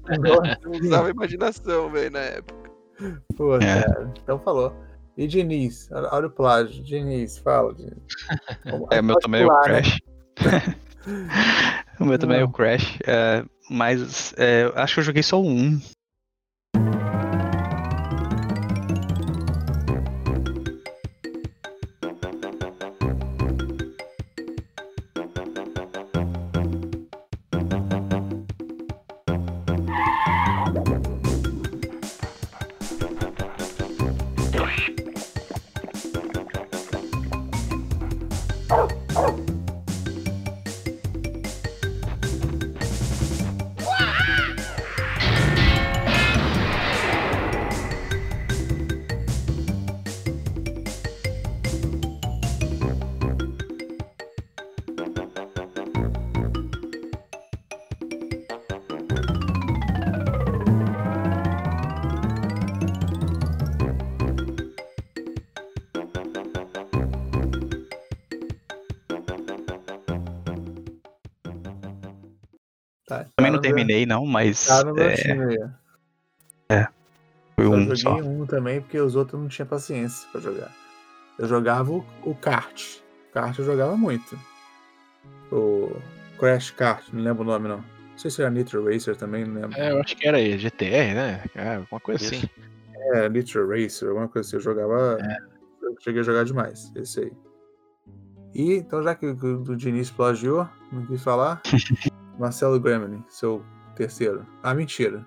Eu usava imaginação, velho, na época. Pô, É. cara, então falou. E Diniz, olha o plágio. Diniz, fala. Diniz. É, o meu também é o né? Crash. o meu também é o Crash. é, mas é, acho que eu joguei só um. Terminei, não, mas. Tá no meu é, time aí. foi Eu um joguei só. um também porque os outros não tinha paciência pra jogar. Eu jogava o, o kart. O kart eu jogava muito. O Crash Kart, não lembro o nome não. Não sei se era Nitro Racer também, não lembro. É, eu acho que era GTR, né? É, alguma coisa Isso. assim. É, Nitro Racer, alguma coisa assim. Eu jogava. É. Eu cheguei a jogar demais, esse aí. E então, já que o do Diniz plagiou, não quis falar. Marcelo Gremlin, seu terceiro. Ah, mentira.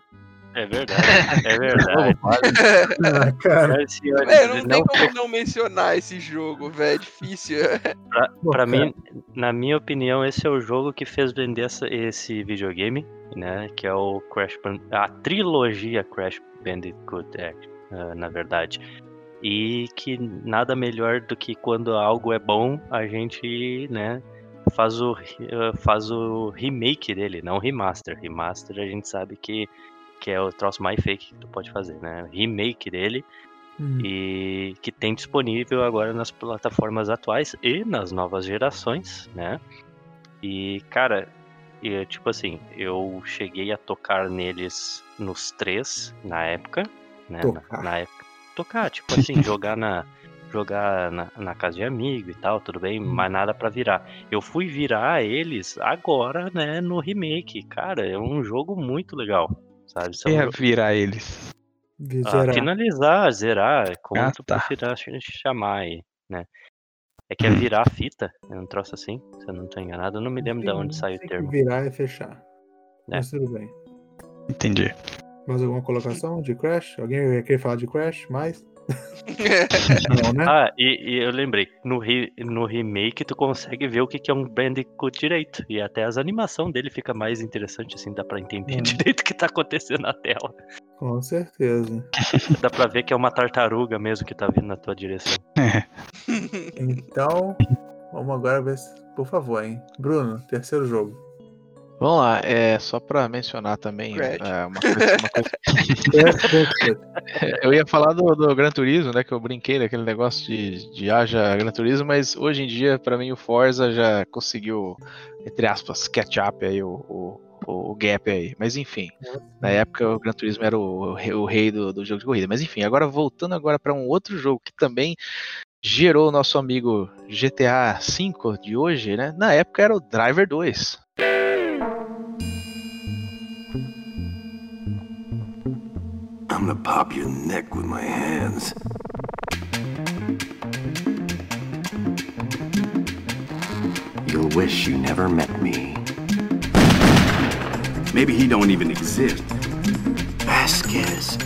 É verdade, é verdade. Ah, cara. É, senhor, Véi, não, tem não como não mencionar esse jogo, velho. É difícil. Pra, Pô, pra mim, na minha opinião, esse é o jogo que fez vender essa- esse videogame, né? Que é o Crash Ban- a trilogia Crash Bandicoot, é, ah, na verdade. E que nada melhor do que quando algo é bom, a gente, né, faz o, ah, faz o remake dele, não remaster. Remaster a gente sabe que, que é o troço mais fake que tu pode fazer, né? Remake dele Hum. e que tem disponível agora nas plataformas atuais e nas novas gerações, né? E cara, e, tipo assim, eu cheguei a tocar neles nos três na época, né? Na, Tocar. na época, tocar, tipo assim, jogar na jogar na, na casa de amigo e tal, tudo bem, mas nada pra virar. Eu fui virar eles agora, né, no remake. Cara, é um jogo muito legal, sabe? São Ia jo- virar eles. Ah, finalizar, zerar, como Ah, tu tá. preferir ch- chamar aí, né? É que é Hum. virar a fita, é um troço assim, se eu não tô enganado, eu não me lembro de onde saiu o termo. virar e fechar. É. Mas tudo bem. Entendi. Mais alguma colocação de Crash? Alguém querer falar de Crash mais? Não, né? Ah, e, e eu lembrei, no, re- no remake tu consegue ver o que, que é um Bandicoot direito, e até as animação dele fica mais interessante, assim, dá pra entender Hum. direito o que tá acontecendo na tela. Com certeza. Dá pra ver que é uma tartaruga mesmo que tá vindo na tua direção. Então, vamos agora ver se. Por favor, hein? Bruno, terceiro jogo. Vamos lá, é só pra mencionar também é, uma coisa, uma coisa- Eu ia falar do, do Gran Turismo, né? Que eu brinquei daquele negócio de, de haja Gran Turismo, mas hoje em dia, pra mim, o Forza já conseguiu, entre aspas, catch up aí o, o, o gap aí. Mas enfim, na época o Gran Turismo era o, rei- o rei do, do jogo de corrida. Mas enfim, agora voltando agora pra um outro jogo que também gerou o nosso amigo GTA V de hoje, né? Na época era o Driver 2. I'm gonna pop your neck with my hands. You'll wish you never met me. Maybe he don't even exist. Vasquez.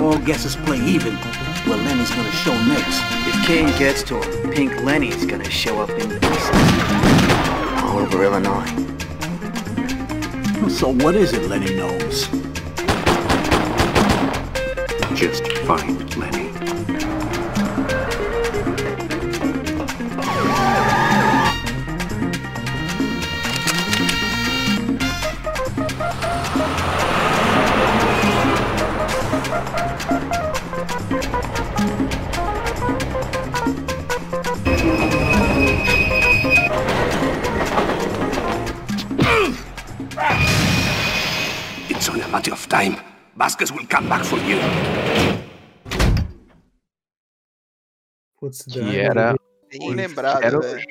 All guesses play even. Well, Lenny's gonna show next. If Kane gets to him, Pink Lenny's gonna show up in the all over Illinois. So what is it Lenny knows? Just find Lenny. It's only a matter of time. Vasquez will come back for you. Putz, Que era Bem lembrado, era o- velho.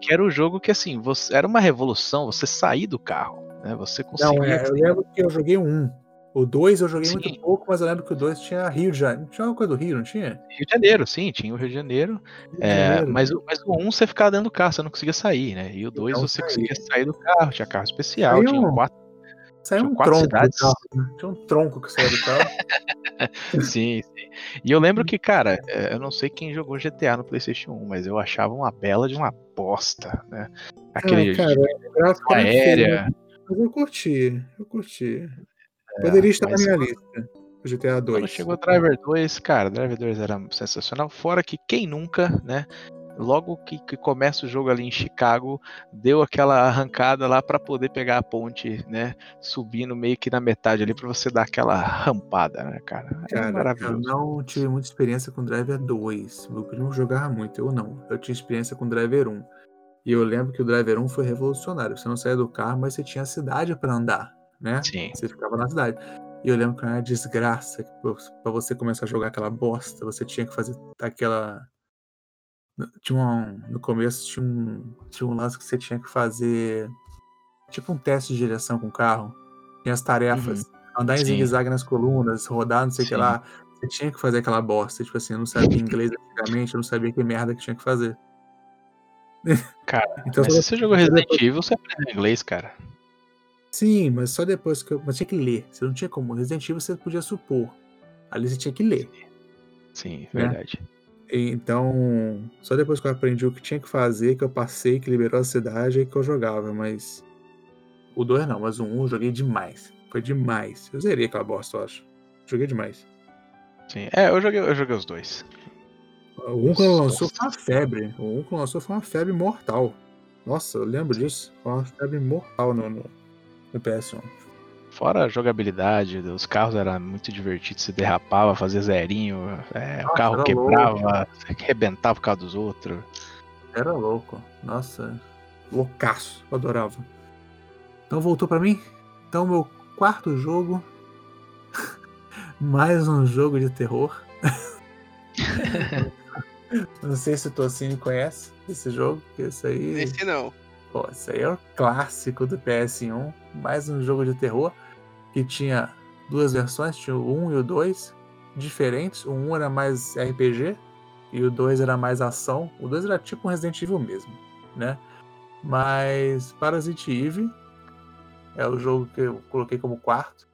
que era o jogo que assim, você, era uma revolução você sair do carro, né? Você conseguia. Não, é, eu lembro que eu joguei um. O 2 eu joguei Sim. muito pouco, mas eu lembro que o 2 tinha Rio de Janeiro. Tinha uma coisa do Rio, não tinha? Rio de Janeiro, sim, tinha o Rio de Janeiro. Rio de é, Janeiro. mas, o- mas o 1 você ficava dentro do carro, você não conseguia sair, né? E o 2 Não você saía. conseguia sair do carro, tinha carro especial, Saiu tinha um- quatro. Saiu um tronco cidades. do carro. né? Tinha um tronco que saiu do carro. sim, sim. E eu lembro que, cara, é, eu não sei quem jogou GTA no PlayStation 1, mas eu achava uma bela de uma bosta, né? Aquele Ah, cara, gráfico aérea. né? Mas eu curti, eu curti. Poderia estar na mas- minha lista. O GTA 2. Quando chegou o Driver 2, cara, Driver 2 era sensacional. Fora que quem nunca, né? Logo que, que começa o jogo ali em Chicago, deu aquela arrancada lá pra poder pegar a ponte, né? Subindo meio que na metade ali pra você dar aquela rampada, né, cara? É Cara, eu maravilhoso. não tive muita experiência com Driver 2. Meu primo jogava muito, eu não. Eu tinha experiência com Driver 1. E eu lembro que o Driver 1 foi revolucionário. Você não saía do carro, mas você tinha a cidade pra andar, né? Sim. Você ficava na cidade. E eu lembro que era uma desgraça. pra você começar a jogar aquela bosta, você tinha que fazer aquela. Tinha um. No começo tinha um. Tinha um lance que você tinha que fazer. Tipo um teste de direção com o carro. Tinha as tarefas. Andar em zigue-zague nas colunas, rodar, não sei o que lá. Você tinha que fazer aquela bosta. Tipo assim, eu não sabia inglês antigamente, eu não sabia que merda que tinha que fazer. Cara, Então, mas se você jogou Resident Evil, você aprendeu inglês, cara. Sim, mas só depois que eu. Mas tinha que ler. Você não tinha como. Resident Evil você podia supor. Ali você tinha que ler. Sim, Né? verdade. Então, só depois que eu aprendi o que tinha que fazer, que eu passei, que liberou a cidade, aí que eu jogava. Mas. O 2 não, mas o 1 um eu joguei demais. Foi demais. Eu zerei aquela bosta, eu acho. Joguei demais. Sim. É, eu joguei, eu joguei os dois. O 1 quando lançou foi uma febre. O 1 quando lançou foi uma febre mortal. Nossa, eu lembro disso. Foi uma febre mortal no, no, no PS1. Fora a jogabilidade, os carros era muito divertido, se derrapava, fazia zerinho, é, o Nossa, carro era quebrava, arrebentava por causa dos outros. Era louco. Nossa, loucaço. Adorava. Então voltou pra mim? Então, meu quarto jogo. Mais um jogo de terror. Não sei se o Tocini conhece esse jogo, porque esse aí. Esse não. Pô, esse aí é o clássico do PS1. Mais um jogo de terror que tinha duas versões, tinha o 1 e o 2, diferentes. O 1 era mais RPG e o 2 era mais ação. O 2 era tipo um Resident Evil mesmo, né? Mas Parasite Eve é o jogo que eu coloquei como quarto.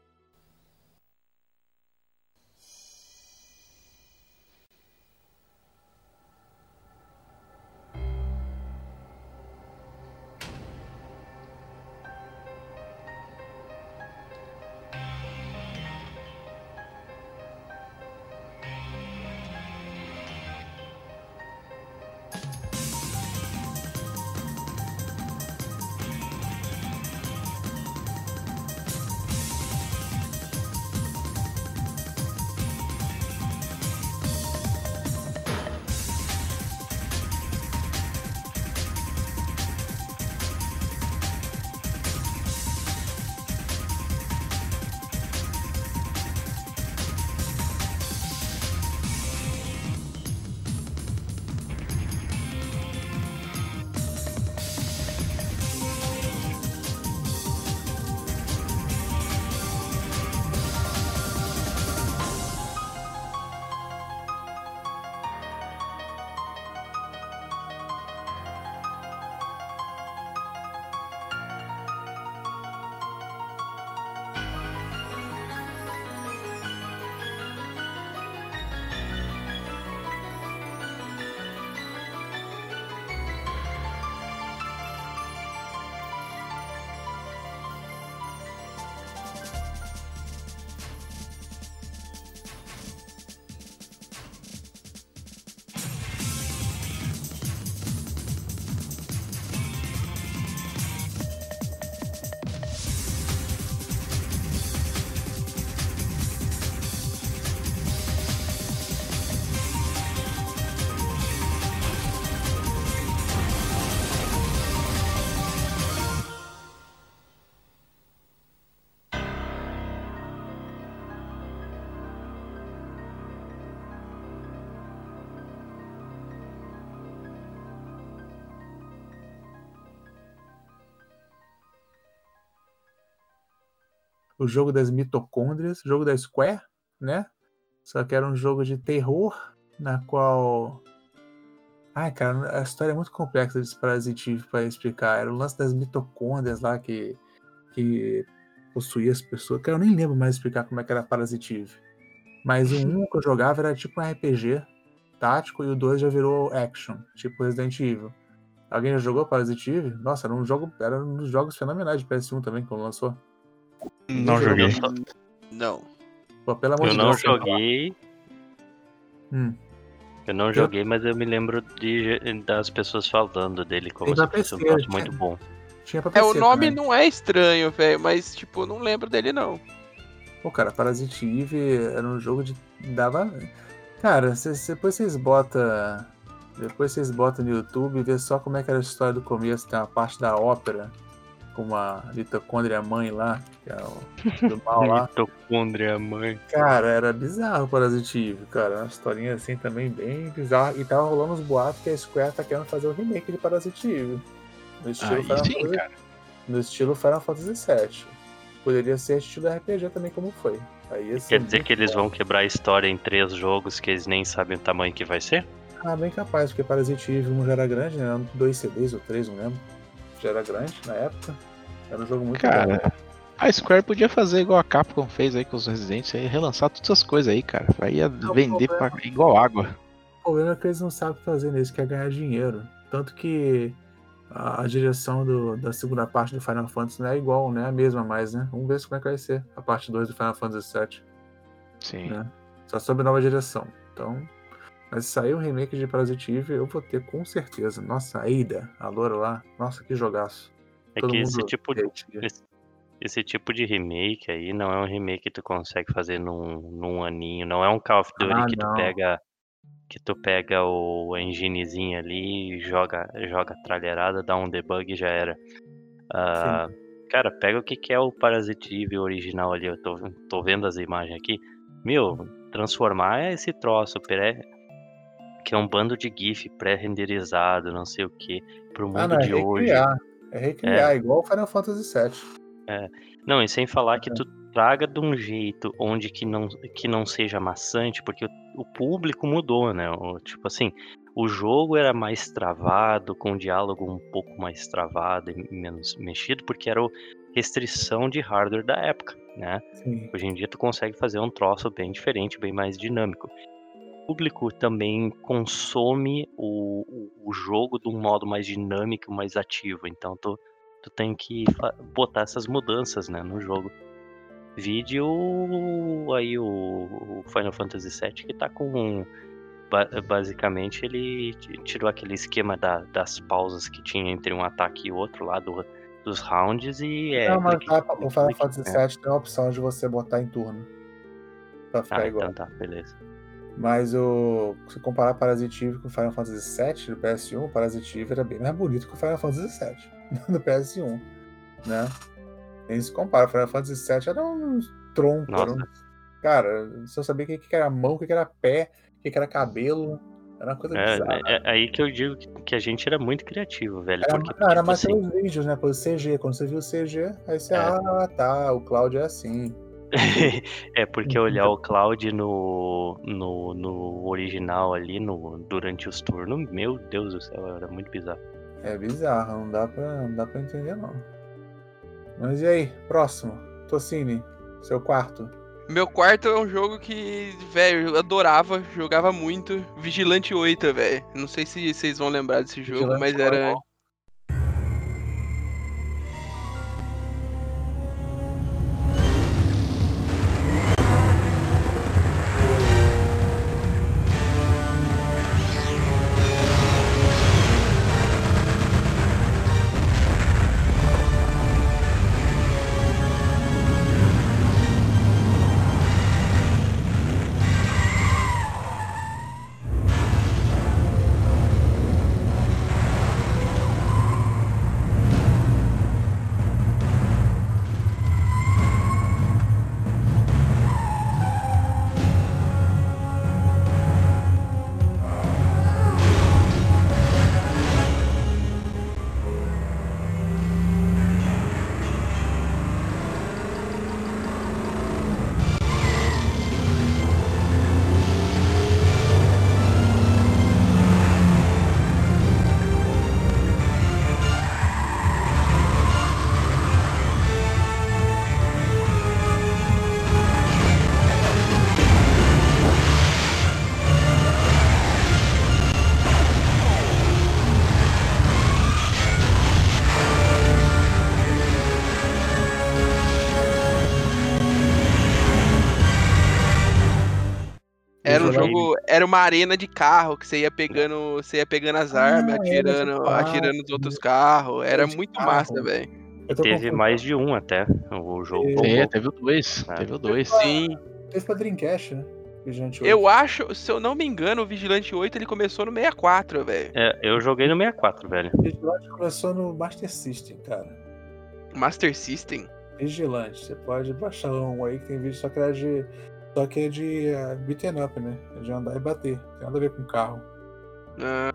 O jogo das mitocôndrias, jogo da Square, né? Só que era um jogo de terror, na qual. Ai, cara, a história é muito complexa desse Parasite para explicar. Era o lance das mitocôndrias lá que, que possuía as pessoas. Cara, eu nem lembro mais explicar como é que era Parasite Mas o 1 que eu jogava era tipo um RPG tático e o 2 já virou action, tipo Resident Evil. Alguém já jogou Parasite Eve? Nossa, era um jogo, era um dos jogos fenomenais de PS1 também quando lançou. Não joguei. Só- Não. Pô, pelo amor eu de não Deus. joguei. Hum. Eu não joguei, mas eu me lembro de, das pessoas falando dele como Tem se fosse um PC, tinha- muito bom. Tinha pra É, o PC nome também. não é estranho, velho, mas, tipo, eu não lembro dele, não. Pô, cara, Parasite Eve era um jogo de. dava. Cara, cê- cê- depois vocês botam Depois vocês botam no YouTube e vê só como é que era a história do começo. Tem uma parte da ópera com uma mitocôndria mãe lá, que é o do mal lá. Mitocôndria mãe. Cara, era bizarro o Parasite cara. Uma historinha assim também bem bizarra. E tava rolando uns boatos que a Square tá querendo fazer um remake de Parasite. No estilo, Aí Final, sim, Fantasy, no estilo Final Fantasy VII. Poderia ser estilo RPG também, como foi. Aí ser Quer dizer que eles bom. vão quebrar a história em três jogos que eles nem sabem o tamanho que vai ser? Ah, bem capaz, porque Parasite Eve 1 já era grande, né? Dois CDs ou três, não lembro. Já era grande na época. Era um jogo muito bom. Cara, a Square podia fazer igual a Capcom fez aí com os Residentes aí, relançar todas as coisas aí, cara. Aí ia vender pra, igual água. O problema é que eles não sabem fazer nisso, que é ganhar dinheiro. Tanto que a, a direção do- da segunda parte do Final Fantasy não é igual, não é a mesma mais, né? Vamos ver como é que vai ser a parte 2 do Final Fantasy VII. Sim. Né? Só sob nova direção. Então, mas se sair um remake de Parasite Eve, eu vou ter com certeza. Nossa, a Ada, a loura lá. Nossa, que jogaço. É Todo que esse tipo, de, hateia. esse, esse tipo de remake aí não é um remake que tu consegue fazer num, num aninho. Não é um Call of Duty Ah, que tu pega que tu pega o enginezinho ali, joga, joga a tralherada, dá um debug e já era. Ah, cara, pega o que que é o Parasite Eve original ali. Eu tô, tô vendo as imagens aqui. Meu, transformar esse troço pré, que é um bando de GIF pré-renderizado, não sei o que, pro mundo Ah, não, é de hoje. recriar. É recriar, igual o Final Fantasy VII. É. Não, e sem falar que tu traga de um jeito onde que não, que não seja maçante, porque o, o público mudou, né? O- tipo assim, o jogo era mais travado, com o diálogo um pouco mais travado e menos mexido, porque era o restrição de hardware da época, né? Sim. Hoje em dia tu consegue fazer um troço bem diferente, bem mais dinâmico. O público também consome o, o, o jogo de um modo mais dinâmico, mais ativo. Então tu, tu tem que botar essas mudanças né, no jogo. Vídeo aí o, o Final Fantasy VII que tá com ba- basicamente ele tirou aquele esquema da- das pausas que tinha entre um ataque e outro lá do- dos rounds e é não, mas clique, tá, clique, o Final Fantasy é. VII tem a opção de você botar em turno. Pra ficar Ah, igual. então tá, beleza. Mas o, se comparar Parasite Eve com o Final Fantasy VII do PS1, o Parasite Eve era bem mais bonito que o Final Fantasy VII do PS1, né? Nem se compara. O Final Fantasy VII era um tronco. Era um... Cara, não sabia o que, que era mão, o que, que era pé, o que, que era cabelo. Era uma coisa É, bizarra. é- é aí que eu digo que, que a gente era muito criativo, velho. Era, porque, era tipo mais assim, pelos vídeos, né? Pelo CG. Quando você viu o CG, aí você, É. ah, tá, o Cláudio é assim. é porque olhar o Cloud no, no, no original ali, no, durante os turnos, meu Deus do céu, era muito bizarro. É bizarro, não dá pra, não dá pra entender, não. Mas e aí, próximo? Tocine, seu quarto. Meu quarto é um jogo que, velho, eu adorava, jogava muito. Vigilante 8, velho. Não sei se vocês vão lembrar desse jogo, Vigilante mas era. Uma arena de carro que você ia pegando, você ia pegando as armas, Ah, era atirando, atirando nos carro. outros carros. Era Era muito carro. massa, velho. Teve confundindo. mais de um até, o jogo. É, teve o 2. É. Teve o 2. Sim. Teve pra Dreamcast, né? Vigilante 8. Eu acho, se eu não me engano, o Vigilante 8 ele começou no 64, velho. É, eu joguei no 64, velho. Vigilante começou no Master System, cara. Master System. Vigilante. Você pode baixar um aí que tem vídeo, só que é de. Só que é de uh, beaten up, né? É de andar e bater. Tem nada a ver com carro. Ah,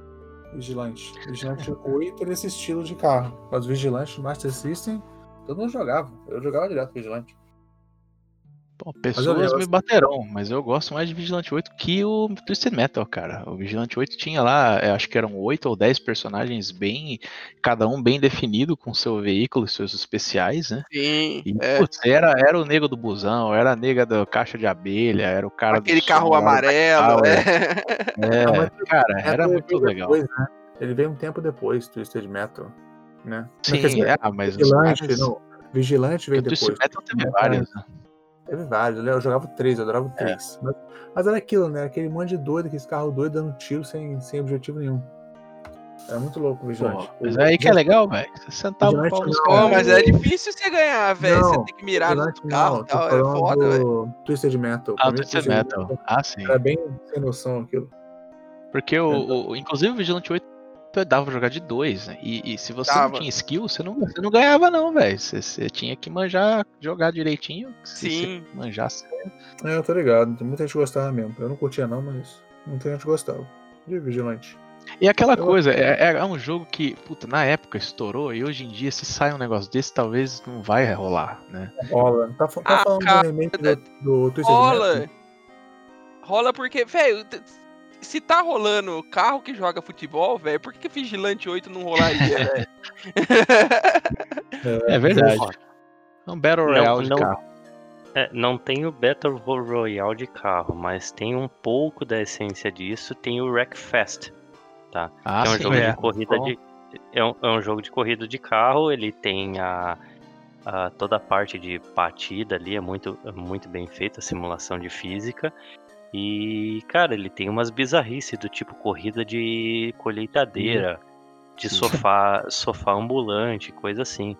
Vigilante. Vigilante 8 é desse estilo de carro. Mas Vigilante Master System, todo mundo jogava. Eu jogava direto Vigilante. Eu pessoas me assim- baterão, mas eu gosto mais de Vigilante 8 que o Twisted Metal, cara. O Vigilante 8 tinha lá, eu acho que eram 8 ou 10 personagens bem. Cada um bem definido com seu veículo e seus especiais, né? sim. E, é. putz, era, era o nego do busão, era a nega da caixa de abelha, era o cara Aquele do carro som, amarelo, Black é. É, Ah, mas cara, era ele muito legal. Depois, né? Ele veio um tempo depois, Twisted Metal. Né? Sim, Quer dizer, é, mas os Vigilante, caras- não. Vigilante veio o Twisted depois. Metal teve Metal vários, né? Teve vários, eu jogava 3, eu adorava É. 3. Mas, mas era aquilo, né? Aquele monte de doido, aquele carro doido dando tiro sem, sem objetivo nenhum. Era muito louco o Vigilante. Pô, mas aí que é legal, velho. Você sentava o pau nos Pô, mas é difícil você ganhar, velho. Você tem que mirar no carro e tô tal. É foda, velho. Twisted Metal. Ah, Twisted Metal. Ah, sim. Era bem sem noção aquilo. Porque o, o- inclusive o Vigilante 8 dava pra jogar de dois, né? E, e se você Dava. não tinha skill, você não, você não ganhava, não, velho. Você, você tinha que manjar, jogar direitinho. Se Sim. você manjasse. É, eu tô ligado. Tem muita gente que gostava mesmo. Eu não curtia não, mas muita gente gostava. De Vigilante. E aquela Eu- coisa, é, é um jogo que, puta, na época estourou e hoje em dia, se sai um negócio desse, talvez não vai rolar, né? Rola. Tá, tá Ah, falando cara, do remake do, do Twisted Rola. Rola porque, velho, se tá rolando carro que joga futebol, velho, por que, que Vigilante 8 não rolaria, velho? É verdade. É um Battle Não, Royale de não- carro. É, não tem o Battle Royale de carro, mas tem um pouco da essência disso, tem o Wreckfest, tá? Ah, é um sim, jogo é. de corrida Bom. de é um, é um jogo de corrida de carro, ele tem a, a- toda a parte de batida ali, é muito, é muito bem feita, a simulação de física. E, cara, ele tem umas bizarrices do tipo corrida de colheitadeira, de Sim. sofá, sofá ambulante, coisa assim.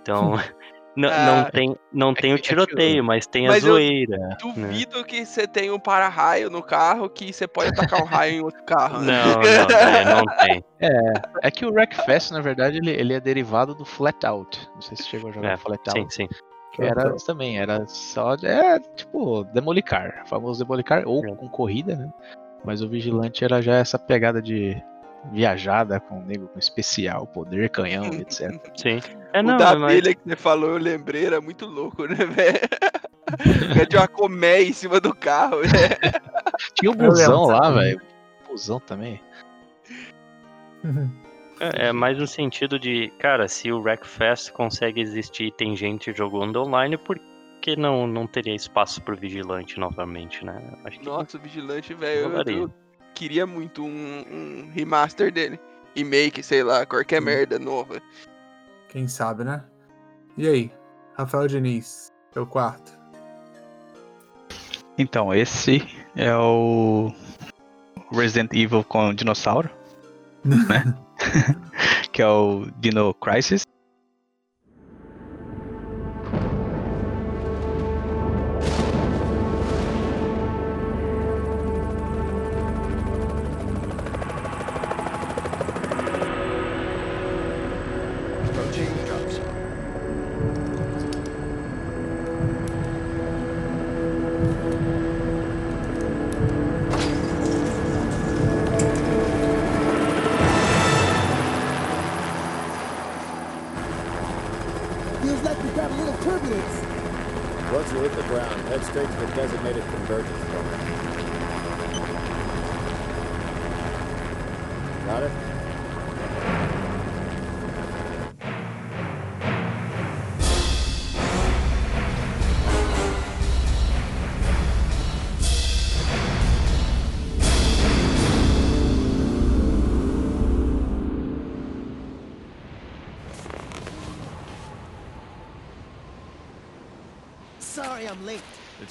Então, não, Ah, não tem, não tem é o que- é tiroteio, mas tem a Mas eu zoeira. né? Duvido que você tenha um para-raio no carro que você pode atacar um raio em outro carro. né? Não, não, daí não tem. É, é que o Wreckfest, na verdade, ele, ele é derivado do Flatout. Não sei se chegou a jogar É, Flatout. sim, sim. Que era isso também, era só. É tipo, Demolicar. Famoso Demolicar, ou É. com corrida, né? Mas o Vigilante era já essa pegada de viajada com o nego com especial, poder, canhão, etc. Sim. É, o não, da mas- abelha que você falou, eu lembrei, era muito louco, né, velho? É de uma colmeia em cima do carro, né? Tinha lembro busão lá, velho. Busão também. É, é mais no sentido de, cara, se o Wreckfest consegue existir e tem gente jogando online, por que não, não teria espaço pro vigilante novamente, né? Acho que Nossa, o Vigilante, velho, eu, queria muito um, um remaster dele. Remake, sei lá, qualquer merda nova. Quem sabe, né? E aí? Rafael Diniz, é o quarto. Então, esse é o Resident Evil com dinossauro, né? que é o Dino Crisis.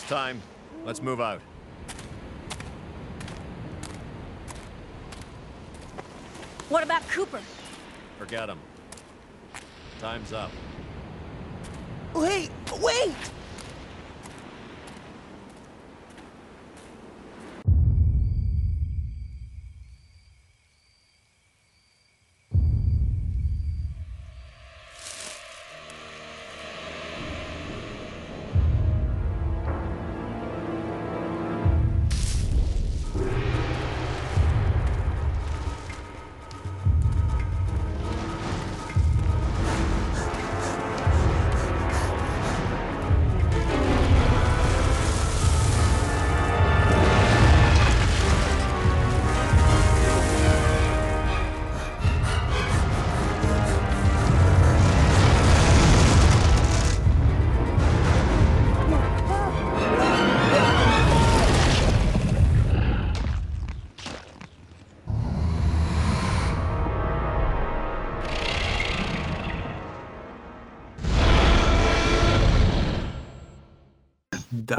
It's time. Let's move out.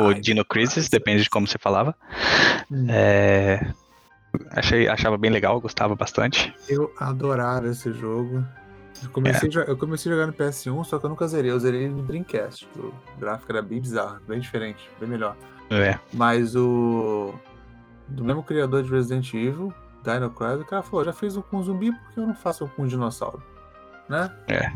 Ou Dino Crisis, depende de como você falava. Hum. É, achei, achava bem legal, gostava bastante. Eu adorava esse jogo. Eu comecei, a jo- eu comecei a jogar no PS1, só que eu nunca zerei. Eu zerei no Dreamcast. O gráfico era bem bizarro, bem diferente, bem melhor. É. Mas o. Do mesmo criador de Resident Evil, Dino Crisis, o cara falou: já fiz um com zumbi, por que eu não faço um com dinossauro? Né? É.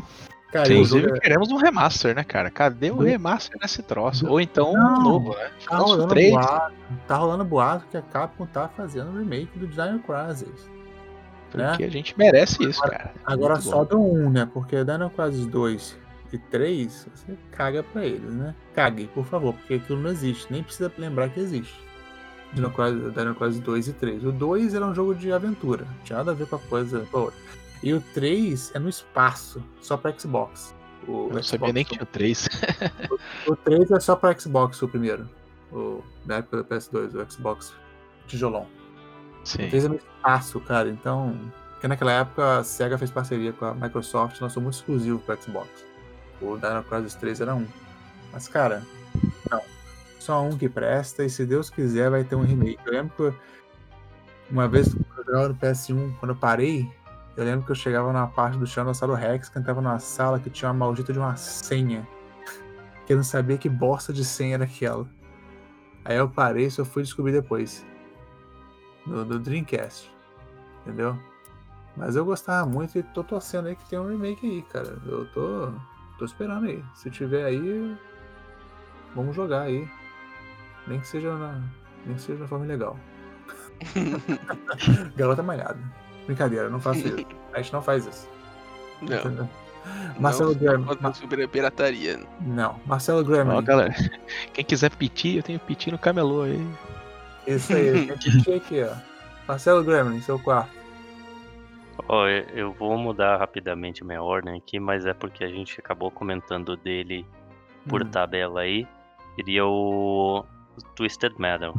Cara, e o jogo Inclusive, é- queremos um remaster, né, cara? Cadê o remaster nesse troço? Ou então Não, um novo, né? Tá o rolando, 3. boato, tá rolando boato que a Capcom tá fazendo um remake do Dino Crisis. Porque né? a gente merece isso, cara. Agora Muito só bom. do 1, né? Porque Dino Crisis 2 e 3, você caga pra eles, né? Cague, por favor, porque aquilo não existe. Nem precisa lembrar que existe. Dino Crisis, Dino Crisis 2 e 3. O 2 era um jogo de aventura. Não tinha nada a ver com a coisa outra. E o 3 é no espaço, só pra Xbox. O Eu não sabia nem que tinha o 3. O 3 é só pra Xbox, o primeiro. O, na época do PS2, o Xbox tijolão. Sim. O 3 é no espaço, cara. Então. Porque naquela época a SEGA fez parceria com a Microsoft lançou muito exclusivo pro Xbox. O Dino Crisis 3 era um. Mas, cara, não. Só um que presta e se Deus quiser vai ter um remake. Eu lembro que uma vez no PS1, quando eu parei, eu lembro que eu chegava numa parte do Tiranossauro Rex que entrava numa sala que tinha uma maldita de uma senha. Que eu não sabia que bosta de senha era aquela. Aí eu parei e só fui descobrir depois. No, no Dreamcast. Entendeu? Mas eu gostava muito e tô torcendo aí que tem um remake aí, cara. Eu tô. tô esperando aí. Se tiver aí, vamos jogar aí. Nem que seja na. Nem que seja na forma legal. Garota malhada. Brincadeira, não faço isso. A gente não faz isso. Não. Entendeu? Marcelo não, Graham. não sobre pirataria. Não, Marcelo Graham. Ó, galera, quem quiser piti, eu tenho piti no camelô aí. Isso aí, tem que aqui, ó. Marcelo Gremlin, seu quarto. Ó, eu- eu vou mudar rapidamente a minha ordem aqui, mas é porque a gente acabou comentando dele por Hum. tabela aí. Seria o Twisted Metal.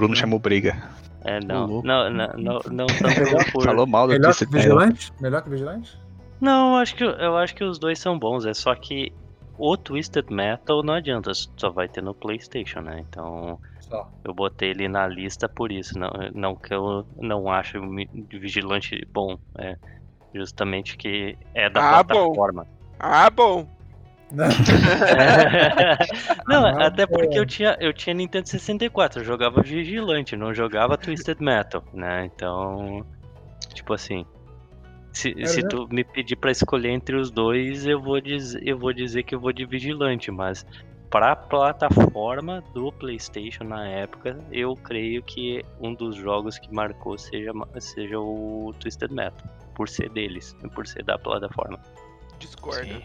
Bruno chamou briga. É, não. Não, não, não, não tanto por. Falou mal do Melhor que Twisted Metal. Vigilante? Melhor que Vigilante? Não, eu acho, que, eu acho que os dois são bons. É só que o Twisted Metal não adianta, só vai ter no PlayStation, né? Então Só. eu botei ele na lista por isso. Não, não que eu não acho Vigilante bom. É justamente que é da Ah, bom. plataforma. Ah, bom. não, Ah, até porque bom. eu tinha, eu tinha Nintendo 64, eu jogava Vigilante, não jogava Twisted Metal, né? Então, tipo assim, se, Era, se né? tu me pedir pra escolher entre os dois, eu vou dizer, eu vou dizer que eu vou de Vigilante, mas pra plataforma do PlayStation na época, eu creio que um dos jogos que marcou seja, seja o Twisted Metal, por ser deles, por ser da plataforma. Discordo.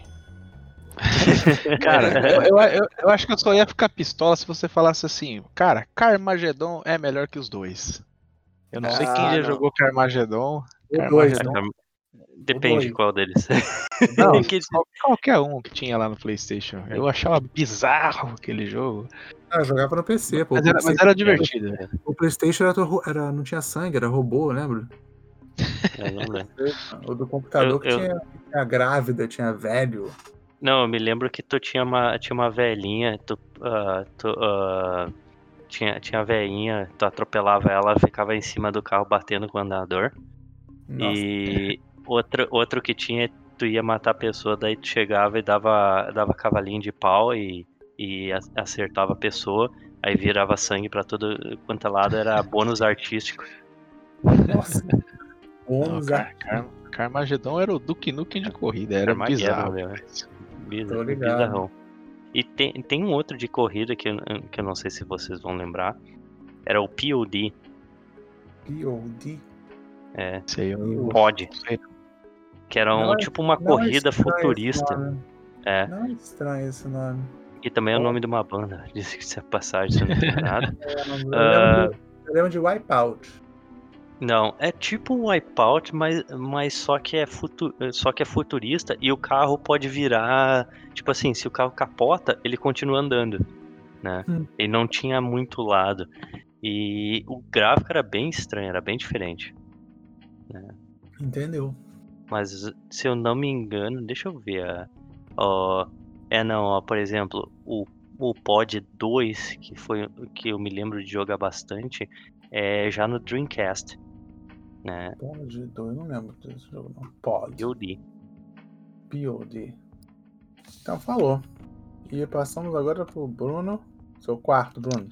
Cara, eu, eu, eu- acho que eu só ia ficar pistola se você falasse assim, cara, Carmageddon é melhor que os dois. Eu não sei quem Ah, já não. jogou Carmageddon. Carmageddon. Depende qual deles. Não, Que- qual- qualquer um que tinha lá no PlayStation. Eu achava bizarro aquele jogo. Ah, eu jogava no PC, pô. Mas era, mas era divertido. né? O PlayStation era, era- não tinha sangue, era robô, lembra? Eu não lembro. O do computador Eu- que eu- tinha, tinha grávida, tinha velho. Não, eu me lembro que tu tinha uma, tinha uma velhinha, tu, ah, tu, ah, tinha, tinha a velhinha, tu atropelava ela, ficava em cima do carro batendo com o andador. Nossa. E outro, outro que tinha, tu ia matar a pessoa, daí tu chegava e dava, dava cavalinho de pau e, e acertava a pessoa, aí virava sangue pra todo quanto é lado, era bônus artístico. Nossa. Bônus cara, Car- Carmageddon era o Duke Nukem de corrida, era Armageddon, bizarro. meu. Bizar- Tô ligado. bizarrão. E tem, tem um outro de corrida que eu, que eu não sei se vocês vão lembrar. Era o POD. POD. É, Sei, eu POD. sei. Que era um, Não é- tipo uma não é corrida esse futurista. É. Não é estranho esse nome. E também é o nome de uma banda. Diz que se é passagem, se eu não tenho nada. É, eu lembro, Ah. de, eu lembro de Wipeout. Não, é tipo um Wipeout, mas, mas só, que é futu, só que é futurista e o carro pode virar. Tipo assim, se o carro capota, ele continua andando. Né? Hum. Ele não tinha muito lado. E o gráfico era bem estranho, era bem diferente. Entendeu? Mas se eu não me engano, deixa eu ver. Ó, é não, ó, por exemplo, o, o Pod 2, que foi o que eu me lembro de jogar bastante, é já no Dreamcast. Né? Pod 2, eu não lembro desse jogo não. Pod. POD. POD. Então falou. E passamos agora pro Bruno. Seu quarto, Bruno.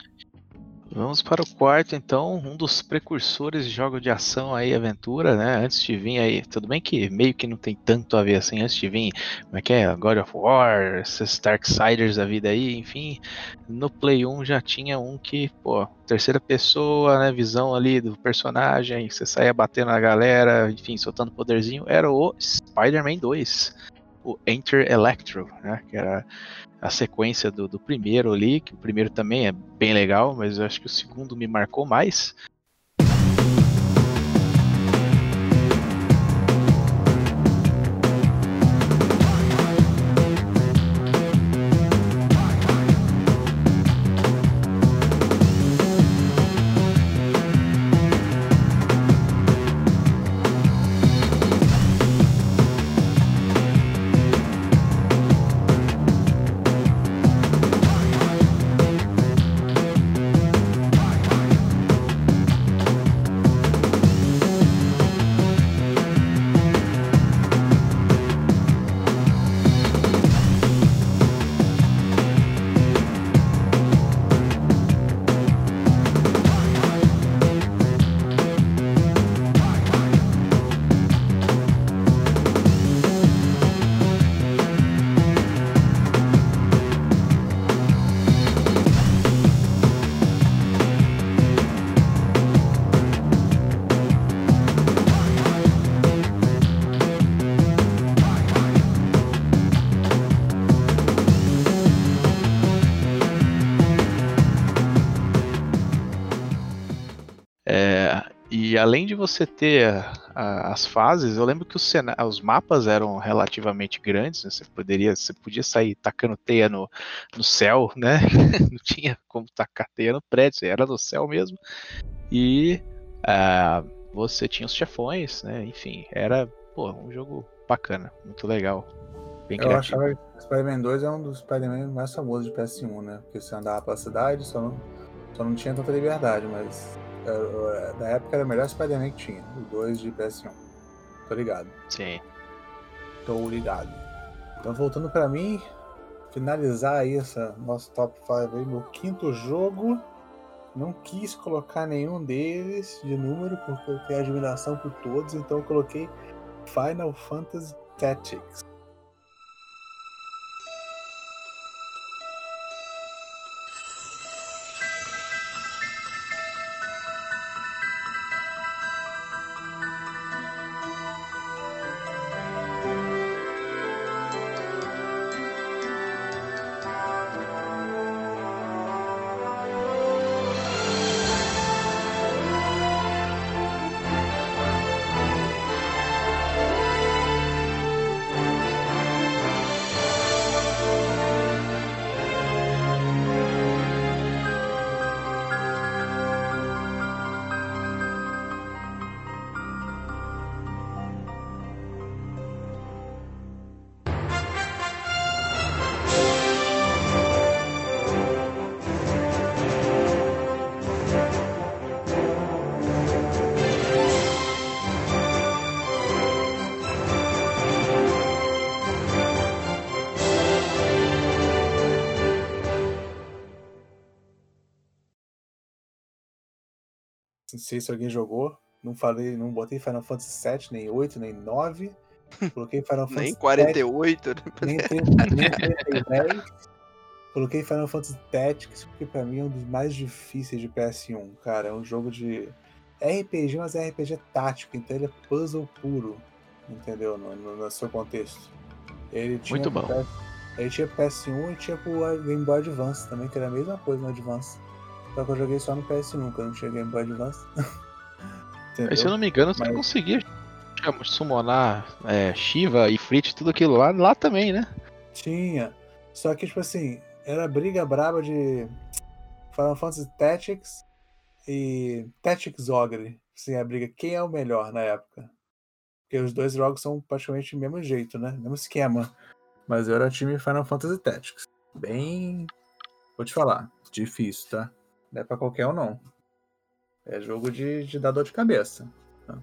Vamos para o quarto, então, um dos precursores de jogo de ação aí, aventura, né? Antes de vir aí, tudo bem que meio que não tem tanto a ver assim, antes de vir, como é que é? God of War, esses Darksiders da vida aí, enfim. No Play 1 já tinha um que, pô, terceira pessoa, né? Visão ali do personagem, você saía batendo na galera, enfim, soltando poderzinho. Era o Spider-Man 2, o Enter Electro, né? Que era a sequência do, do primeiro ali, que o primeiro também é bem legal, mas eu acho que o segundo me marcou mais. Você ter a- a- as fases, eu lembro que os, os mapas eram relativamente grandes, né? Você poderia, você podia sair tacando teia no, no céu, né? Não tinha como tacar teia no prédio, você era no céu mesmo. E ah, você tinha os chefões, né? Enfim, era pô, um jogo bacana, muito legal. Bem Eu criativo. achava que Spider-Man 2 é um dos Spider-Man mais famosos de PS1, né? Porque você andava pela cidade, só não, só não tinha tanta liberdade, mas na época era o melhor Spider-Man que tinha, o 2 de PS1. Tô ligado. Sim. Tô ligado. Então voltando pra mim, finalizar aí essa nosso top 5 aí, meu quinto jogo. Não quis colocar nenhum deles de número, porque eu tenho admiração por todos, então eu coloquei Final Fantasy Tactics. Sei se alguém jogou. Não falei, não botei Final Fantasy 7, nem 8, nem 9. Coloquei Final Fantasy Nem 7, 48. nem 30, nem 33. Coloquei Final Fantasy Tactics, porque pra mim é um dos mais difíceis de PS1, cara. É um jogo de RPG, mas é RPG tático, então ele é puzzle puro, entendeu? No, no, no seu contexto. Ele tinha Muito bom. PS Ele tinha pro PS1 e tinha pro Game Boy Advance também, que era a mesma coisa no Advance. Só que eu joguei só no PS1, que eu não tinha Game Boy Advance. Mas, se eu não me engano, você Mas- conseguia summonar é, Shiva e Frit, tudo aquilo lá, lá também, né? Tinha. Só que, tipo assim, era briga braba de Final Fantasy Tactics e Tactics Ogre. Assim, a briga, quem é o melhor na época? Porque os dois jogos são praticamente o mesmo jeito, né? Mesmo esquema. Mas eu era time Final Fantasy Tactics. Bem. Vou te falar, difícil, tá? Não é pra qualquer um, não. É jogo de, de dar dor de cabeça. tá?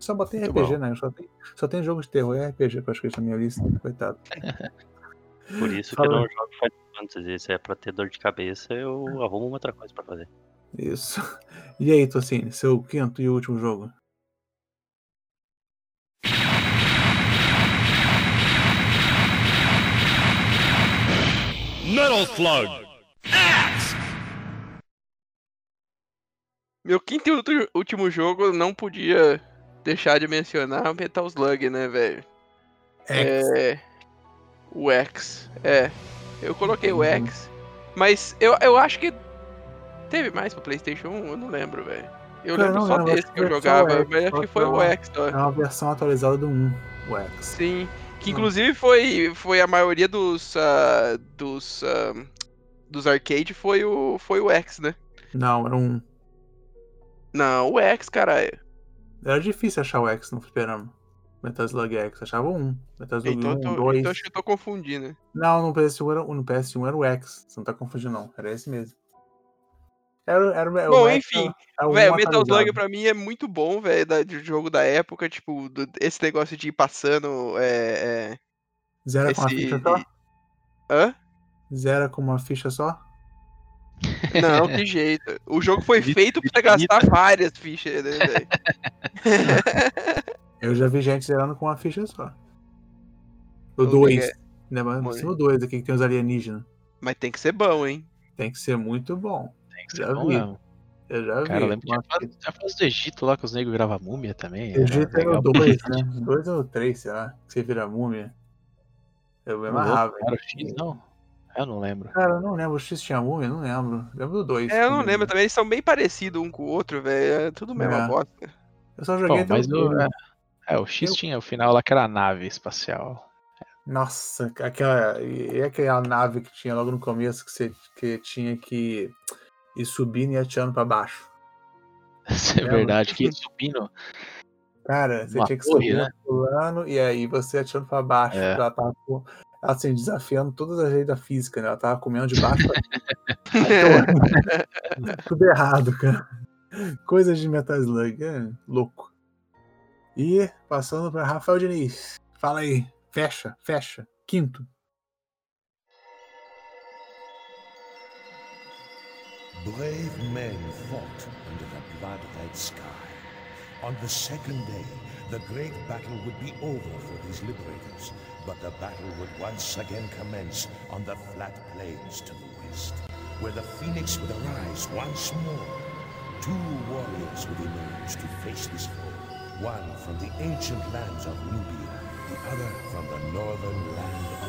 Só botei Muito RPG, bom. né? Só tem, só tem jogo de terror e RPG praticamente na minha lista. Coitado. Por isso que eu não jogo Final Fantasy. Se é pra ter dor de cabeça, eu arrumo uma outra coisa pra fazer. Isso. E aí, Tocine, seu quinto e último jogo? Metal Slug. Meu quinto e último jogo não podia deixar de mencionar o Metal Slug, né, velho? É. O X. É. Eu coloquei o Uhum. X. Mas eu, eu acho que. Teve mais pro PlayStation 1? Eu não lembro, velho. Eu Cara, lembro não só lembro, desse que eu jogava, X, mas acho que foi o X só. É uma versão atualizada do 1, o X. Sim. Que Hum. inclusive foi, foi a maioria dos. ah, dos. ah, dos arcade foi o, foi o X, né? Não, era um. Não, o X, caralho. Era difícil achar o X no fliperama. Metal Slug X, achava um. Metal Slug Então, eu 1, tô, 2. então acho que eu tô confundindo. né? Não, no PS1, era, no PS1 era o X. Você não tá confundindo, não. Era esse mesmo. Era, era, o Bom, X enfim, era o o Metal Slug pra mim é muito bom, velho, de jogo da época, tipo, do- esse negócio de ir passando, é... é Zera com uma esse- ficha só? Hã? Zera com uma ficha só? Não, que jeito. O jogo foi feito pra gastar várias fichas, né, velho? Eu já vi gente zerando com uma ficha só. O O 2. que é? Né, mas no 2 aqui que tem os alienígenas. Mas tem que ser bom, hein? Tem que ser muito bom. Tem que ser Já bom vi. mesmo. Eu já Cara, vi. eu lembro que tinha fase do Egito lá que os negros gravam múmia também. era Egito era o 2, né? 2 ou 3, sei lá. Que você vira múmia. Eu me O amarrava. Era o X, não? Eu não lembro. Cara, eu não lembro. O X tinha múmia? Não lembro. Lembro do 2. É, eu não lembro também, eles são bem parecidos um com o outro, velho. É tudo mesma É. bosta. Eu só joguei Bom, até mas o o, três. é, o X Eu- tinha o final lá que era a nave espacial. Nossa, aquela. E aquela nave que tinha logo no começo que você que tinha que ir subindo e atirando pra baixo. Isso é Lembra? verdade, que ia subindo. Cara, você Uma tinha que subir né? pulando e aí você atirando pra baixo. É. Ela tava com- assim, desafiando todas as leis da física, né? Ela tava comendo de baixo pra Tudo errado, cara. Coisas de Metal Slug, é louco. E passando pra Rafael Diniz. Fala aí, fecha, fecha. Quinto. Brave men fought under the blood-red sky. On the second day, the great battle would be over for these liberators, but the battle would once again commence on the flat plains to the west, where the phoenix would arise once more. Two warriors would emerge to face this foe, one from the ancient lands of Nubia, the other from the northern land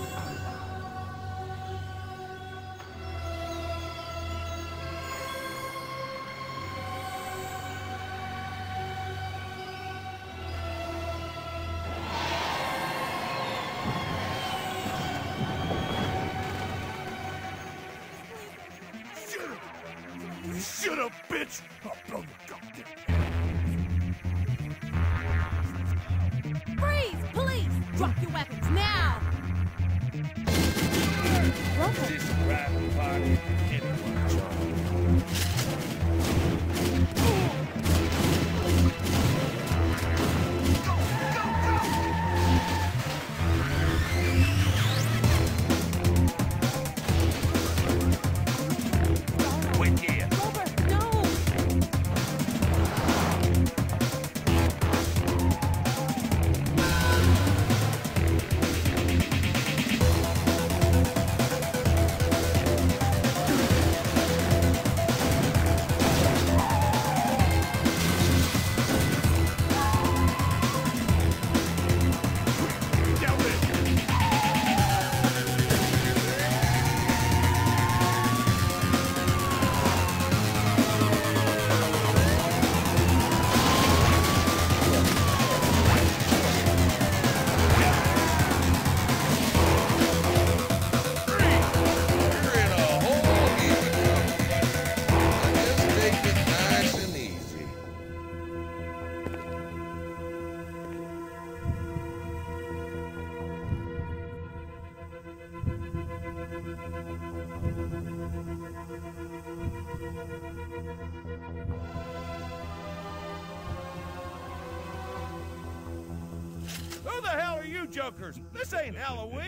Halloween.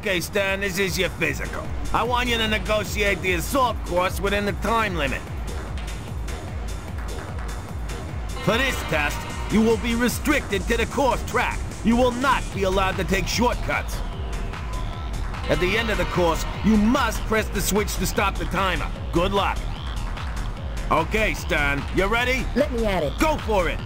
Okay, Stan, this is your physical. I want you to negotiate the assault course within the time limit. For this test, you will be restricted to the course track. You will not be allowed to take shortcuts. At the end of the course, you must press the switch to stop the timer. Good luck. Okay, Stan, you ready? Let me at it. Go for it!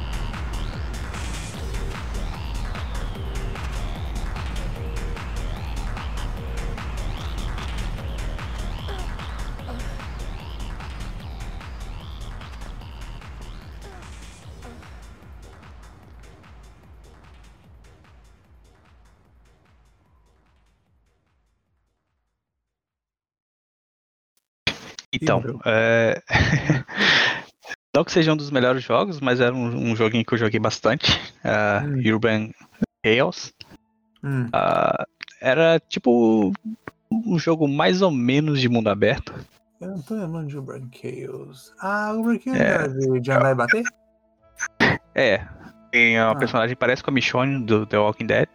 Então, é... não que seja um dos melhores jogos, mas era um, um joguinho que eu joguei bastante. uh, Urban Chaos. Hum. Uh, era tipo um jogo mais ou menos de mundo aberto. Eu não tô lembrando de Urban Chaos. Ah, o Urban Chaos É. de, de andar e bater? É. Tem uma Ah. personagem que parece com a Michonne do The Walking Dead.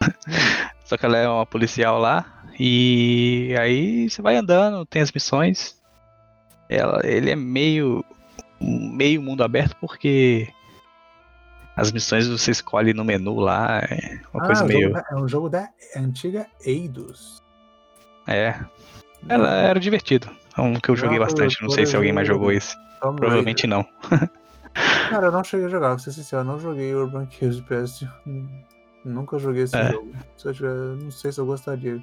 Só que ela é uma policial lá. E aí você vai andando, tem as missões. Ela, ele é meio. meio mundo aberto porque as missões você escolhe no menu lá. É uma ah, coisa meio. da- é um jogo da antiga Eidos. É. Ela era divertido. É um que eu joguei Não, bastante. Não sei se alguém mais jogou esse. Tomb Provavelmente não. Cara, eu não cheguei a jogar, vou ser sincero, eu não joguei Urban de PS. Nunca joguei esse É. jogo. Se eu tiver, não sei se eu gostaria.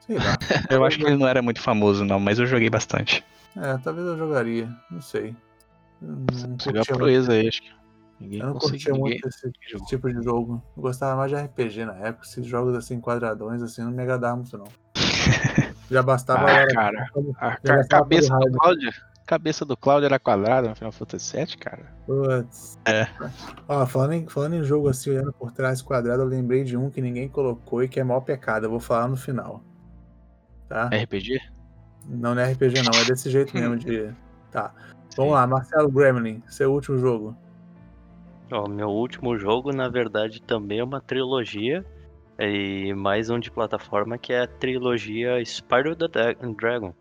Sei lá. Eu acho que ele não era muito famoso, não, mas eu joguei bastante. É, talvez eu jogaria, não sei. Eu não viu a proeza aí, acho que. Ninguém Eu não curtia Ninguém... muito esse tipo de jogo. Eu gostava mais de RPG na época. Esses jogos assim, quadradões, assim, não me agradavam muito, não. Já bastava. Ah, era- cara. A ca- cabeça do. Cláudio. Cabeça do Cláudio era quadrada no Final Fantasy VII, cara. Putz. É. Ó, falando em, falando em jogo assim, olhando por trás quadrado, eu lembrei de um que ninguém colocou e que é maior pecado. Eu vou falar no final. Tá? RPG? Não, não é RPG, não. É desse jeito mesmo de. Tá. Vamos lá, Marcelo Gremlin, seu último jogo. Ó, meu último jogo, na verdade, também é uma trilogia. E mais um de plataforma que é a trilogia Spyro the Dra- Dragon.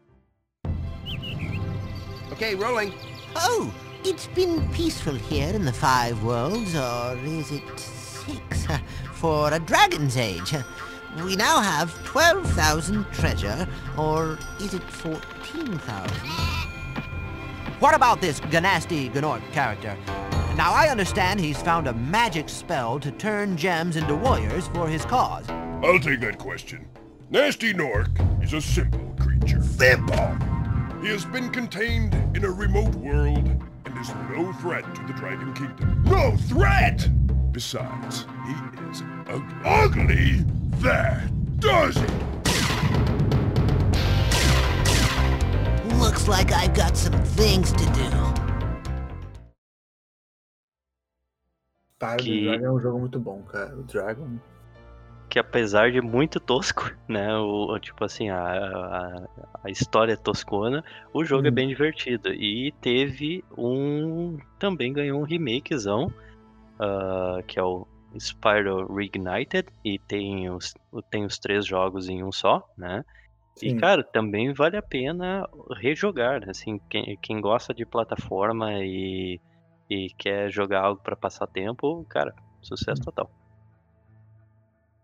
Okay, rolling. Oh, it's been peaceful here in the Five Worlds, or is it six? Uh, For a Dragon's Age. We now have 12,000 treasure, or is it 14,000? What about this Ganasty Gnork character? Now, I understand he's found a magic spell to turn gems into warriors for his cause. I'll take that question. Nasty Nork is a simple creature. Simple! He has been contained in a remote world and is no threat to the Dragon Kingdom. No threat! Besides, he is ugly. Ugly? That does it! Looks like I've got some things to do. Que- Dragon é um jogo muito bom, cara. O Dragon. que apesar de muito tosco, né, o, o- tipo assim, a, a, a história é toscona, o jogo é Hum. bem divertido. E teve um, também ganhou um remakezão, ah, que é o Spyro Reignited, e tem os, tem os três jogos em um só, né, e Sim. cara, também vale a pena rejogar, assim, quem, quem gosta de plataforma e, e quer jogar algo pra passar tempo, cara, sucesso Hum. total.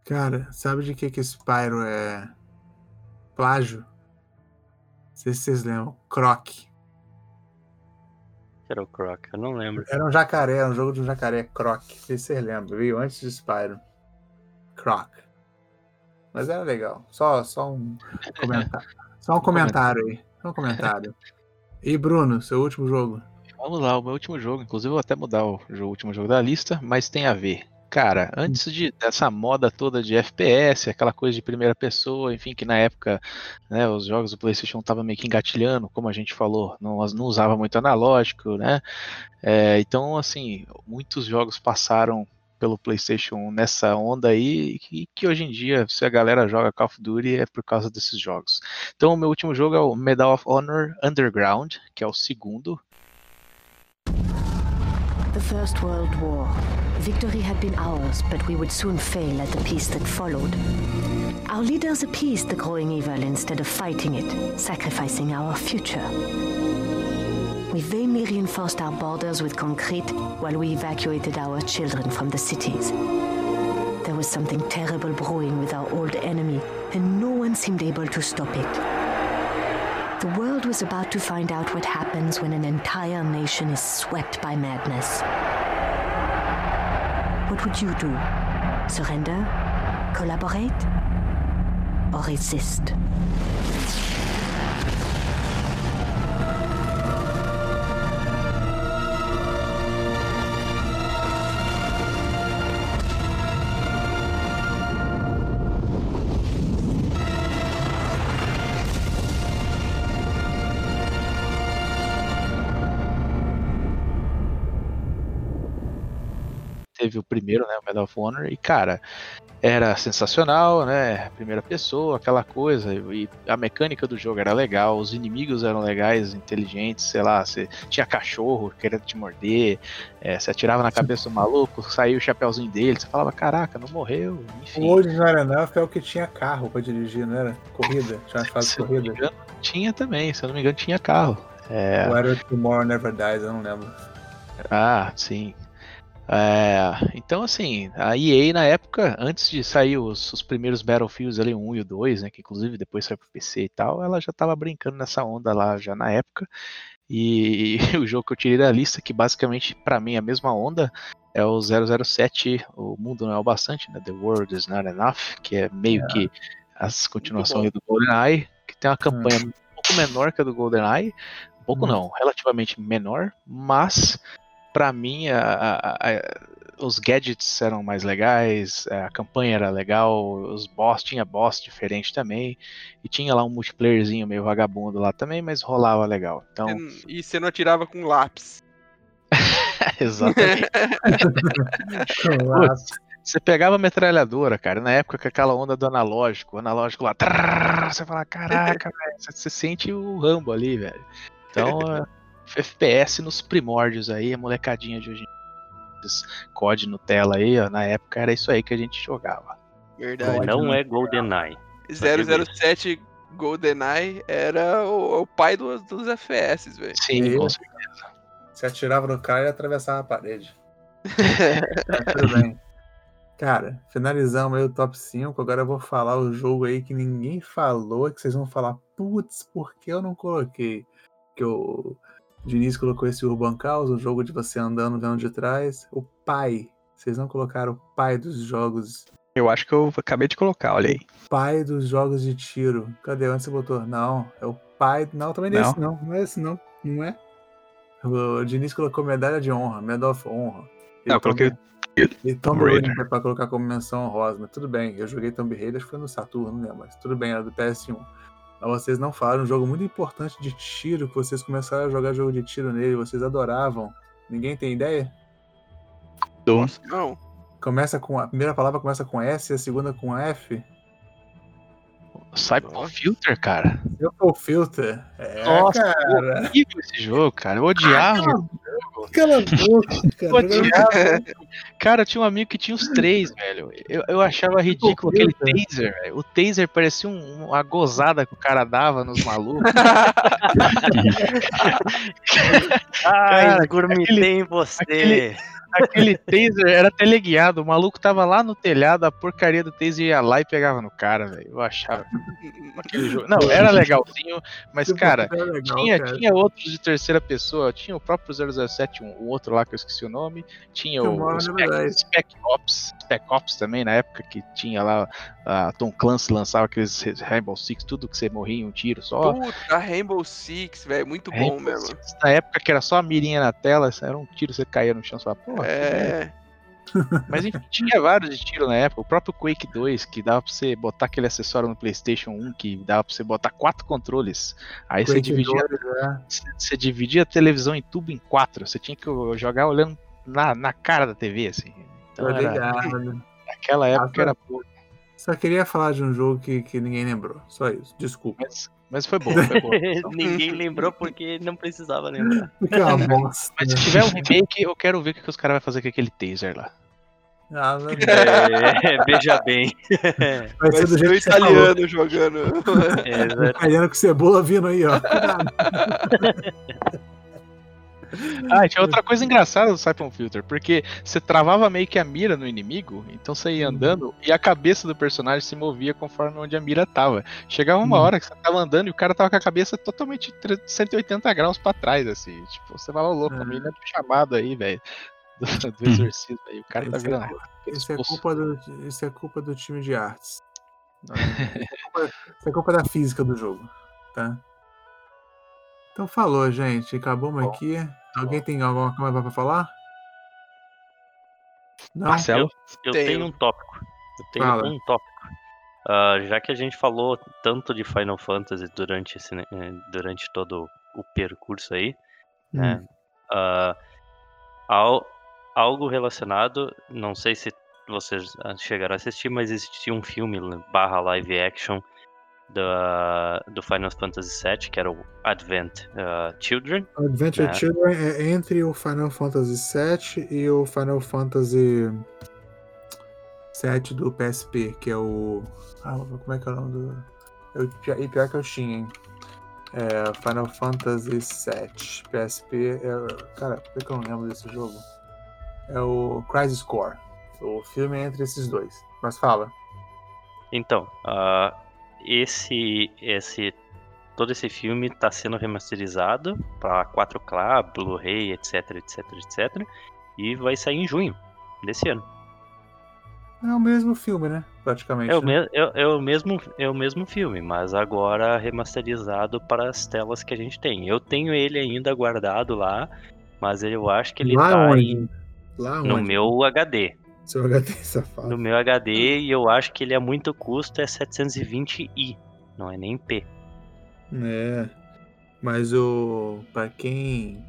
Cara, sabe de que que Spyro é plágio? Não sei se vocês lembram. Croc. Era o Croc, eu não lembro. Era um jacaré, era um jogo de um jacaré, Croc. Não sei se vocês lembram. Veio antes de Spyro. Croc. Mas era legal. Só, só um comentário. Só um comentário aí. Só um comentário. E Bruno, seu último jogo? Vamos lá, o meu último jogo. Inclusive, eu vou até mudar o, jo- último jogo da lista, mas tem a ver. Cara, antes de, dessa moda toda de FPS, aquela coisa de primeira pessoa, enfim, que na época né, os jogos do PlayStation estavam meio que engatilhando, como a gente falou, não, não usava muito analógico, né? É, então, assim, muitos jogos passaram pelo PlayStation 1 nessa onda aí, e que hoje em dia, se a galera joga Call of Duty, é por causa desses jogos. Então, o meu último jogo é o Medal of Honor Underground, que é o segundo, The First World War. Victory had been ours, but we would soon fail at the peace that followed. Our leaders appeased the growing evil instead of fighting it, sacrificing our future. We vainly reinforced our borders with concrete while we evacuated our children from the cities. There was something terrible brewing with our old enemy, and no one seemed able to stop it. The world was about to find out what happens when an entire nation is swept by madness. What would you do? Surrender? Collaborate? Or resist? Teve o primeiro, né, o Medal of Honor, e cara, era sensacional, né? Primeira pessoa, aquela coisa, e a mecânica do jogo era legal, os inimigos eram legais, inteligentes, sei lá, você tinha cachorro querendo te morder, é, você atirava na cabeça do maluco, saía o chapéuzinho dele, você falava, caraca, não morreu, enfim. O Not Enough é o que tinha carro pra dirigir, não era? Corrida, tinha uma fase corrida. engano, tinha também, se eu não me engano, tinha carro. É, o Tomorrow Never Dies, eu não lembro. Ah, sim. É, então, assim, a EA na época, antes de sair os, os primeiros Battlefields ali, o 1 e o 2, né, que inclusive depois saiu pro PC e tal, ela já tava brincando nessa onda lá já na época. E o jogo que eu tirei da lista, que basicamente pra mim é a mesma onda, é o 007, O Mundo Não é o Bastante, né, The World Is Not Enough, que é meio que as continuações do GoldenEye, que tem uma campanha um pouco menor que a do GoldenEye, um pouco Hum. não, relativamente menor, mas pra mim a- a- a- os gadgets eram mais legais, a campanha era legal, os boss tinha boss diferente também e tinha lá um multiplayerzinho meio vagabundo lá também, mas rolava legal. Então, E você não atirava com lápis. exatamente. Putz, você pegava a metralhadora, cara, na época com aquela onda do analógico, o analógico lá, trrr, você fala, caraca, velho, você, você sente o Rambo ali, velho. Então, é, FPS nos primórdios aí, a molecadinha de hoje COD Nutella aí, ó, na época era isso aí que a gente jogava. Verdade. Não é GoldenEye. 007 GoldenEye era o, o pai do- dos FPS, velho. Sim, com certeza. Você atirava no cara e atravessava a parede. Tudo bem. Cara, finalizamos aí o top 5. Agora eu vou falar o jogo aí que ninguém falou, que vocês vão falar, putz, por que eu não coloquei? Que o Diniz colocou esse Urban Chaos, o jogo de você andando vendo de trás. O pai. Vocês não colocaram o pai dos jogos. Eu acho que eu acabei de colocar, olha aí. Pai dos jogos de tiro. Cadê? Onde você botou? Não, é o pai. Não, também não é esse, não. Não é esse, não. Não é? O Diniz colocou medalha de honra, Medal of Honra. Não, eu coloquei E Tomb Raider. Pra colocar como menção honrosa, mas tudo bem. Eu joguei Tomb Raider, acho que foi no Saturno, lembro, mas tudo bem, era do PS1. Vocês não falaram um jogo muito importante de tiro, que vocês começaram a jogar jogo de tiro nele, vocês adoravam. Ninguém tem ideia? Não. Começa com a primeira palavra começa com S e a segunda com F. Cyber Filter, cara. Eu o Filter. É, Nossa, cara. horrível esse jogo, cara. Eu odiava. Cala a boca, cara. odiava. Cara, eu tinha um amigo que tinha os três, velho. Eu, eu achava ridículo aquele taser, velho. O taser parecia um- uma gozada que o cara dava nos malucos. Ai, Cara, gourmetei aquele- em você. aquele- Aquele taser era teleguiado, o maluco tava lá no telhado, a porcaria do taser ia lá e pegava no cara, velho. Eu achava. aquele jogo- Não, era legalzinho, mas, cara, legal, tinha, cara. tinha outros de terceira pessoa, tinha o próprio 007, um, um outro lá que eu esqueci o nome, tinha o, o Spec, verdade. Spec Ops, Spec Ops também, na época que tinha lá, a Tom Clancy lançava aqueles Rainbow Six, tudo que você morria em um tiro só. Puta, Rainbow Six, velho. Muito bom Rainbow mesmo. Six, Na época que era só a mirinha na tela, era um tiro, você caía no chão, você falava, porra. É. Mas enfim, tinha vários de tiro na época. O próprio Quake 2, que dava pra você botar aquele acessório no PlayStation 1, que dava pra você botar quatro controles. Aí você dividia, 2, é. você- você dividia a televisão em tubo em quatro. Você tinha que jogar olhando na, na cara da TV, assim. Então ligado. naquela época Ah, era boa. Só queria falar de um jogo que, que ninguém lembrou. Só isso. Desculpa. Mas, mas foi bom, foi bom. Ninguém lembrou porque não precisava lembrar. Porque é uma bosta. Mas se tiver um remake, eu quero ver o que os caras vão fazer com aquele taser lá. Ah. É, veja bem. Vai ser do jeito falou. italiano jogando. É, O italiano com cebola vindo aí, ó. Cuidado. Ah, tinha outra coisa engraçada do Siphon Filter, porque você travava meio que a mira no inimigo, então você ia andando e a cabeça do personagem se movia conforme onde a mira tava. Chegava uma Hum. hora que você tava andando e o cara tava com a cabeça totalmente tre- 180 graus pra trás, assim. Tipo, você fala, "Ô, louco, a mina do chamado aí, velho. Do, do exorcismo aí. O cara tá Isso é virando. cu- Isso é culpa do, isso é culpa do time de artes. Não, Isso é culpa- isso é culpa da física do jogo, tá? Então falou, gente. Acabamos aqui. Alguém tem alguma coisa pra falar? Não? Marcelo? Eu Tenho. tenho um tópico. Eu tenho Fala. um tópico. Ah, já que a gente falou tanto de Final Fantasy durante, esse, né, eh, durante todo o percurso aí, né? Hum. ah, ao, algo relacionado, não sei se vocês ah, chegaram a assistir, mas existia um filme barra live action da, do Final Fantasy VII, que era o Advent ah, Children. Adventure né? Children é entre o Final Fantasy VII e o Final Fantasy VII do PSP, que é o. Ah, como é que é o nome do. É o pi- e pior que é o Shin, hein? É Final Fantasy VII. PSP. É... Cara, por que eu não lembro desse jogo? É o Crisis Core. O filme é entre esses dois. Mas fala. Então, ah, esse, esse, todo esse filme está sendo remasterizado para 4K, Blu-ray, etc, etc, etc, e vai sair em junho desse ano. É o mesmo filme, né? Praticamente. É o, né? é, é o mesmo, é o mesmo filme, mas agora remasterizado para as telas que a gente tem. Eu tenho ele ainda guardado lá, mas eu acho que ele Lá tá onde? em- Lá no onde? meu HD. Seu HD safado. No meu HD e eu acho que ele é muito custo, é 720i, não é nem P. É. Mas o. Pra quem.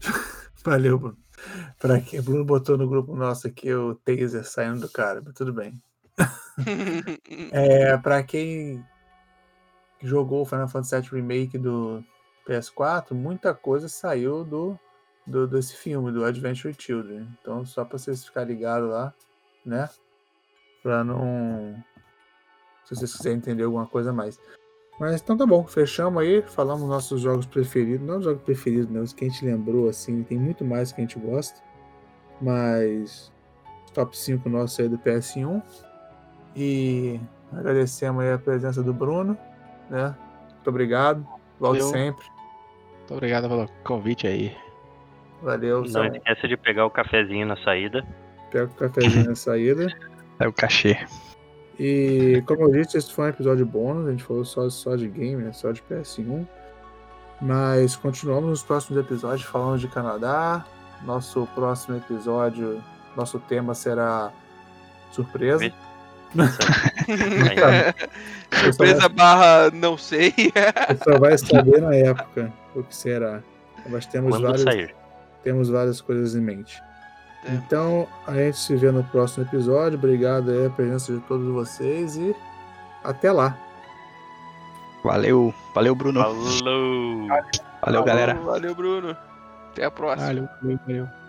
Valeu, Bruno. Pra quem. Bruno botou no grupo nosso aqui o taser saindo do cara, mas tudo bem. É, pra quem jogou o Final Fantasy VII Remake do PS4, muita coisa saiu do, do desse filme, do Adventure Children. Então, só pra vocês ficarem ligados lá, né? Pra não. Se vocês quiserem entender alguma coisa a mais. Mas então tá bom, fechamos aí, falamos nossos jogos preferidos. Não os jogos preferidos, né? Os que a gente lembrou, assim, tem muito mais que a gente gosta. Mas top 5 nosso aí do PS1. E agradecemos aí a presença do Bruno, né? Muito obrigado. Volte Valeu. sempre. Muito obrigado pelo convite aí. Valeu, Não esqueça de pegar o cafezinho na saída. Pega o cafezinho na saída. É o cachê. E como eu disse, esse foi um episódio bônus, a gente falou só, só de game, né? Só de PS1. Mas continuamos nos próximos episódios falando de Canadá. Nosso próximo episódio, nosso tema será surpresa. Surpresa barra não sei. Você só vai saber na época o que será. Mas temos Quando várias, sair. Temos várias coisas em mente. Então, a gente se vê no próximo episódio. Obrigado aí a presença de todos vocês e até lá. Valeu, valeu, Bruno. Falou! Valeu, galera. Valeu, Bruno. Até a próxima. Valeu, valeu, valeu.